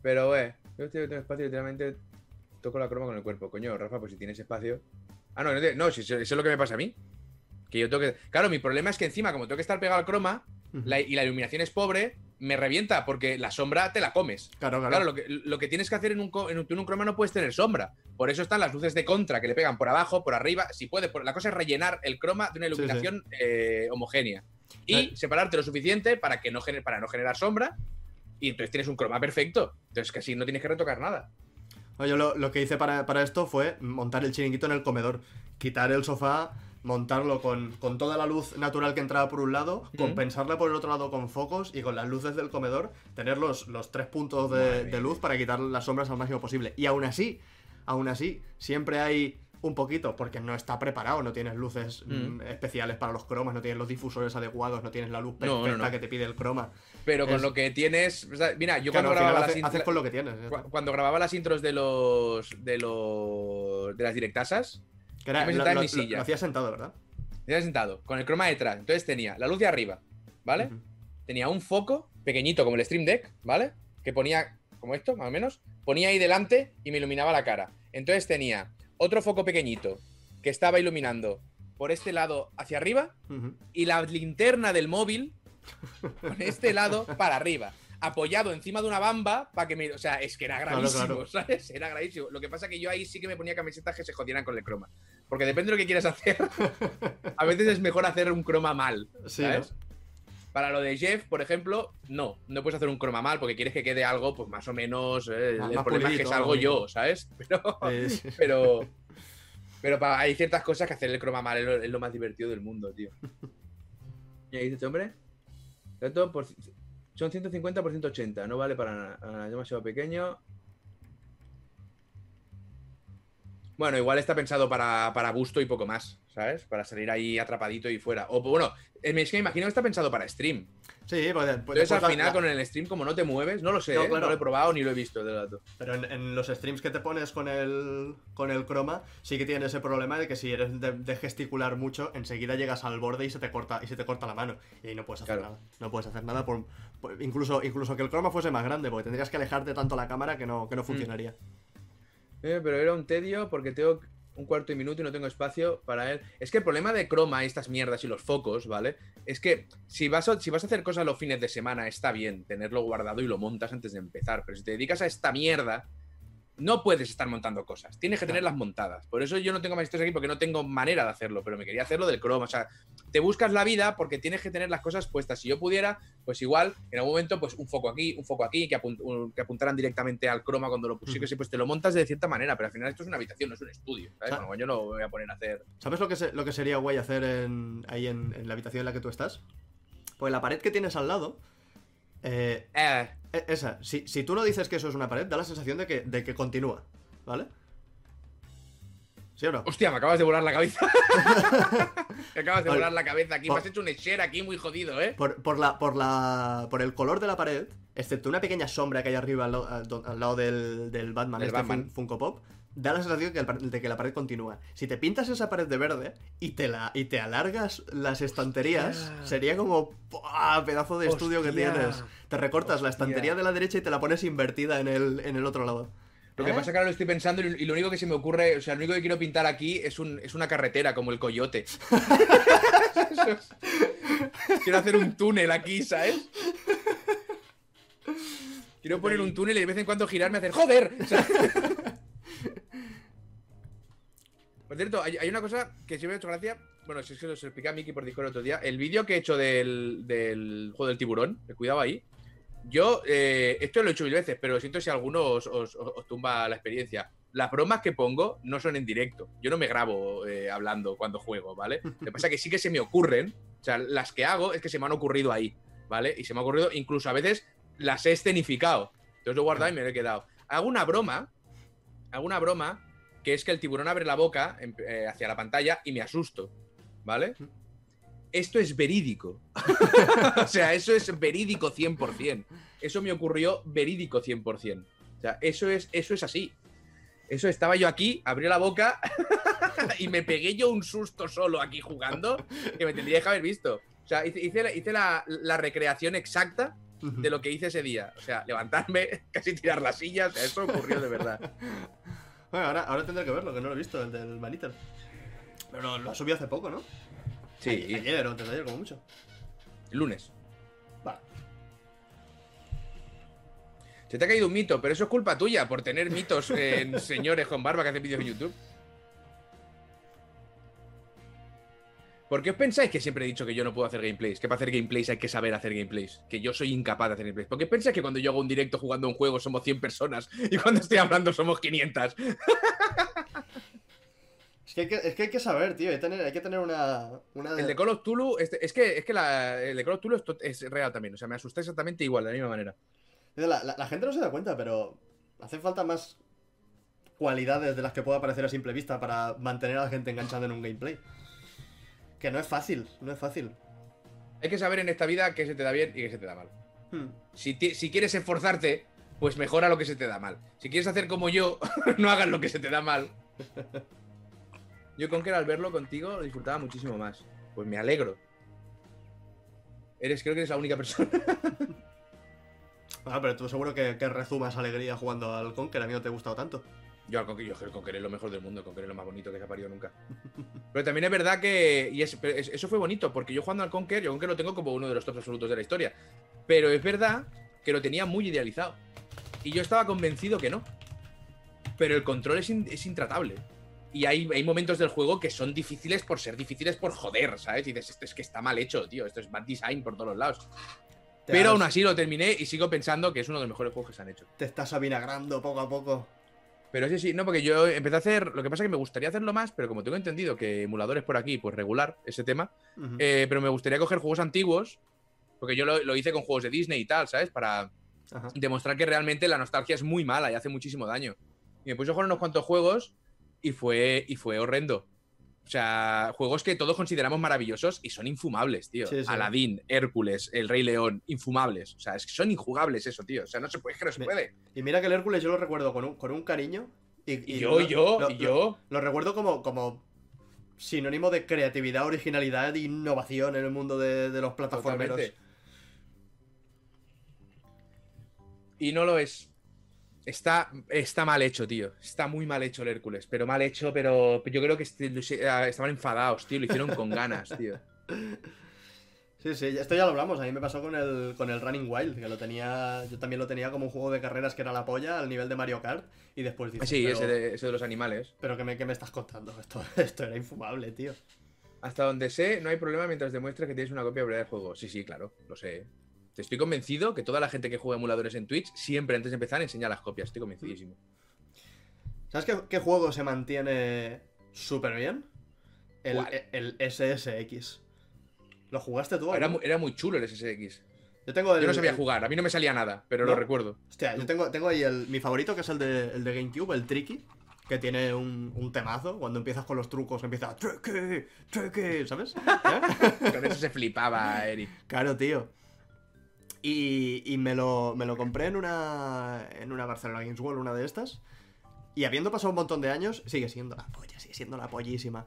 [SPEAKER 1] Pero, eh, yo estoy- tengo espacio literalmente toco la croma con el cuerpo. Coño, Rafa, pues si tienes espacio. Ah, no, no, no, si eso es lo que me pasa a mí. Que yo tengo que. Claro, mi problema es que encima, como tengo que estar pegado al croma la- y la iluminación es pobre, me revienta porque la sombra te la comes.
[SPEAKER 2] Claro, claro.
[SPEAKER 1] Claro, lo que, lo que tienes que hacer en un, en, un, tú en un croma no puedes tener sombra. Por eso están las luces de contra que le pegan por abajo, por arriba. Si puede, por- la cosa es rellenar el croma de una
[SPEAKER 2] Sí, sí.
[SPEAKER 1] iluminación eh, homogénea. Y
[SPEAKER 2] Eh.
[SPEAKER 1] separarte lo suficiente para, que no gener- para no generar sombra y entonces tienes un croma perfecto. Entonces casi no tienes que retocar nada.
[SPEAKER 2] No, yo lo, lo que hice para, para esto fue montar el chiringuito en el comedor, quitar el sofá, montarlo con, con toda la luz natural que entraba por un lado, compensarla por el otro lado con focos y con las luces del comedor, tener los, los tres puntos de, de luz para quitar las sombras al máximo posible. Y aún así, aún así, siempre hay un poquito, porque no está preparado, no tienes luces mm, especiales para los cromas, no tienes los difusores adecuados, no tienes la luz
[SPEAKER 1] No, no,
[SPEAKER 2] perfecta
[SPEAKER 1] no.
[SPEAKER 2] que te pide el croma.
[SPEAKER 1] Pero con lo que tienes. o sea, mira, yo
[SPEAKER 2] Claro,
[SPEAKER 1] cuando grababa las
[SPEAKER 2] hace- haces con lo que tienes.
[SPEAKER 1] cu- cuando grababa las intros de los. de los. de las directasas,
[SPEAKER 2] Que era-
[SPEAKER 1] yo me
[SPEAKER 2] lo,
[SPEAKER 1] sentaba en mi silla.
[SPEAKER 2] lo hacías sentado, ¿verdad?
[SPEAKER 1] me había sentado, con el croma detrás. Entonces tenía la luz de arriba, ¿vale? Tenía un foco pequeñito como el Stream Deck, ¿vale? Que ponía, como esto, más o menos, ponía ahí delante y me iluminaba la cara. Entonces tenía otro foco pequeñito que estaba iluminando por este lado hacia arriba y la linterna del móvil con este lado para arriba. Apoyado encima de una bamba para que me. O sea, es que era
[SPEAKER 2] Claro,
[SPEAKER 1] gravísimo,
[SPEAKER 2] claro.
[SPEAKER 1] ¿sabes? Era gravísimo. Lo que pasa que yo ahí sí que me ponía camisetas que se jodieran con el croma. Porque depende de lo que quieras hacer. A veces es mejor hacer un croma mal.
[SPEAKER 2] Sí,
[SPEAKER 1] ¿sabes? Para lo de Jeff, por ejemplo, no. No puedes hacer un croma mal porque quieres que quede algo, pues más o menos. eh,
[SPEAKER 2] Más-
[SPEAKER 1] el
[SPEAKER 2] más
[SPEAKER 1] problema es que salgo yo. ¿sabes? Pero.
[SPEAKER 2] Sí.
[SPEAKER 1] Pero. Pero hay ciertas cosas que hacer el croma mal es lo, es lo más divertido del mundo, tío. ¿Y ahí dice este hombre? Por- son 150 por 180, no vale para nada. Ah, demasiado pequeño. Bueno, igual está pensado para, para busto y poco más, ¿sabes? Para salir ahí atrapadito y fuera. O bueno, eh, es que me imagino que está pensado para stream.
[SPEAKER 2] Sí, pues, pues
[SPEAKER 1] Entonces al final
[SPEAKER 2] la-
[SPEAKER 1] con el stream, como no te mueves, no lo sé,
[SPEAKER 2] No,
[SPEAKER 1] ¿eh?
[SPEAKER 2] claro.
[SPEAKER 1] no lo he probado ni lo he visto de dato.
[SPEAKER 2] Pero en, en los streams que te pones con el, con el croma, sí que tienes ese problema de que si eres de, de gesticular mucho, enseguida llegas al borde y se te corta, y se te corta la mano. Y ahí no puedes hacer
[SPEAKER 1] Claro.
[SPEAKER 2] nada. No puedes hacer nada por, por- incluso, incluso que el croma fuese más grande, porque tendrías que alejarte tanto la cámara que no, que
[SPEAKER 1] Mm.
[SPEAKER 2] no funcionaría.
[SPEAKER 1] Eh, pero era un tedio porque tengo un cuarto de minuto y no tengo espacio para él. Es que el problema de croma y estas mierdas y los focos, ¿vale? Es que si vas, a, si vas a hacer cosas los fines de semana, está bien tenerlo guardado y lo montas antes de empezar. Pero si te dedicas a esta mierda, no puedes estar montando cosas. Tienes que tenerlas montadas. Por eso yo no tengo más historias aquí porque no tengo manera de hacerlo. Pero me quería hacerlo del croma. O sea, te buscas la vida porque tienes que tener las cosas puestas. Si yo pudiera, pues igual, en algún momento, pues un foco aquí, un foco aquí, que, apun- un- que apuntaran directamente al croma cuando lo pusiese, pues te lo montas de cierta manera, pero al final esto es una habitación, no es un estudio, ¿sabes?
[SPEAKER 2] Ah.
[SPEAKER 1] Bueno, yo no me voy a poner a hacer...
[SPEAKER 2] ¿Sabes lo que, se- lo que sería guay hacer en- ahí en, en la habitación en la que tú estás? Pues la pared que tienes al lado, eh,
[SPEAKER 1] Eh,
[SPEAKER 2] e- esa, si, si tú no dices que eso es una pared, da la sensación de que, de que continúa, ¿vale? ¿Sí o no?
[SPEAKER 1] hostia, me acabas de volar la cabeza. me acabas de
[SPEAKER 2] Vale.
[SPEAKER 1] volar la cabeza aquí, me has hecho un share aquí muy jodido, ¿eh?
[SPEAKER 2] Por, por la, por, la, por el color de la pared, excepto una pequeña sombra que hay arriba al, lado- al do- al lado del, del Batman,
[SPEAKER 1] Del
[SPEAKER 2] este
[SPEAKER 1] Batman.
[SPEAKER 2] Fun- Funko Pop, da la sensación de que la pared continúa. Si te pintas esa pared de verde y te, la, y te alargas las estanterías,
[SPEAKER 1] Hostia.
[SPEAKER 2] sería como pedazo de estudio que tienes. Te recortas la estantería de la derecha y te la pones invertida en el, en el otro lado.
[SPEAKER 1] Lo que
[SPEAKER 2] ¿Eh?
[SPEAKER 1] pasa es que ahora lo estoy pensando y lo único que se me ocurre, o sea, lo único que quiero pintar aquí es, un, es una carretera como el coyote. Quiero hacer un túnel aquí, ¿sabes? Quiero poner un túnel y de vez en cuando girarme y hacer ¡Joder! O sea- Por cierto, hay, hay una cosa que sí me ha hecho gracia. Bueno, si es que lo expliqué a Miki por Discord el otro día. El vídeo que he hecho del, del juego del tiburón, que cuidado ahí. Yo, eh, esto lo he hecho mil veces, pero siento si alguno os, os- os- os tumba la experiencia. Las bromas que pongo no son en directo. Yo no me grabo eh, hablando cuando juego, ¿vale? Lo que pasa es que sí que se me ocurren. O sea, las que hago es que se me han ocurrido ahí, ¿vale? Y se me ha ocurrido, incluso a veces las he escenificado. Entonces lo he guardado y me lo he quedado. Hago una broma, hago una broma, que es que el tiburón abre la boca en- eh, hacia la pantalla y me asusto, ¿vale? Esto es verídico. o sea, eso es verídico 100%. Eso me ocurrió verídico 100%. O sea, eso es, eso es así. Eso estaba yo aquí, abrí la boca y me pegué yo un susto solo aquí jugando que me tendría que haber visto. O sea, hice, hice la, hice la- la recreación exacta de lo que hice ese día. O sea, levantarme, casi tirar las sillas. o sea, eso ocurrió de verdad.
[SPEAKER 2] Bueno, ahora, ahora tendré que verlo, que no lo he visto, el del Maniter. Pero lo, lo subí hace poco, ¿no?
[SPEAKER 1] Sí,
[SPEAKER 2] Ayer o antes de ayer, como mucho.
[SPEAKER 1] lunes.
[SPEAKER 2] Vale.
[SPEAKER 1] Se te ha caído un mito, pero eso es culpa tuya por tener mitos en señores con barba que hacen vídeos en YouTube. ¿Por qué os pensáis que siempre he dicho que yo no puedo hacer gameplays? Que para hacer gameplays hay que saber hacer gameplays. Que yo soy incapaz de hacer gameplays. ¿Por qué pensáis que cuando yo hago un directo jugando un juego somos 100 personas y cuando estoy hablando somos 500?
[SPEAKER 2] Es que hay que, es que, hay que saber, tío. Hay, tener, hay que tener una. una...
[SPEAKER 1] El de Call of Tulu, este, es que, es que la, el de Call of Tulu es, es, real también. O sea, me asusté exactamente igual, de la misma manera.
[SPEAKER 2] La, la, la, gente no se da cuenta, pero hace falta más cualidades de las que pueda aparecer a simple vista para mantener a la gente enganchada en un gameplay. Que no es fácil, no es fácil.
[SPEAKER 1] Hay que saber en esta vida qué se te da bien y qué se te da mal. Hmm. Si, si, quieres esforzarte, pues mejora lo que se te da mal. Si quieres hacer como yo, no hagas lo que se te da mal. Yo con que al verlo contigo lo disfrutaba muchísimo más. Pues me alegro. Eres, creo que eres la única persona.
[SPEAKER 2] ah, pero tú seguro que, que rezumas alegría jugando al Conker. A mí no te ha gustado tanto.
[SPEAKER 1] Yo al Conker, yo el Conker es lo mejor del mundo. El Conker es lo más bonito que se ha parido nunca. Pero también es verdad que. Y es, eso fue bonito, porque yo jugando al Conker, yo Conker lo tengo como uno de los tops absolutos de la historia. Pero es verdad que lo tenía muy idealizado. Y yo estaba convencido que no. Pero el control es, es intratable. Y hay, hay, momentos del juego que son difíciles por ser difíciles por joder, ¿sabes? Y dices, esto es que está mal hecho, tío. Esto es bad design por todos los lados. Pero aún así lo terminé y sigo pensando que es uno de los mejores juegos que se han hecho.
[SPEAKER 2] Te estás avinagrando poco a poco.
[SPEAKER 1] Pero sí, sí, no, porque yo empecé a hacer. Lo que pasa es que me gustaría hacerlo más, pero como tengo entendido que emuladores por aquí, pues regular ese tema. Uh -huh. eh, pero me gustaría coger juegos antiguos, porque yo lo, lo, hice con juegos de Disney y tal, ¿sabes? Para Ajá. demostrar que realmente la nostalgia es muy mala y hace muchísimo daño. Y me puse a jugar unos cuantos juegos y fue, y fue horrendo. O sea, juegos que todos consideramos maravillosos y son infumables, tío. Sí, sí. Aladdin, Hércules, El Rey León, infumables. O sea, es que son injugables eso, tío. O sea, no se puede, es que no se puede.
[SPEAKER 2] Y mira que el Hércules yo lo recuerdo con un, con un cariño. Y,
[SPEAKER 1] y, y yo, lo, yo,
[SPEAKER 2] lo,
[SPEAKER 1] y yo.
[SPEAKER 2] Lo, lo, recuerdo como, como sinónimo de creatividad, originalidad e innovación en el mundo de, de los plataformeros. Totalmente.
[SPEAKER 1] Y no lo es. Está, está mal hecho, tío. Está muy mal hecho el Hércules. Pero mal hecho, pero yo creo que estaban enfadados, tío. Lo hicieron con ganas, tío.
[SPEAKER 2] Sí, sí, esto ya lo hablamos. A mí me pasó con el, con el Running Wild, que lo tenía. Yo también lo tenía como un juego de carreras que era la polla al nivel de Mario Kart. Y después dices.
[SPEAKER 1] Sí, pero, ese, de, ese, de, los animales.
[SPEAKER 2] Pero ¿qué me, qué me estás contando? Esto, esto era infumable, tío.
[SPEAKER 1] Hasta donde sé, no hay problema mientras demuestres que tienes una copia verdadera del juego. Sí, sí, claro, lo sé. Estoy convencido que toda la gente que juega emuladores en Twitch siempre antes de empezar enseña las copias. Estoy convencidísimo.
[SPEAKER 2] ¿Sabes qué, qué juego se mantiene súper bien? El, el, SSX. ¿Lo jugaste tú?
[SPEAKER 1] Era, era, muy chulo el SSX.
[SPEAKER 2] Yo, tengo el,
[SPEAKER 1] yo no sabía jugar, a mí no me salía nada, pero ¿No? lo recuerdo.
[SPEAKER 2] Hostia, yo tengo, tengo ahí el, mi favorito que es el de, el de GameCube, el Tricky que tiene un, un, temazo. Cuando empiezas con los trucos, empieza Tricky, Tricky, ¿sabes?
[SPEAKER 1] ¿Eh? con eso se flipaba, Eric.
[SPEAKER 2] Claro, tío. Y, y me, lo, me, lo, compré en una, en una Barcelona Games World, una de estas. Y habiendo pasado un montón de años, sigue siendo la polla, sigue siendo la pollísima.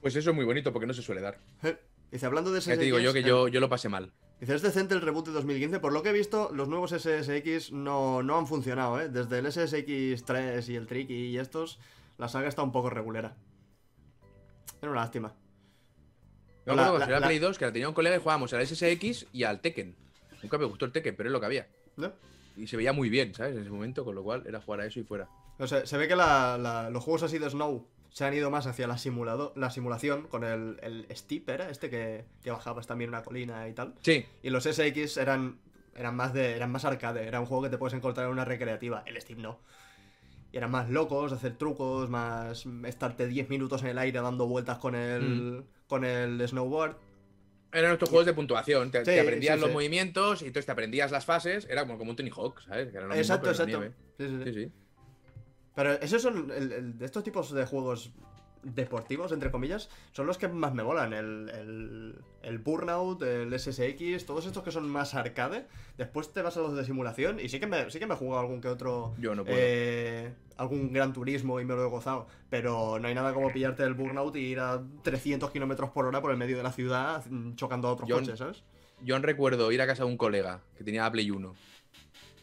[SPEAKER 1] Pues eso es muy bonito porque no se suele dar.
[SPEAKER 2] Eh, dice, hablando de
[SPEAKER 1] SSX... Ya te digo yo que yo, yo lo pasé mal.
[SPEAKER 2] Dice, es decente el reboot de 2015. Por lo que he visto, los nuevos SSX no, no han funcionado, ¿eh? Desde el SSX3 y el Tricky y estos, la saga está un poco regulera. Era una lástima.
[SPEAKER 1] No, la, la, la, Play 2, que la tenía un colega y jugábamos al SSX y al Tekken. Nunca me gustó el Tekken, pero es lo que había.
[SPEAKER 2] ¿No?
[SPEAKER 1] Y se veía muy bien, ¿sabes? En ese momento, con lo cual era jugar a eso y fuera.
[SPEAKER 2] O sea, se ve que los juegos así de Snow se han ido más hacia la, simulado, la simulación con el, el Steep, ¿era? Este que, que bajabas también una colina y tal.
[SPEAKER 1] Sí.
[SPEAKER 2] Y los SX eran, eran, más de, eran más arcade, era un juego que te puedes encontrar en una recreativa. El Steep no. Y eran más locos, hacer trucos, más estarte 10 minutos en el aire dando vueltas con el, mm. Con el snowboard.
[SPEAKER 1] Eran estos juegos de puntuación, te, sí, te aprendías sí, los sí. movimientos y entonces te aprendías las fases, era como, como un Tony Hawk, ¿sabes? Que era
[SPEAKER 2] exacto,
[SPEAKER 1] mismo,
[SPEAKER 2] exacto. Sí, sí, Pero esos son, el, el, de estos tipos de juegos deportivos, entre comillas, son los que más me molan. El, el, el, Burnout, el SSX, todos estos que son más arcade. Después te vas a los de simulación y sí que me, sí que me he jugado algún que otro.
[SPEAKER 1] Yo no puedo.
[SPEAKER 2] Eh, algún gran turismo y me lo he gozado. Pero no hay nada como pillarte el Burnout y ir a 300 kilómetros por hora por el medio de la ciudad chocando a otros
[SPEAKER 1] yo,
[SPEAKER 2] coches, ¿sabes?
[SPEAKER 1] Yo recuerdo ir a casa de un colega que tenía la Play 1.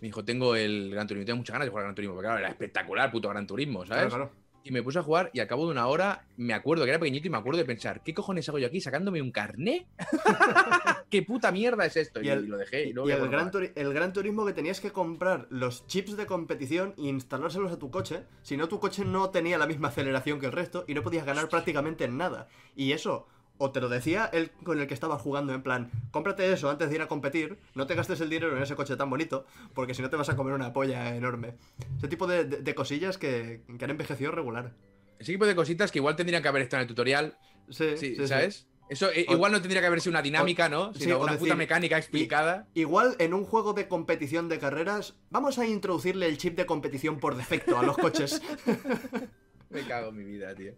[SPEAKER 1] Me dijo, tengo el Gran Turismo. Tengo muchas ganas de jugar al Gran Turismo. Porque claro, era espectacular, puto Gran Turismo, ¿sabes?
[SPEAKER 2] Claro, claro.
[SPEAKER 1] Y me puse a jugar y al cabo de una hora me acuerdo que era pequeñito y me acuerdo de pensar, ¿qué cojones hago yo aquí sacándome un carné? ¿Qué puta mierda es esto? Y,
[SPEAKER 2] Y el-
[SPEAKER 1] lo dejé. Y,
[SPEAKER 2] Y,
[SPEAKER 1] luego
[SPEAKER 2] y
[SPEAKER 1] ya
[SPEAKER 2] el, gran el gran turismo que tenías que comprar los chips de competición e instalárselos a tu coche. Si no, tu coche no tenía la misma aceleración que el resto y no podías ganar prácticamente nada. Y eso, o te lo decía el con el que estabas jugando, en plan, cómprate eso antes de ir a competir, no te gastes el dinero en ese coche tan bonito, porque si no te vas a comer una polla enorme. Ese tipo de, de- de cosillas que, que han envejecido regular.
[SPEAKER 1] Ese tipo de cositas que igual tendrían que haber estado en el tutorial,
[SPEAKER 2] Sí,
[SPEAKER 1] sí,
[SPEAKER 2] sí, sí.
[SPEAKER 1] ¿sabes? Eso eh,
[SPEAKER 2] O-
[SPEAKER 1] igual no tendría que haber sido una dinámica, ¿no? Sino una
[SPEAKER 2] decir,
[SPEAKER 1] puta mecánica explicada.
[SPEAKER 2] Igual en un juego de competición de carreras, vamos a introducirle el chip de competición por defecto a los coches.
[SPEAKER 1] Me cago en mi vida, tío.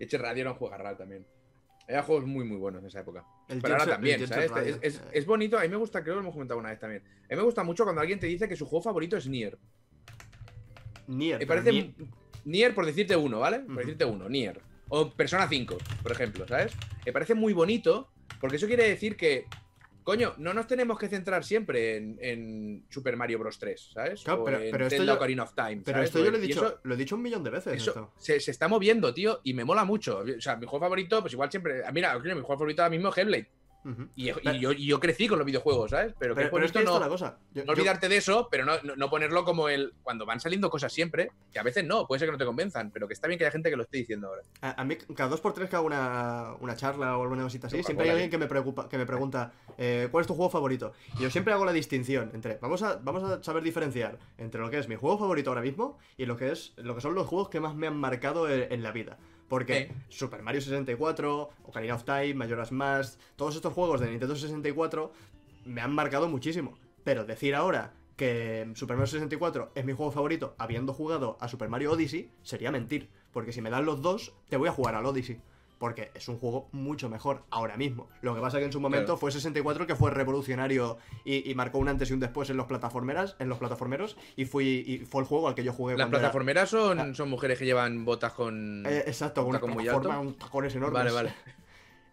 [SPEAKER 1] Eche Radio juego raro también. Había juegos muy, muy buenos en esa época.
[SPEAKER 2] El
[SPEAKER 1] Pero ahora también, ¿sabes? Es, es-
[SPEAKER 2] Eh,
[SPEAKER 1] es bonito, a mí me gusta, creo que lo hemos comentado una vez también. A mí me gusta mucho cuando alguien te dice que su juego favorito es Nier.
[SPEAKER 2] Nier.
[SPEAKER 1] Me parece
[SPEAKER 2] Nier-
[SPEAKER 1] Nier por decirte uno, ¿vale? Por decirte uno, Nier. O Persona 5, por ejemplo, ¿sabes? Me parece muy bonito porque eso quiere decir que, coño, no nos tenemos que centrar siempre en, en Super Mario Bros. 3, ¿sabes?
[SPEAKER 2] Claro,
[SPEAKER 1] o
[SPEAKER 2] pero-
[SPEAKER 1] en
[SPEAKER 2] pero esto yo-
[SPEAKER 1] Ocarina of Time,
[SPEAKER 2] Pero
[SPEAKER 1] ¿sabes?
[SPEAKER 2] esto yo lo he dicho,
[SPEAKER 1] eso-
[SPEAKER 2] lo he dicho un millón de veces.
[SPEAKER 1] eso
[SPEAKER 2] esto.
[SPEAKER 1] se, se está moviendo, tío, y me mola mucho. O sea, mi juego favorito, pues igual siempre. Mira, coño, mi juego favorito ahora mismo es Hellblade. Y, yo, y yo crecí con los videojuegos, ¿sabes? Pero,
[SPEAKER 2] Pero,
[SPEAKER 1] es
[SPEAKER 2] pero es
[SPEAKER 1] bonito
[SPEAKER 2] que esta
[SPEAKER 1] no,
[SPEAKER 2] es la cosa. Yo-
[SPEAKER 1] no
[SPEAKER 2] yo-
[SPEAKER 1] olvidarte de eso, pero no, no, no ponerlo como el. Cuando van saliendo cosas siempre, que a veces no, puede ser que no te convenzan, pero que está bien que haya gente que lo esté diciendo ahora.
[SPEAKER 2] a, a mí, cada dos por tres que hago una, una charla o alguna cosita así, siempre hay alguien que me, preocupa, que me pregunta eh, ¿cuál es tu juego favorito? Y yo siempre hago la distinción entre. Vamos a, vamos a saber diferenciar entre lo que es mi juego favorito ahora mismo y lo que, es, lo que son los juegos que más me han marcado en, en la vida. Porque
[SPEAKER 1] Sí.
[SPEAKER 2] Super Mario 64, Ocarina of Time, Majora's Mask, todos estos juegos de Nintendo 64 me han marcado muchísimo. Pero decir ahora que Super Mario 64 es mi juego favorito habiendo jugado a Super Mario Odyssey sería mentir. Porque si me dan los dos, te voy a jugar al Odyssey. Porque es un juego mucho mejor ahora mismo. Lo que pasa que en su momento
[SPEAKER 1] Claro.
[SPEAKER 2] fue 64 que fue revolucionario y, y marcó un antes y un después en los plataformeras, en los plataformeros, y fui y fue el juego al que yo jugué
[SPEAKER 1] Las
[SPEAKER 2] era-
[SPEAKER 1] plataformeras son,
[SPEAKER 2] Ah.
[SPEAKER 1] son mujeres que llevan botas con.
[SPEAKER 2] Eh, exacto, con
[SPEAKER 1] un
[SPEAKER 2] plataforma, tacones enormes.
[SPEAKER 1] Vale, vale.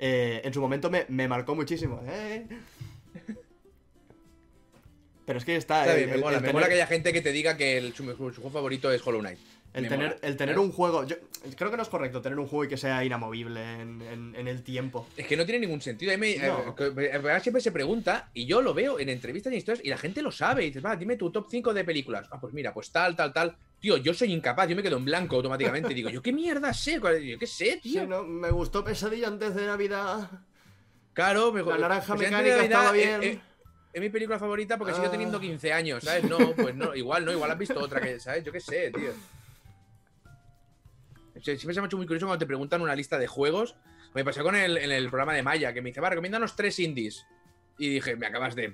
[SPEAKER 2] Eh, en su momento me, me marcó muchísimo. eh. Pero es que está.
[SPEAKER 1] Está
[SPEAKER 2] el-
[SPEAKER 1] bien, me mola.
[SPEAKER 2] el
[SPEAKER 1] me
[SPEAKER 2] tener-
[SPEAKER 1] mola que haya gente que te diga que el- su, su juego favorito es Hollow Knight.
[SPEAKER 2] El
[SPEAKER 1] Me
[SPEAKER 2] tener,
[SPEAKER 1] mola,
[SPEAKER 2] el tener un juego. Yo creo que no es correcto tener un juego y que sea inamovible en, en- en el tiempo.
[SPEAKER 1] Es que no tiene ningún sentido. A mí me-
[SPEAKER 2] No.
[SPEAKER 1] eh, eh, siempre se pregunta, y yo lo veo en entrevistas y historias, y la gente lo sabe. Y dices, va, dime tu top 5 de películas. Ah, pues mira, pues tal, tal, tal. Tío, yo soy incapaz, yo me quedo en blanco automáticamente. Digo, ¿yo qué mierda sé? ¿Cuál- Yo qué sé,
[SPEAKER 2] Sí,
[SPEAKER 1] tío.
[SPEAKER 2] no, me gustó Pesadilla antes de Navidad.
[SPEAKER 1] Claro, mejor.
[SPEAKER 2] La naranja mecánica
[SPEAKER 1] Navidad,
[SPEAKER 2] estaba bien.
[SPEAKER 1] eh, es mi película favorita porque sigo
[SPEAKER 2] Ah.
[SPEAKER 1] teniendo 15 años, ¿sabes? No, pues no, igual no, igual has visto otra que, ¿sabes? Yo qué sé, tío. Sie- Siempre se me ha hecho muy curioso cuando te preguntan una lista de juegos. Me pasó con el, en el programa de Maya, que me dice, va, recomiéndanos tres indies. Y dije, me acabas de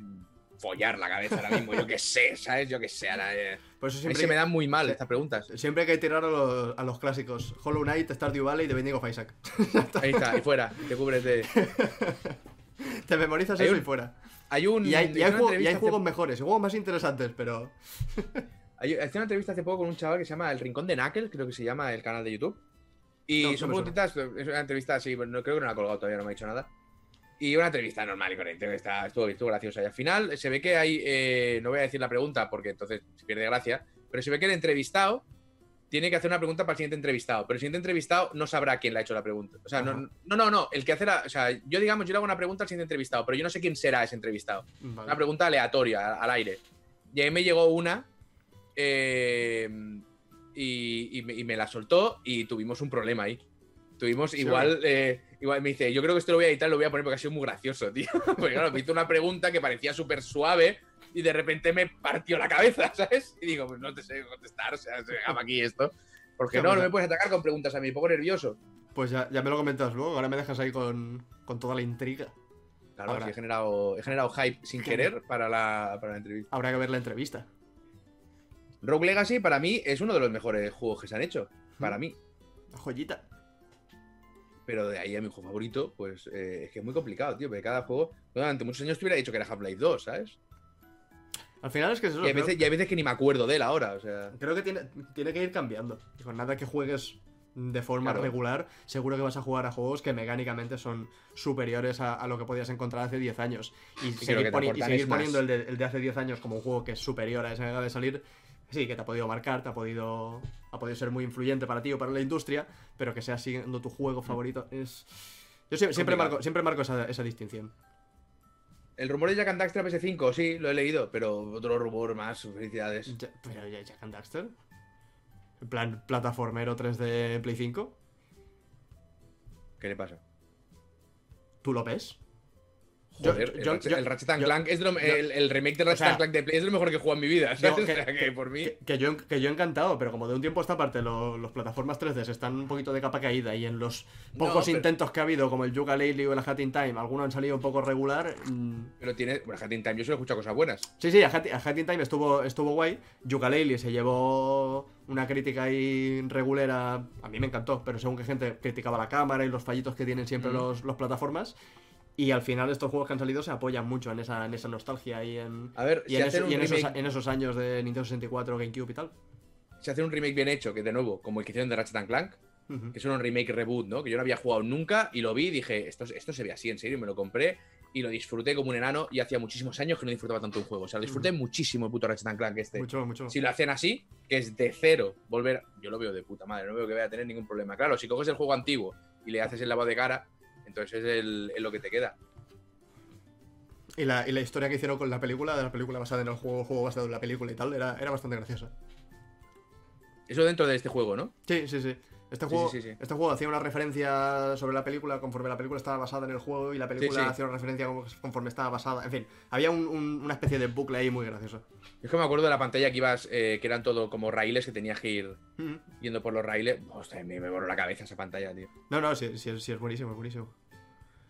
[SPEAKER 1] follar la cabeza ahora mismo, yo qué sé, ¿sabes? Yo qué sé. Ahora, eh.
[SPEAKER 2] Por eso
[SPEAKER 1] A mí
[SPEAKER 2] siempre,
[SPEAKER 1] se me dan muy mal estas preguntas.
[SPEAKER 2] siempre hay que tirar a los, a los clásicos. Hollow Knight, Stardew Valley y The Binding of Isaac.
[SPEAKER 1] Ahí está, y fuera, te cubres de.
[SPEAKER 2] Te memorizas
[SPEAKER 1] Hay
[SPEAKER 2] eso
[SPEAKER 1] un-
[SPEAKER 2] y fuera.
[SPEAKER 1] Hay un.
[SPEAKER 2] Y hay, y hay juego- y hay juegos mejores, juegos más interesantes, pero.
[SPEAKER 1] Hice una entrevista hace poco con un chaval que se llama El Rincón de Knuckles, creo que se llama el canal de YouTube. Y
[SPEAKER 2] No,
[SPEAKER 1] son preguntitas, es una entrevista así, no, creo que no la ha colgado todavía, no me ha dicho nada. Y una entrevista normal y corriente, que está, estuvo, estuvo graciosa. Y al final se ve que hay, eh, no voy a decir la pregunta porque entonces se pierde gracia, pero se ve que el entrevistado tiene que hacer una pregunta para el siguiente entrevistado, pero el siguiente entrevistado no sabrá quién le ha hecho la pregunta. O sea, no, no, no, no, el que hace la, o sea, yo digamos, yo le hago una pregunta al siguiente entrevistado, pero yo no sé quién será ese entrevistado.
[SPEAKER 2] Vale.
[SPEAKER 1] Una pregunta aleatoria, al, al aire. Y ahí me llegó una eh, y, y me, y me la soltó y tuvimos un problema ahí. Tuvimos
[SPEAKER 2] Sí,
[SPEAKER 1] igual, eh, igual me dice, yo creo que esto lo voy a editar, lo voy a poner porque ha sido muy gracioso, tío. Porque claro, me hizo una pregunta que parecía súper suave y de repente me partió la cabeza, ¿sabes? Y digo, pues no te sé contestar, o sea, se acaba aquí esto. Porque no, no me puedes atacar con preguntas a mí, me pongo nervioso.
[SPEAKER 2] Pues ya, ya me lo comentas luego, ahora me dejas ahí con, con toda la intriga.
[SPEAKER 1] Claro, sí, he generado, he generado hype sin querer para la, para la entrevista.
[SPEAKER 2] Habrá que ver la entrevista.
[SPEAKER 1] Rogue Legacy para mí es uno de los mejores juegos que se han hecho. Para mí.
[SPEAKER 2] Joyita.
[SPEAKER 1] Pero de ahí a mi juego favorito, pues eh, es que es muy complicado, tío. Porque cada juego, durante muchos años te hubiera dicho que era Half-Life 2, ¿sabes?
[SPEAKER 2] Al final es que es eso.
[SPEAKER 1] Y hay,
[SPEAKER 2] creo,
[SPEAKER 1] veces, y hay veces que ni me acuerdo de él ahora, o sea.
[SPEAKER 2] creo que tiene, tiene que ir cambiando. Con nada que juegues de forma
[SPEAKER 1] Claro.
[SPEAKER 2] regular, seguro que vas a jugar a juegos que mecánicamente son superiores a, a lo que podías encontrar hace 10 años. Y seguir, poni- y poniendo el de, el de hace 10 años como un juego que es superior a ese que acaba de salir, sí, que te ha podido marcar, te ha podido, ha podido ser muy influyente para ti o para la industria, pero que sea siendo tu juego favorito es... Yo sie- siempre, marco, siempre marco esa, esa distinción.
[SPEAKER 1] El rumor de Jack and Daxter a PS5, sí, lo he leído, pero otro rumor más, felicidades.
[SPEAKER 2] Ya- pero ya Jack and Daxter. En plan, plataformero 3D Play 5.
[SPEAKER 1] ¿Qué le pasa?
[SPEAKER 2] ¿Tú lo ves?
[SPEAKER 1] Joder,
[SPEAKER 2] yo-
[SPEAKER 1] el, Ratchet,
[SPEAKER 2] yo-
[SPEAKER 1] el Ratchet and Clank es lo- el, el remake de Ratchet
[SPEAKER 2] sea,
[SPEAKER 1] and Clank de Play es lo mejor que he jugado en mi vida. ¿sabes?
[SPEAKER 2] que-
[SPEAKER 1] O sea, que por mí.
[SPEAKER 2] Que, yo, que yo encantado, pero como de un tiempo a esta parte lo- los plataformas 3D están un poquito de capa caída y en los pocos
[SPEAKER 1] pero-
[SPEAKER 2] intentos que ha habido, como el Yuga Lately o el Hat in Time, algunos han salido un poco regular. mm,
[SPEAKER 1] Pero tiene. Bueno, Hat in Time, yo solo he escuchado cosas buenas.
[SPEAKER 2] Sí, sí, a Hat, a Hat in Time estuvo, estuvo guay. Yuga Lately se llevó una crítica ahí regulera. A mí me encantó, pero según que gente criticaba la cámara y los fallitos que tienen siempre
[SPEAKER 1] Ujú.
[SPEAKER 2] los, los plataformas. Y al final estos juegos que han salido se apoyan mucho en esa, en esa nostalgia y en,
[SPEAKER 1] A ver,
[SPEAKER 2] y
[SPEAKER 1] si
[SPEAKER 2] en, eso- y en esos,
[SPEAKER 1] remake-
[SPEAKER 2] en esos años de Nintendo 64, GameCube y tal.
[SPEAKER 1] Si hacen un remake bien hecho, que de nuevo, como el que hicieron de Ratchet and Clank, que es un remake reboot, ¿no? Que yo no había jugado nunca y lo vi y dije, esto, esto se ve así, en serio, y me lo compré y lo disfruté como un enano y hacía muchísimos años que no disfrutaba tanto un juego. O sea, lo disfruté muchísimo el puto Ratchet and Clank este.
[SPEAKER 2] Mucho, mucho.
[SPEAKER 1] Si lo hacen así, que es de cero, volver. Yo lo veo de puta madre, no veo que vaya a tener ningún problema. Claro, si coges el juego antiguo y le haces el lavado de cara, entonces es, el, es lo que te queda.
[SPEAKER 2] Y la, y la historia que hicieron con la película, de la película basada en el juego, juego basado en la película y tal, era, era bastante graciosa.
[SPEAKER 1] Eso dentro de este juego, ¿no?
[SPEAKER 2] Sí, sí, sí. Este juego,
[SPEAKER 1] sí, sí, sí.
[SPEAKER 2] este juego hacía una referencia sobre la película conforme la película estaba basada en el juego y la película hacía una referencia conforme estaba basada. En fin, había un- un- una especie de bucle ahí muy gracioso.
[SPEAKER 1] Es que me acuerdo de la pantalla que ibas, eh, que eran todo como raíles que tenías que ir yendo por los raíles. Hostia, me, me voló la cabeza esa pantalla, tío.
[SPEAKER 2] No, no, sí, sí, sí, es buenísimo, es buenísimo.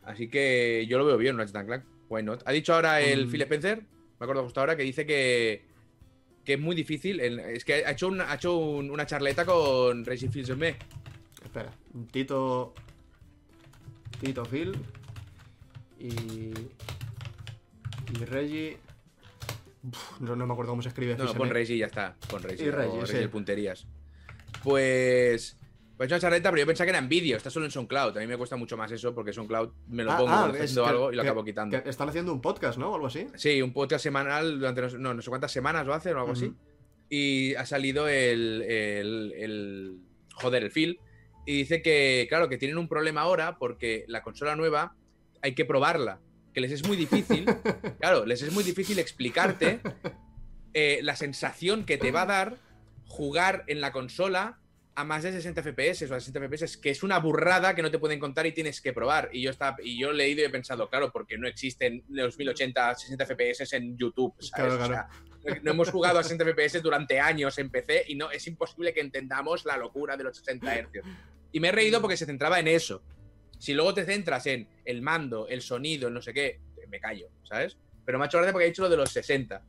[SPEAKER 1] Así que yo lo veo bien, Ratchet Clank. Why not? Ha dicho ahora el
[SPEAKER 2] Mm.
[SPEAKER 1] Phil Spencer, me acuerdo justo ahora, que dice que, que es muy difícil. es que ha hecho, un- ha hecho un- una charleta con Racing Fields Me.
[SPEAKER 2] Espera, Tito. Tito Phil. Y. Y Reggie. Uf, no, no me acuerdo cómo se escribe.
[SPEAKER 1] No,
[SPEAKER 2] Fils
[SPEAKER 1] pon
[SPEAKER 2] M.
[SPEAKER 1] Reggie y ya está. Pon Reggie.
[SPEAKER 2] Y Reggie,
[SPEAKER 1] o
[SPEAKER 2] sí.
[SPEAKER 1] Punterías. Pues. Pues una charleta, pero yo pensaba que era en vídeo. Está solo en SoundCloud. A mí me cuesta mucho más eso porque SoundCloud me lo
[SPEAKER 2] Ah,
[SPEAKER 1] pongo
[SPEAKER 2] ah,
[SPEAKER 1] haciendo
[SPEAKER 2] que-
[SPEAKER 1] algo y lo
[SPEAKER 2] que-
[SPEAKER 1] acabo quitando.
[SPEAKER 2] que están haciendo un podcast, ¿no? O algo así.
[SPEAKER 1] Sí, un podcast semanal durante no, sé- no, no sé cuántas semanas lo hacen o algo así. Y ha salido el, el, el- Joder, el Phil. Y dice que, claro, que tienen un problema ahora porque la consola nueva hay que probarla. Que les es muy difícil. claro, les es muy difícil explicarte eh, la sensación que te va a dar jugar en la consola a más de 60 FPS o a 60 FPS, que es una burrada que no te pueden contar y tienes que probar. Y yo, está, y yo he leído y he pensado, claro, porque no existen los 1080, 60 FPS en YouTube, ¿sabes?
[SPEAKER 2] Claro,
[SPEAKER 1] O sea, no hemos jugado a 60 FPS durante años en PC y no es imposible que entendamos la locura de los 60 Hz. Y me he reído porque se centraba en eso. Si luego te centras en el mando, el sonido, el no sé qué, me callo, ¿sabes? Pero me ha hecho gracia porque ha dicho lo de los 60.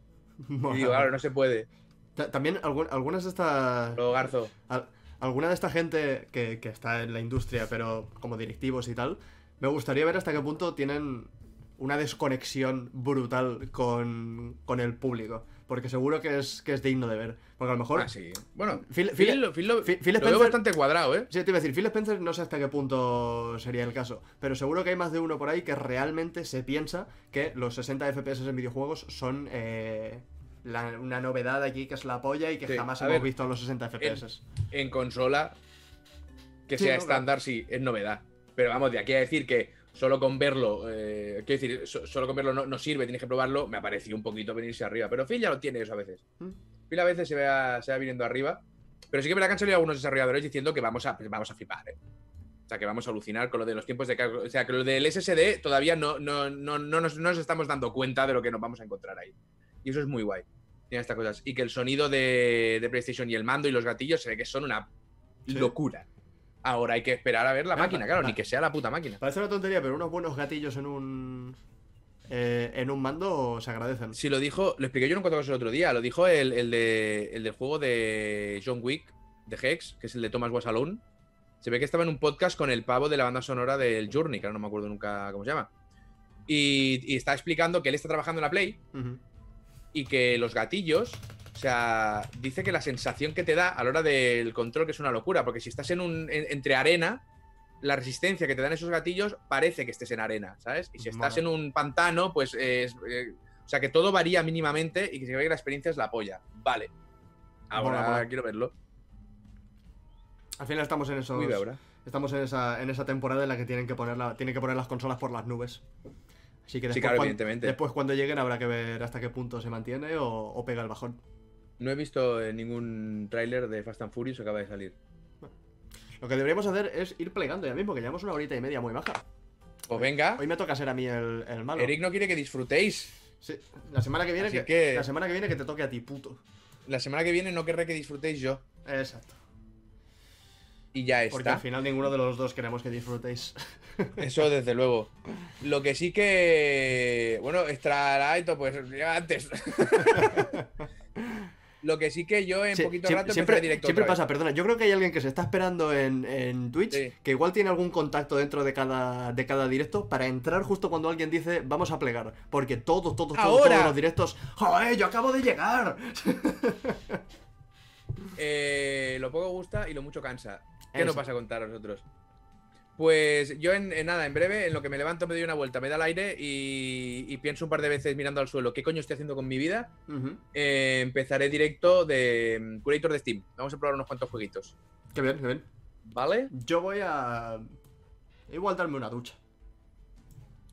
[SPEAKER 1] Y digo, claro, no se puede.
[SPEAKER 2] Ta- También algu- algunas de estas.
[SPEAKER 1] Garzo.
[SPEAKER 2] al- alguna de esta gente que, que está en la industria, pero como directivos y tal, me gustaría ver hasta qué punto tienen una desconexión brutal con, con el público. Porque seguro que es, que es digno de ver. Porque a lo mejor.
[SPEAKER 1] Ah, sí. Bueno,
[SPEAKER 2] Phil-
[SPEAKER 1] Phil,
[SPEAKER 2] Phil-
[SPEAKER 1] Phil lo,
[SPEAKER 2] Phil
[SPEAKER 1] lo veo
[SPEAKER 2] Spencer-
[SPEAKER 1] bastante cuadrado, ¿eh?
[SPEAKER 2] Sí, te iba a decir, Phil Spencer no sé hasta qué punto sería el caso, pero seguro que hay más de uno por ahí que realmente se piensa que los 60 FPS en videojuegos son eh, la- una novedad aquí que es la polla y que
[SPEAKER 1] Sí,
[SPEAKER 2] jamás hemos
[SPEAKER 1] ver,
[SPEAKER 2] visto los 60 FPS.
[SPEAKER 1] En consola, que
[SPEAKER 2] Sí,
[SPEAKER 1] sea
[SPEAKER 2] no,
[SPEAKER 1] estándar, sí, es novedad. Pero vamos, de aquí a decir que solo con verlo, eh, quiero decir, so- solo con verlo no, no sirve, tienes que probarlo, me ha parecido un poquito venirse arriba. Pero Phil ya lo tiene eso a veces.
[SPEAKER 2] Mm.
[SPEAKER 1] Phil a veces se va, se va viniendo arriba. Pero sí que me la han salido algunos desarrolladores diciendo que vamos a, pues vamos a flipar, ¿eh? O sea, que vamos a alucinar con lo de los tiempos de carga. O sea, que lo del SSD todavía no, no, no, no, nos, no nos estamos dando cuenta de lo que nos vamos a encontrar ahí. Y eso es muy guay. Tiene estas cosas. Y que el sonido de, de PlayStation y el mando y los gatillos se ve que son una
[SPEAKER 2] Sí.
[SPEAKER 1] locura. Ahora hay que esperar a ver la
[SPEAKER 2] Ah,
[SPEAKER 1] máquina, claro, ni que sea la puta máquina.
[SPEAKER 2] Parece una tontería, pero unos buenos gatillos en un eh, en un mando se agradecen.
[SPEAKER 1] Si lo dijo, lo expliqué yo en un cuatro el otro día, lo dijo el, el de, el del juego de John Wick, de Hex, que es el de Thomas Was Alone. Se ve que estaba en un podcast con el pavo de la banda sonora del Journey, que ahora no me acuerdo nunca cómo se llama. Y, y está explicando que él está trabajando en la Play. Y que los gatillos, o sea, dice que la sensación que te da a la hora del control que es una locura, porque si estás en un en- entre arena, la resistencia que te dan esos gatillos parece que estés en arena, ¿sabes? Y si estás en un pantano, pues es, eh, o sea, que todo varía mínimamente y que se ve que la experiencia es la polla. Vale. Ahora
[SPEAKER 2] Mola, mola.
[SPEAKER 1] quiero verlo.
[SPEAKER 2] Al final estamos en
[SPEAKER 1] ahora.
[SPEAKER 2] Estamos en esa, en esa temporada en la que tienen que poner la- tienen que poner las consolas por las nubes. Así que
[SPEAKER 1] Sí,
[SPEAKER 2] después,
[SPEAKER 1] claro,
[SPEAKER 2] cuan-
[SPEAKER 1] evidentemente.
[SPEAKER 2] después cuando lleguen habrá que ver hasta qué punto se mantiene o, o pega el bajón.
[SPEAKER 1] No he visto eh, ningún tráiler de Fast and Furious que acaba de salir.
[SPEAKER 2] Lo que deberíamos hacer es ir plegando ya mismo, que llevamos una horita y media muy baja.
[SPEAKER 1] Pues venga,
[SPEAKER 2] Hoy me toca ser a mí el, el malo.
[SPEAKER 1] Eric no quiere que disfrutéis.
[SPEAKER 2] Sí, la semana que viene que- la semana que viene que te toque a ti, puto.
[SPEAKER 1] La semana que viene no querré que disfrutéis yo.
[SPEAKER 2] Exacto.
[SPEAKER 1] Y ya
[SPEAKER 2] Porque al
[SPEAKER 1] está.
[SPEAKER 2] final ninguno de los dos queremos que disfrutéis.
[SPEAKER 1] Eso desde luego. Lo que sí que. Bueno, Light, pues antes. Lo que sí que yo en
[SPEAKER 2] Sí,
[SPEAKER 1] poquito
[SPEAKER 2] siem-
[SPEAKER 1] rato
[SPEAKER 2] siempre
[SPEAKER 1] directo.
[SPEAKER 2] siempre pasa, perdona. Yo creo que hay alguien que se está esperando en, en Twitch,
[SPEAKER 1] Sí.
[SPEAKER 2] que igual tiene algún contacto dentro de cada, de cada directo para entrar justo cuando alguien dice vamos a plegar. Porque todos, todos, todos, todos los directos. ¡Joder! ¡Yo acabo de llegar!
[SPEAKER 1] Eh, lo poco gusta y lo mucho cansa. ¿Qué
[SPEAKER 2] Eso.
[SPEAKER 1] nos pasa a contar a nosotros? Pues yo en, en nada, en breve, en lo que me levanto me doy una vuelta, me da el aire y, y pienso un par de veces mirando al suelo, ¿qué coño estoy haciendo con mi vida? Eh, empezaré directo de mm, Curator de Steam. Vamos a probar unos cuantos jueguitos.
[SPEAKER 2] Qué bien, qué bien.
[SPEAKER 1] ¿Vale?
[SPEAKER 2] Yo voy a. Igual darme una ducha.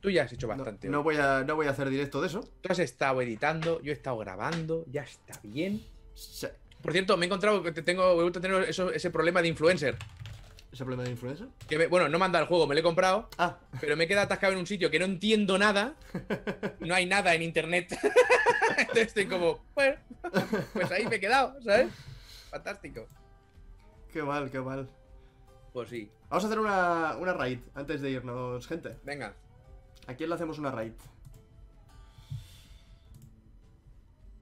[SPEAKER 1] Tú ya has hecho bastante.
[SPEAKER 2] no voy a, no voy a hacer directo de eso.
[SPEAKER 1] Tú has estado editando, yo he estado grabando, ya está bien.
[SPEAKER 2] Sí.
[SPEAKER 1] Por cierto, me he encontrado que te tengo, he vuelto a tener eso- ese problema de influencer.
[SPEAKER 2] ¿Ese problema de influencer?
[SPEAKER 1] Que me- bueno, no manda el juego, me lo he comprado,
[SPEAKER 2] Ah,
[SPEAKER 1] pero me he quedado atascado en un sitio que no entiendo nada. No hay nada en internet. Entonces estoy como, bueno, pues ahí me he quedado, ¿sabes? Fantástico.
[SPEAKER 2] qué mal, qué mal.
[SPEAKER 1] Pues sí,
[SPEAKER 2] Vamos a hacer una, una raid antes de irnos, gente.
[SPEAKER 1] venga.
[SPEAKER 2] ¿A quién le hacemos una raid?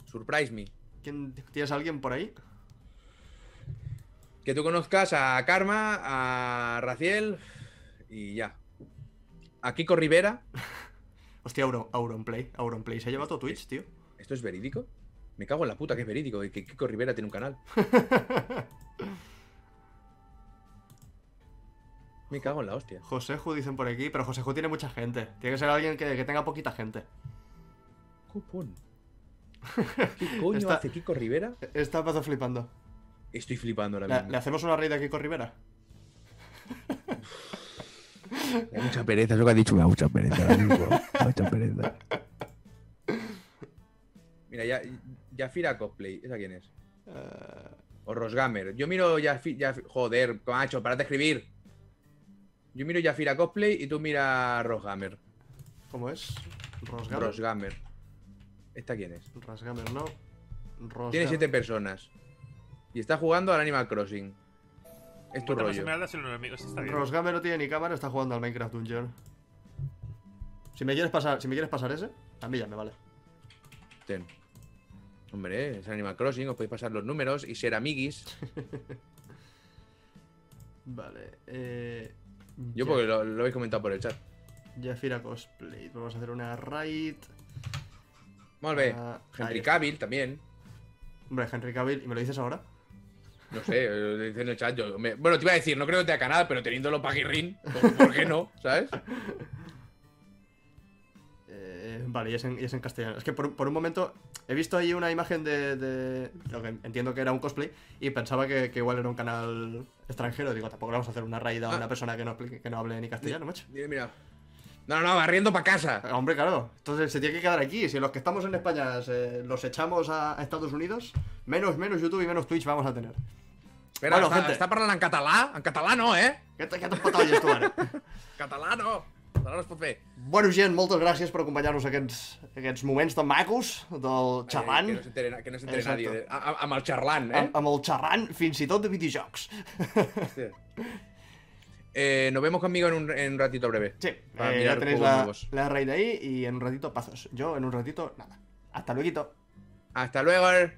[SPEAKER 1] Surprise me.
[SPEAKER 2] ¿Quién, ¿Tienes a alguien por ahí?
[SPEAKER 1] Que tú conozcas a Karma, a Raciel y ya. A Kiko Rivera.
[SPEAKER 2] Hostia, Auro, Auronplay. Auronplay se ha llevado todo Twitch, tío.
[SPEAKER 1] ¿Esto es verídico? Me cago en la puta que es verídico y que Kiko Rivera tiene un canal. Me cago en la hostia.
[SPEAKER 2] Joseju dicen por aquí, pero Joseju tiene mucha gente. Tiene que ser alguien que, que tenga poquita gente.
[SPEAKER 1] Cupón. ¿Qué coño
[SPEAKER 2] Está-
[SPEAKER 1] hace Kiko Rivera?
[SPEAKER 2] Está paso flipando.
[SPEAKER 1] Estoy flipando ahora
[SPEAKER 2] ¿Le,
[SPEAKER 1] mismo.
[SPEAKER 2] le hacemos una raid a Kiko Rivera?
[SPEAKER 1] Me da mucha pereza, eso que ha dicho me da mucha pereza ahora mismo. Mucha pereza. Mira, ya, Yafira Cosplay, ¿esa quién es?
[SPEAKER 2] Eh,
[SPEAKER 1] O Rosgamer. Yo miro Yafi, Yafi- Joder, macho, para de escribir. Yo miro Yafira Cosplay y tú mira Rosgamer.
[SPEAKER 2] ¿Cómo es? Rosgamer.
[SPEAKER 1] Rosgamer. ¿Esta quién es?
[SPEAKER 2] Rosgamer, no. Rosgamer.
[SPEAKER 1] Tiene siete personas. Y está jugando al Animal Crossing. Es tu rollo.
[SPEAKER 3] bien.
[SPEAKER 2] Rosgamer no tiene ni cámara, está jugando al Minecraft Dungeon. Si me quieres pasar, si me quieres pasar ese, a mí ya me vale.
[SPEAKER 1] Ten. Hombre, es Animal Crossing, os podéis pasar los números y ser amiguis.
[SPEAKER 2] Vale. Eh,
[SPEAKER 1] Yo
[SPEAKER 2] Ya-
[SPEAKER 1] porque lo, lo habéis comentado por el chat.
[SPEAKER 2] Jafira Cosplay. Vamos a hacer una raid.
[SPEAKER 1] Molt bé.
[SPEAKER 2] Ah,
[SPEAKER 1] Henry. Cavill también.
[SPEAKER 2] Hombre, Henry Cavill, ¿y me lo dices ahora?
[SPEAKER 1] No sé, eh, dice en el chat. Yo, me- Bueno, te iba a decir, no creo que tenga canal, pero teniéndolo Paquirrin, pues, ¿por qué no? ¿Sabes?
[SPEAKER 2] Eh, vale, y es, en, y es en castellano. Es que por, por un momento he visto ahí una imagen de, de lo que entiendo que era un cosplay y pensaba que, que igual era un canal extranjero. Digo, tampoco le vamos a hacer una raid a
[SPEAKER 1] Ah.
[SPEAKER 2] una persona que no, que no hable ni castellano, macho.
[SPEAKER 1] Mira, mira. No, no, barriendo para casa.
[SPEAKER 2] Hombre, claro. Entonces se tiene que quedar aquí. Si los que estamos en España se- los echamos a, a Estados Unidos, menos, menos YouTube y menos Twitch vamos a tener.
[SPEAKER 1] Espera,
[SPEAKER 2] Bueno,
[SPEAKER 1] està,
[SPEAKER 2] gente.
[SPEAKER 1] està parlant en català? En català no, eh?
[SPEAKER 2] Què te- què t'has patat tu ara?
[SPEAKER 1] Català no. Català no es pot fer.
[SPEAKER 2] Bueno, gent, moltes gràcies per acompanyar-nos aquests, aquests moments tan macos del xerrant.
[SPEAKER 1] Eh, que no que no nadie. a- a- Amb el xerrant, eh?
[SPEAKER 2] amb, amb el xerrant fins i tot de videojocs.
[SPEAKER 1] Hòstia. Eh, nos vemos conmigo en un, en un ratito breve.
[SPEAKER 2] Sí,
[SPEAKER 1] Para
[SPEAKER 2] eh,
[SPEAKER 1] mirar
[SPEAKER 2] ya tenéis la, la raid ahí y en un ratito pazos. Yo en un ratito, nada. Hasta luego.
[SPEAKER 1] Hasta luego.